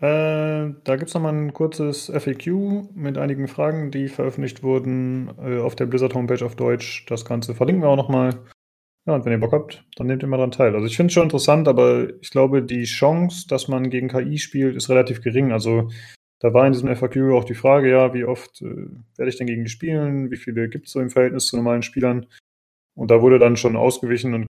Äh, da gibt es nochmal ein kurzes FAQ mit einigen Fragen, die veröffentlicht wurden äh, auf der Blizzard Homepage auf Deutsch. Das Ganze verlinken wir auch nochmal. Ja, und wenn ihr Bock habt, dann nehmt ihr mal daran teil. Also ich finde es schon interessant, aber ich glaube, die Chance, dass man gegen KI spielt, ist relativ gering. Also da war in diesem FAQ auch die Frage, ja, wie oft äh, werde ich denn gegen die spielen? Wie viele gibt es so im Verhältnis zu normalen Spielern? Und da wurde dann schon ausgewichen und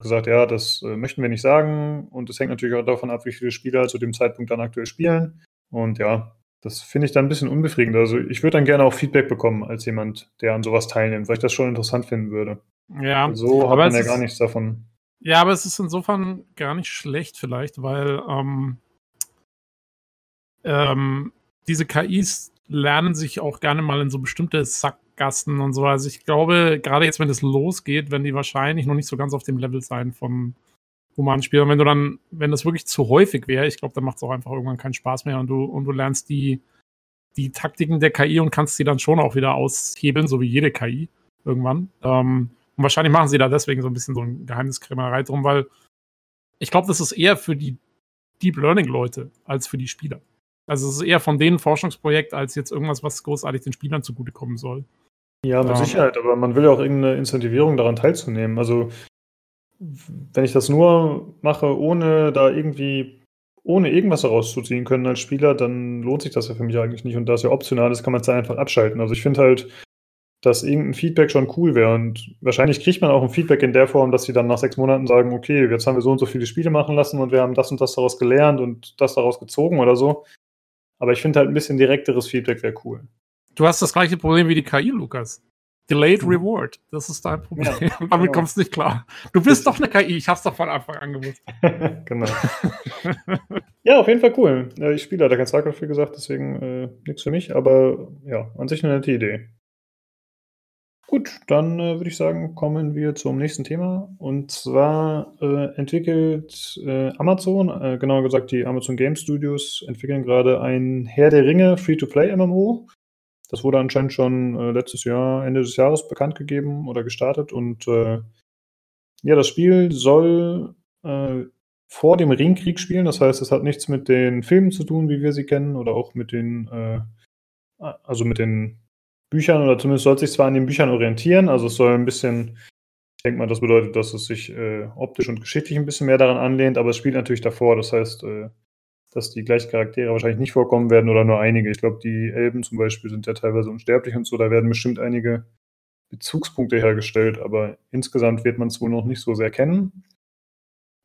gesagt, ja, das äh, möchten wir nicht sagen. Und es hängt natürlich auch davon ab, wie viele Spieler zu dem Zeitpunkt dann aktuell spielen. Und ja, das finde ich dann ein bisschen unbefriedigend. Also ich würde dann gerne auch Feedback bekommen als jemand, der an sowas teilnimmt, weil ich das schon interessant finden würde. Ja, so hat man ja gar nichts davon. Ja, aber es ist insofern gar nicht schlecht vielleicht, weil ähm, ähm, diese KIs lernen sich auch gerne mal in so bestimmte Sackgassen und so. Also ich glaube, gerade jetzt, wenn es losgeht, werden die wahrscheinlich noch nicht so ganz auf dem Level sein von humanen Spielern. Wenn du dann, wenn das wirklich zu häufig wäre, ich glaube, dann macht es auch einfach irgendwann keinen Spaß mehr und du, und du lernst die, die Taktiken der KI und kannst sie dann schon auch wieder aushebeln, so wie jede KI irgendwann. Ähm, und wahrscheinlich machen sie da deswegen so ein bisschen so eine Geheimniskrämerei drum, weil ich glaube, das ist eher für die Deep Learning Leute als für die Spieler. Also es ist eher von denen Forschungsprojekt als jetzt irgendwas, was großartig den Spielern zugutekommen soll. Ja, mit ähm, Sicherheit, aber man will ja auch irgendeine Incentivierung daran teilzunehmen. Also wenn ich das nur mache, ohne da irgendwie, ohne irgendwas herauszuziehen können als Spieler, dann lohnt sich das ja für mich eigentlich nicht. Und da es ja optional ist, kann man es dann einfach abschalten. Also ich finde halt, dass irgendein Feedback schon cool wäre. Und wahrscheinlich kriegt man auch ein Feedback in der Form, dass sie dann nach sechs Monaten sagen, okay, jetzt haben wir so und so viele Spiele machen lassen und wir haben das und das daraus gelernt und das daraus gezogen oder so. Aber ich finde halt ein bisschen direkteres Feedback wäre cool. Du hast das gleiche Problem wie die KI, Lukas. Delayed mhm. Reward. Das ist dein Problem. Ja, Damit genau. kommst du nicht klar. Du bist doch eine KI. Ich hab's doch von Anfang an gewusst. genau. ja, auf jeden Fall cool. Ich spiele leider kein StarCraft, wie gesagt, deswegen äh, nichts für mich. Aber ja, an sich eine nette Idee. Gut, dann äh, würde ich sagen, kommen wir zum nächsten Thema. Und zwar äh, entwickelt äh, Amazon, äh, genauer gesagt die Amazon Game Studios, entwickeln gerade ein Herr der Ringe Free-to-Play-MMO. Das wurde anscheinend schon äh, letztes Jahr, Ende des Jahres bekannt gegeben oder gestartet. Und äh, ja, das Spiel soll vor dem Ringkrieg spielen. Das heißt, es hat nichts mit den Filmen zu tun, wie wir sie kennen, oder auch mit den, also mit den Büchern oder zumindest soll sich zwar an den Büchern orientieren, also es soll ein bisschen, ich denke mal, das bedeutet, dass es sich äh, optisch und geschichtlich ein bisschen mehr daran anlehnt, aber es spielt natürlich davor, das heißt, äh, dass die gleichen Charaktere wahrscheinlich nicht vorkommen werden oder nur einige. Ich glaube, die Elben zum Beispiel sind ja teilweise unsterblich und so, da werden bestimmt einige Bezugspunkte hergestellt, aber insgesamt wird man es wohl noch nicht so sehr kennen.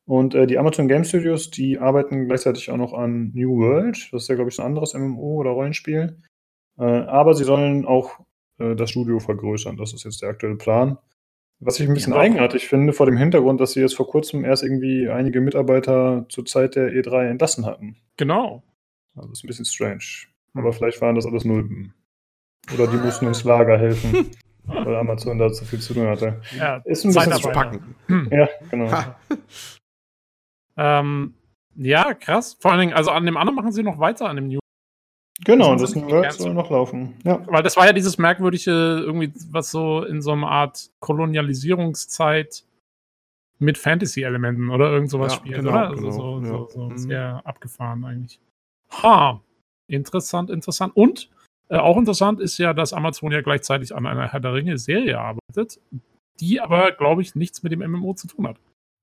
Und äh, die Amazon Game Studios, die arbeiten gleichzeitig auch noch an New World. Das ist ja, glaube ich, ein anderes MMO oder Rollenspiel. Äh, aber sie sollen auch äh, das Studio vergrößern. Das ist jetzt der aktuelle Plan. Was ich ein bisschen ja. eigenartig finde, vor dem Hintergrund, dass sie jetzt vor kurzem erst irgendwie einige Mitarbeiter zur Zeit der E3 entlassen hatten. Genau. Also das ist ein bisschen strange. Aber vielleicht waren das alles Nulpen. Oder die mussten ins Lager helfen, weil Amazon da zu viel zu tun hatte. Ja, ist ein bisschen zu packen. Hm. Ja, genau. ähm, ja, krass. Vor allen Dingen, also an dem anderen machen sie noch weiter, an dem New Genau, das, das World soll noch laufen. Ja. Weil das war ja dieses merkwürdige, irgendwie, was so in so einer Art Kolonialisierungszeit mit Fantasy-Elementen oder irgend sowas ja, spielt, genau, oder? Also genau, so, ja. so, so mhm. sehr abgefahren eigentlich. Ha, interessant, interessant. Und äh, auch interessant ist ja, dass Amazon ja gleichzeitig an einer Herr der Ringe-Serie arbeitet, die aber, glaube ich, nichts mit dem MMO zu tun hat.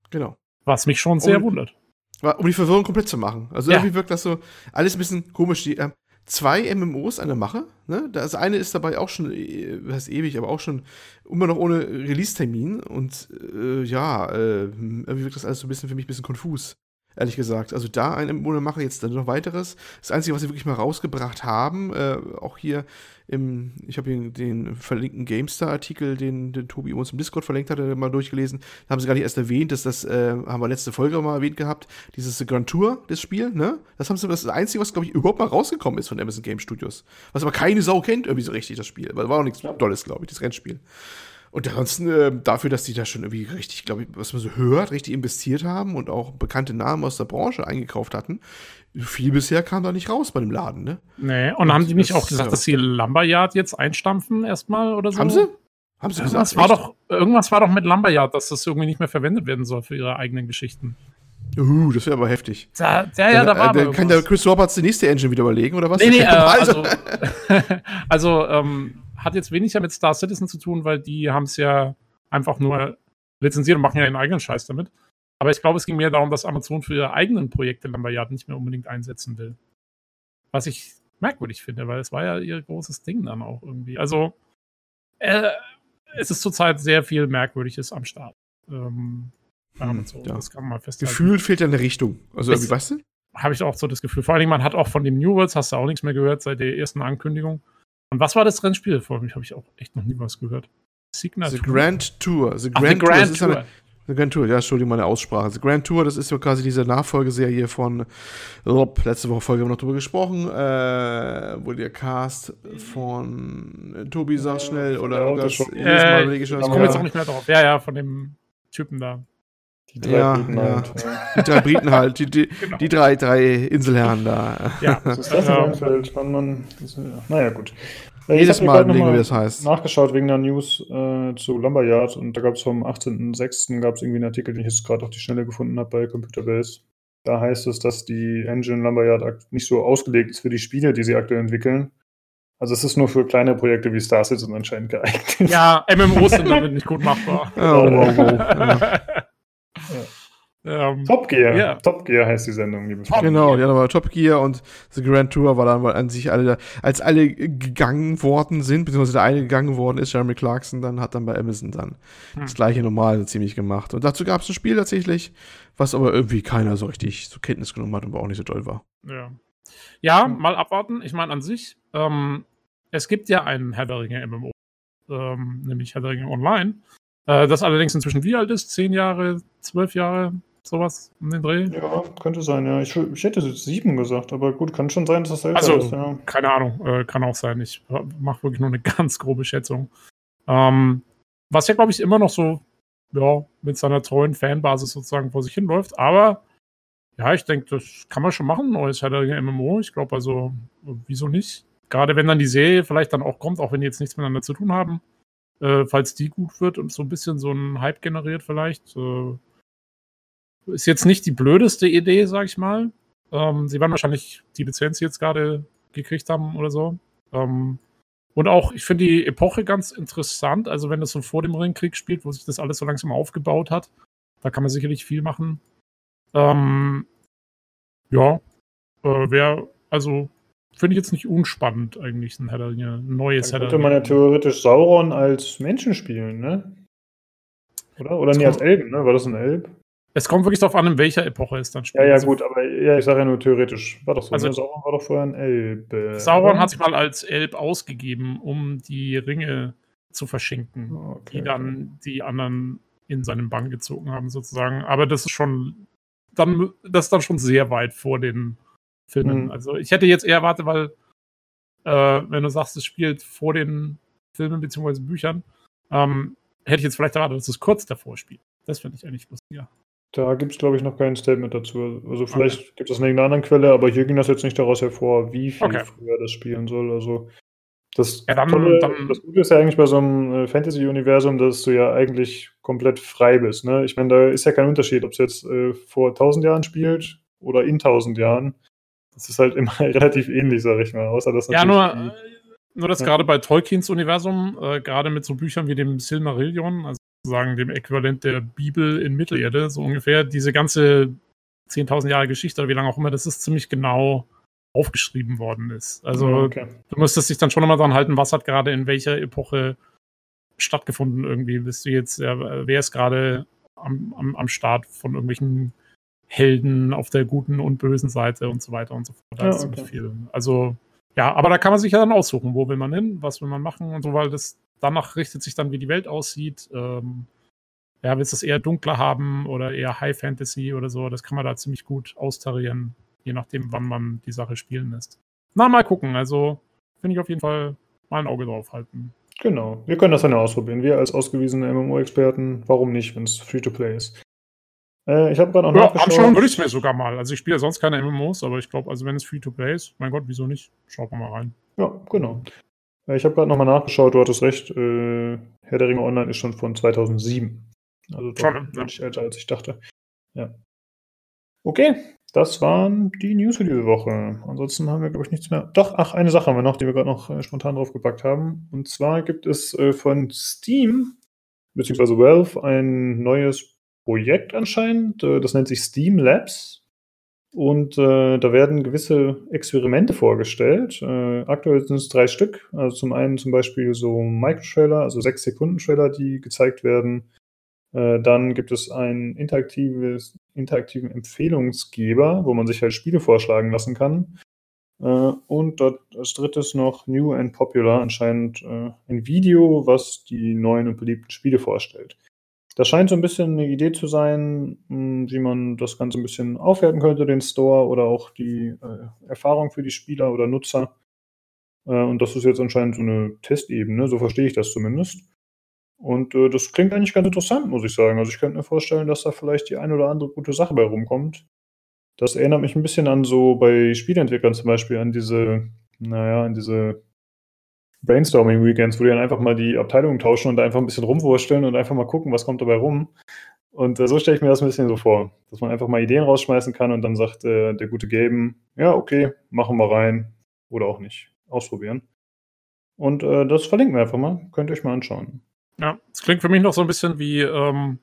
Genau. Was mich schon sehr um, wundert. Um die Verwirrung komplett zu machen. Also ja. irgendwie wirkt das so alles ein bisschen komisch. Die, äh, zwei MMOs an der Mache. Ne? Das eine ist dabei auch schon, äh, was ewig, aber auch schon immer noch ohne Release-Termin. Und äh, ja, äh, irgendwie wirkt das alles so ein bisschen für mich ein bisschen konfus. Ehrlich gesagt. Also da ein mache jetzt dann noch weiteres. Das Einzige, was sie wirklich mal rausgebracht haben, äh, auch hier im, ich habe hier den verlinkten GameStar-Artikel, den, den Tobi uns im Discord verlinkt hatte, mal durchgelesen. Da haben sie gar nicht erst erwähnt, dass das, äh, haben wir letzte Folge mal erwähnt gehabt, dieses Grand Tour, das Spiel, ne? Das haben sie, das ist das Einzige, was, glaube ich, überhaupt mal rausgekommen ist von Amazon Game Studios. Was aber keine Sau kennt, irgendwie so richtig, das Spiel. Weil war auch nichts ja. Dolles, glaube ich, das Rennspiel. Und ansonsten äh, dafür, dass die da schon irgendwie richtig, glaube ich, was man so hört, richtig investiert haben und auch bekannte Namen aus der Branche eingekauft hatten, viel bisher kam da nicht raus bei dem Laden, ne? Nee, und, und haben die nicht auch gesagt, ja. dass sie Lumberyard jetzt einstampfen erstmal oder so? Haben sie? Haben sie irgendwas gesagt? War doch, irgendwas war doch mit Lumberyard, dass das irgendwie nicht mehr verwendet werden soll für ihre eigenen Geschichten. Uh, das wäre aber heftig. Da, ja, ja, da war äh, Kann der Chris Roberts die nächste Engine wieder überlegen, oder was? Nee, nee, äh, also, also ähm, hat jetzt weniger mit Star Citizen zu tun, weil die haben es ja einfach nur lizenziert und machen ja ihren eigenen Scheiß damit. Aber ich glaube, es ging mehr darum, dass Amazon für ihre eigenen Projekte Lambayard nicht mehr unbedingt einsetzen will. Was ich merkwürdig finde, weil es war ja ihr großes Ding dann auch irgendwie. Also, äh, es ist zurzeit sehr viel Merkwürdiges am Start. Ähm, bei hm, Amazon. Ja. Das kann man mal festhalten. Gefühl fehlt ja eine Richtung. Also, irgendwie, weißt du? Habe ich auch so das Gefühl. Vor allem, man hat auch von dem New Worlds, hast du auch nichts mehr gehört seit der ersten Ankündigung. Und was war das Rennspiel? Vor mich habe ich auch echt noch nie was gehört. Signature. The Grand Tour. The Grand, Ach, the Grand Tour. Tour. The Grand Tour, ja, Entschuldigung, meine Aussprache. The Grand Tour, das ist so quasi diese Nachfolgeserie von, oh, letzte Woche Folge haben wir noch drüber gesprochen, äh, wo der Cast von äh, Tobi sagt schnell oder ja, das, jedes Mal äh, ich schon. Ich komme jetzt auch nicht mehr drauf. Ja, ja, von dem Typen da. Die drei ja, Briten ja. halt. Die drei Briten halt, die, die, genau. die drei, drei Inselherren da. Ja, das ist das ja. Umfeld, wann man. Naja, gut. Äh, Jedes Mal überlegen, wie das heißt. Nachgeschaut wegen der News äh, zu Lumberyard und da gab es vom 18.06. gab es irgendwie einen Artikel, den ich jetzt gerade auf die Schnelle gefunden habe bei Computerbase. Da heißt es, dass die Engine Lumberyard nicht so ausgelegt ist für die Spiele, die sie aktuell entwickeln. Also es ist nur für kleine Projekte wie Star Citizen anscheinend geeignet. Ja, MMOs sind damit nicht gut machbar. oh, wow, wow. ja. Ähm, Top Gear. Yeah. Top Gear heißt die Sendung, liebe Freunde. Genau, ja, da war Top Gear und The Grand Tour war dann an sich alle, als alle gegangen worden sind, beziehungsweise der eine gegangen worden ist, Jeremy Clarkson, dann hat dann bei Amazon dann hm. das gleiche normal ziemlich gemacht. Und dazu gab es ein Spiel tatsächlich, was aber irgendwie keiner so richtig zur Kenntnis genommen hat und auch nicht so toll war. Ja. Ja, hm. mal abwarten. Ich meine, an sich, ähm, es gibt ja einen Herr der Ringe MMO, ähm, nämlich Herr der Ringe Online. Äh, das allerdings inzwischen wie alt ist? Zehn Jahre, zwölf Jahre? sowas um den Dreh? Ja, könnte sein, ja. Ich, ich hätte sieben gesagt, aber gut, kann schon sein, dass das älter also, ist, ja. Keine Ahnung, äh, kann auch sein. Ich mache wirklich nur eine ganz grobe Schätzung. Ähm, was ja, glaube ich, immer noch so, ja, mit seiner treuen Fanbasis sozusagen vor sich hinläuft, aber ja, ich denke, das kann man schon machen, neues Herr MMO. Ich glaube also, wieso nicht? Gerade wenn dann die Serie vielleicht dann auch kommt, auch wenn die jetzt nichts miteinander zu tun haben. Äh, falls die gut wird und so ein bisschen so einen Hype generiert vielleicht, äh, ist jetzt nicht die blödeste Idee, sag ich mal. Ähm, sie werden wahrscheinlich die Lizenz jetzt gerade gekriegt haben oder so. Ähm, und auch, ich finde die Epoche ganz interessant. Also, wenn das so vor dem Ringkrieg spielt, wo sich das alles so langsam aufgebaut hat, da kann man sicherlich viel machen. Ähm, ja, äh, wäre, also, finde ich jetzt nicht unspannend, eigentlich ein, Herr ein neues Dann könnte man ja theoretisch Sauron als Menschen spielen, ne? Oder? Oder nie als Elben, ne? War das ein Elb? Es kommt wirklich darauf an, in welcher Epoche es dann spielt. Ja, ja, also, gut, aber ja, ich sage ja nur theoretisch. War doch so. Also, ne? Sauron war doch vorher ein Elb. Sauron hat sich mal als Elb ausgegeben, um die Ringe zu verschenken, okay, die dann die anderen in seinen Bann gezogen haben, sozusagen. Aber das ist schon dann, das ist dann schon sehr weit vor den Filmen. Mhm. Also ich hätte jetzt eher erwartet, weil, äh, wenn du sagst, es spielt vor den Filmen bzw. Büchern, ähm, hätte ich jetzt vielleicht erwartet, dass es kurz davor spielt. Das finde ich eigentlich lustiger. Da gibt es, glaube ich, noch kein Statement dazu. Also vielleicht okay. gibt es eine irgendeine andere Quelle, aber hier ging das jetzt nicht daraus hervor, wie viel okay. früher das spielen soll. Also das, ja, dann, Tolle, dann, das Gute ist ja eigentlich bei so einem äh, Fantasy-Universum, dass du ja eigentlich komplett frei bist. Ne? Ich meine, da ist ja kein Unterschied, ob es jetzt äh, vor 1000 Jahren spielt oder in 1000 Jahren. Das ist halt immer relativ ähnlich, sag ich mal. Außer dass ja, nur, die, nur dass ja. gerade bei Tolkiens Universum, äh, gerade mit so Büchern wie dem Silmarillion, also sozusagen dem Äquivalent der Bibel in Mittelerde, so ungefähr. Diese ganze 10.000 Jahre Geschichte oder wie lange auch immer, das ist ziemlich genau aufgeschrieben worden ist. Also okay. du müsstest dich dann schon nochmal dran halten, was hat gerade in welcher Epoche stattgefunden irgendwie. Bist du jetzt, ja, wer ist gerade am, am, am Start von irgendwelchen Helden auf der guten und bösen Seite und so weiter und so fort. Da ja, ist okay. viel. Also, ja, aber da kann man sich ja dann aussuchen, wo will man hin, was will man machen und so, weil das danach richtet sich dann, wie die Welt aussieht. Ähm, ja, willst du es eher dunkler haben oder eher High Fantasy oder so? Das kann man da ziemlich gut austarieren, je nachdem, wann man die Sache spielen lässt. Na, mal gucken. Also, finde ich auf jeden Fall mal ein Auge drauf halten. Genau. Wir können das dann ja ausprobieren. Wir als ausgewiesene MMO-Experten, warum nicht, wenn es Free-to-Play ist? Äh, ich habe gerade auch ja, nachgeschaut. Anschauen würde ich es mir sogar mal. Also ich spiele ja sonst keine MMOs, aber ich glaube, also wenn es Free-to-Play ist, mein Gott, wieso nicht? Schaut mal rein. Ja, genau. Äh, ich habe gerade nochmal nachgeschaut, du hattest recht, äh, Herr der Ringe Online ist schon von 2007. Also doch schon, ja. älter, als ich dachte. Ja. Okay, das waren die News für diese Woche. Ansonsten haben wir, glaube ich, nichts mehr. Doch, ach, eine Sache haben wir noch, die wir gerade noch äh, spontan draufgepackt haben. Und zwar gibt es äh, von Steam, beziehungsweise Valve, ein neues Projekt anscheinend. Äh, das nennt sich Steam Labs. Und äh, da werden gewisse Experimente vorgestellt. Äh, aktuell sind es drei Stück. Also zum einen zum Beispiel so Microtrailer, also sechs Sekunden Trailer, die gezeigt werden. Äh, dann gibt es einen interaktiven Empfehlungsgeber, wo man sich halt Spiele vorschlagen lassen kann. Äh, und dort als drittes noch New and Popular, anscheinend äh, ein Video, was die neuen und beliebten Spiele vorstellt. Das scheint so ein bisschen eine Idee zu sein, hm, wie man das Ganze ein bisschen aufwerten könnte, den Store oder auch die äh, Erfahrung für die Spieler oder Nutzer. Äh, und das ist jetzt anscheinend so eine Testebene, so verstehe ich das zumindest. Und äh, das klingt eigentlich ganz interessant, muss ich sagen. Also ich könnte mir vorstellen, dass da vielleicht die eine oder andere gute Sache bei rumkommt. Das erinnert mich ein bisschen an so bei Spieleentwicklern zum Beispiel, an diese, naja, an diese Brainstorming-Weekends, wo die dann einfach mal die Abteilungen tauschen und einfach ein bisschen rumwursteln und einfach mal gucken, was kommt dabei rum. Und äh, so stelle ich mir das ein bisschen so vor, dass man einfach mal Ideen rausschmeißen kann und dann sagt äh, der gute Gaben, ja, okay, machen wir rein oder auch nicht. Ausprobieren. Und äh, das verlinken wir einfach mal. Könnt ihr euch mal anschauen. Ja, es klingt für mich noch so ein bisschen wie ähm,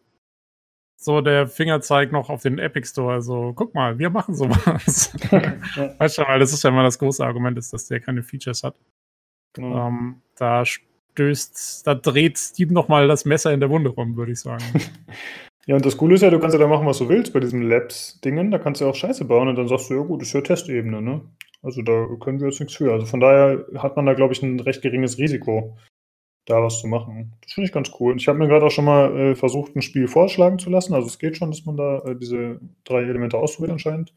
so der Fingerzeig noch auf den Epic Store. So, guck mal, wir machen sowas. ja. Weißt du, weil das ist ja immer das große Argument, ist, dass der keine Features hat. Genau. Ähm, da stößt, da dreht Steam nochmal das Messer in der Wunde rum, würde ich sagen. ja, und das Coole ist ja, du kannst ja da machen, was du willst bei diesen Labs-Dingen. Da kannst du ja auch Scheiße bauen und dann sagst du, ja gut, das ist ja Testebene, ne? Also da können wir jetzt nichts für. Also von daher hat man da, glaube ich, ein recht geringes Risiko, da was zu machen. Das finde ich ganz cool. Und ich habe mir gerade auch schon mal äh, versucht, ein Spiel vorschlagen zu lassen. Also es geht schon, dass man da äh, diese drei Elemente ausprobiert anscheinend.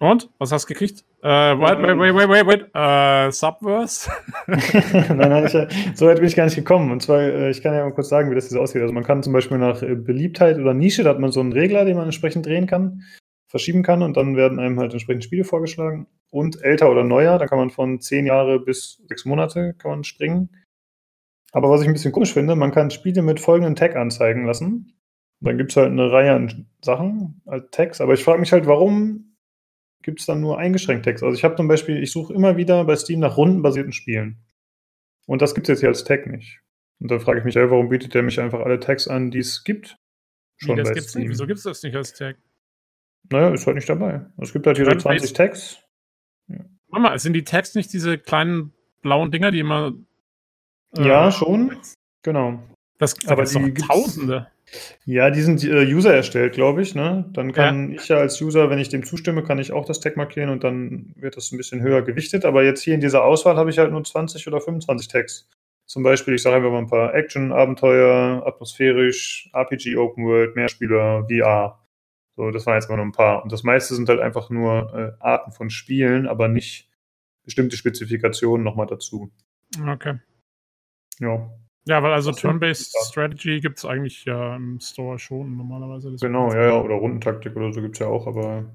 Und? Was hast du gekriegt? Äh, wait, wait, wait, wait, wait, wait. Äh, Subverse? nein, nein, ich, so weit bin ich gar nicht gekommen. Und zwar, äh, ich kann ja mal kurz sagen, wie das hier aussieht. Also man kann zum Beispiel nach äh, Beliebtheit oder Nische, da hat man so einen Regler, den man entsprechend drehen kann, verschieben kann und dann werden einem halt entsprechend Spiele vorgeschlagen. Und älter oder neuer, da kann man von zehn Jahre bis sechs Monate kann man springen. Aber was ich ein bisschen komisch finde, man kann Spiele mit folgenden Tag anzeigen lassen. Dann gibt es halt eine Reihe an Sachen als Tags. Aber ich frage mich halt, warum gibt es dann nur eingeschränkt Text. Also ich habe zum Beispiel, ich suche immer wieder bei Steam nach rundenbasierten Spielen. Und das gibt es jetzt hier als Tag nicht. Und dann frage ich mich, warum bietet der mich einfach alle Tags an, die es gibt? Schon nee, das gibt's Steam. nicht. Wieso gibt es das nicht als Tag? Naja, ist halt nicht dabei. Es gibt halt hier so 20 Tags. Ja. Mama, sind die Tags nicht diese kleinen blauen Dinger, die immer. Äh, ja, schon. Genau. Das, aber die Tausende. Ja, die sind äh, User erstellt, glaube ich. Ne? Dann kann ja. ich ja als User, wenn ich dem zustimme, kann ich auch das Tag markieren und dann wird das ein bisschen höher gewichtet. Aber jetzt hier in dieser Auswahl habe ich halt nur 20 oder 25 Tags. Zum Beispiel, ich sage einfach mal ein paar Action, Abenteuer, atmosphärisch, RPG, Open World, Mehrspieler, VR. So, das waren jetzt mal nur ein paar. Und das meiste sind halt einfach nur äh, Arten von Spielen, aber nicht bestimmte Spezifikationen nochmal dazu. Okay. Ja. Ja, weil also Turn-Based Strategy gibt es eigentlich ja im Store schon normalerweise. Genau, ja, ja, oder Rundentaktik oder so gibt es ja auch, aber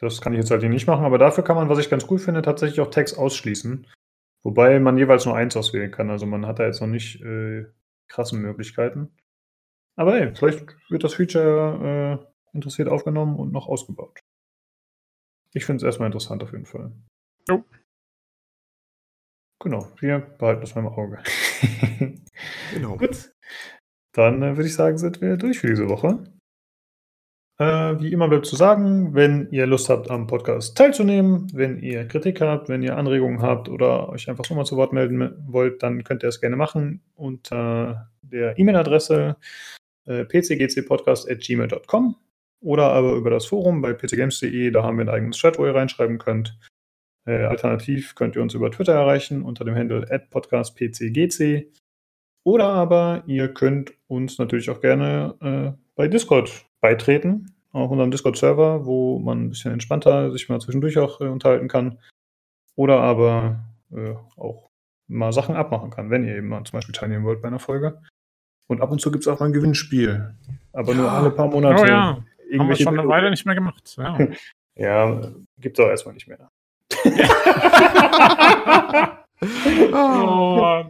das kann ich jetzt halt hier nicht machen. Aber dafür kann man, was ich ganz cool finde, tatsächlich auch Tags ausschließen. Wobei man jeweils nur eins auswählen kann. Also man hat da jetzt noch nicht äh, krassen Möglichkeiten. Aber ey, vielleicht wird das Feature äh, interessiert aufgenommen und noch ausgebaut. Ich finde es erstmal interessant auf jeden Fall. Jo. Genau, wir behalten das mal im Auge. genau. Gut. Dann äh, würde ich sagen, sind wir durch für diese Woche. Äh, wie immer bleibt zu sagen, wenn ihr Lust habt, am Podcast teilzunehmen, wenn ihr Kritik habt, wenn ihr Anregungen habt oder euch einfach so mal zu Wort melden wollt, dann könnt ihr es gerne machen unter der E-Mail-Adresse äh, pcgcpodcast.gmail.com oder aber über das Forum bei pcgames.de. Da haben wir ein eigenes Chat, wo ihr reinschreiben könnt. Äh, alternativ könnt ihr uns über Twitter erreichen unter dem Handle podcastpcgc. Oder aber ihr könnt uns natürlich auch gerne äh, bei Discord beitreten, auf unserem Discord-Server, wo man ein bisschen entspannter sich mal zwischendurch auch äh, unterhalten kann. Oder aber äh, auch mal Sachen abmachen kann, wenn ihr eben mal zum Beispiel teilnehmen wollt bei einer Folge. Und ab und zu gibt es auch mal ein Gewinnspiel. Aber ja. nur alle paar Monate. Oh ja, haben wir schon eine Weile nicht mehr gemacht. Ja, ja gibt es auch erstmal nicht mehr. Oh,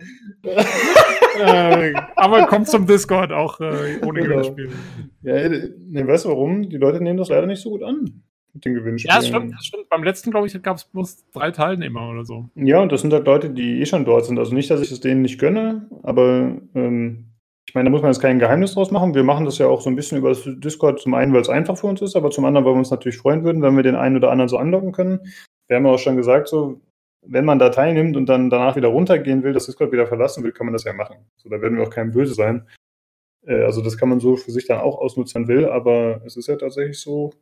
äh, aber kommt zum Discord auch äh, ohne genau. Gewinnspiel. Ja, ne, weißt du warum? Die Leute nehmen das leider nicht so gut an mit den Gewinnspielen. Ja, das stimmt, das stimmt. Beim letzten, glaube ich, gab es bloß drei Teilnehmer oder so. Ja, und das sind halt Leute, die eh schon dort sind. Also nicht, dass ich es denen nicht gönne, aber ähm, ich meine, da muss man jetzt kein Geheimnis draus machen. Wir machen das ja auch so ein bisschen über das Discord, zum einen, weil es einfach für uns ist, aber zum anderen, weil wir uns natürlich freuen würden, wenn wir den einen oder anderen so anlocken können. Wir haben ja auch schon gesagt, so, wenn man da teilnimmt und dann danach wieder runtergehen will, das Discord wieder verlassen will, kann man das ja machen. So, da werden wir auch keinem böse sein. Äh, also das kann man so für sich dann auch ausnutzen will, aber es ist ja tatsächlich so,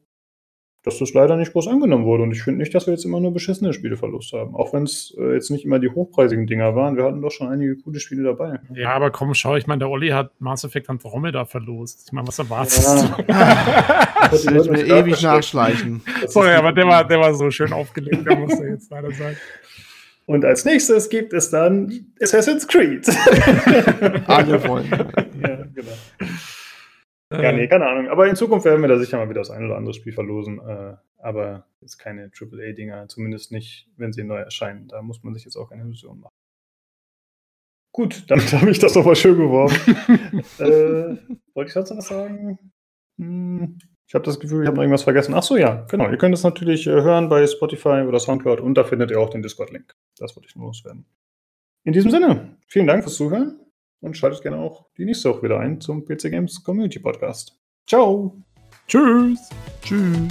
dass das leider nicht groß angenommen wurde. Und ich finde nicht, dass wir jetzt immer nur beschissene Spieleverluste haben. Auch wenn es äh, jetzt nicht immer die hochpreisigen Dinger waren. Wir hatten doch schon einige coole Spiele dabei. Ja, aber komm, schau, ich meine, der Olli hat Mass Effect Andromeda verlost. Ich meine, was erwartest ja. du? das wird mir ewig nachschleichen. Sorry, aber der war, der war so schön aufgelegt, der muss jetzt leider sein. Und als nächstes gibt es dann Assassin's Creed. Alle wollen. ja, genau. Ja, nee, keine Ahnung. Aber in Zukunft werden wir da sicher mal wieder das ein oder andere Spiel verlosen. Äh, aber jetzt keine AAA-Dinger, zumindest nicht, wenn sie neu erscheinen. Da muss man sich jetzt auch keine Illusion machen. Gut, damit habe ich das doch mal schön geworfen. äh, wollte ich sonst noch was sagen? Hm, ich habe das Gefühl, ich habe noch irgendwas vergessen. Ach so, ja, genau. Ihr könnt es natürlich äh, hören bei Spotify oder Soundcloud und da findet ihr auch den Discord-Link. Das wollte ich nur loswerden. In diesem Sinne, vielen Dank fürs Zuhören und schaltet gerne auch die nächste Woche wieder ein zum PC Games Community Podcast. Ciao. Tschüss. Tschüss.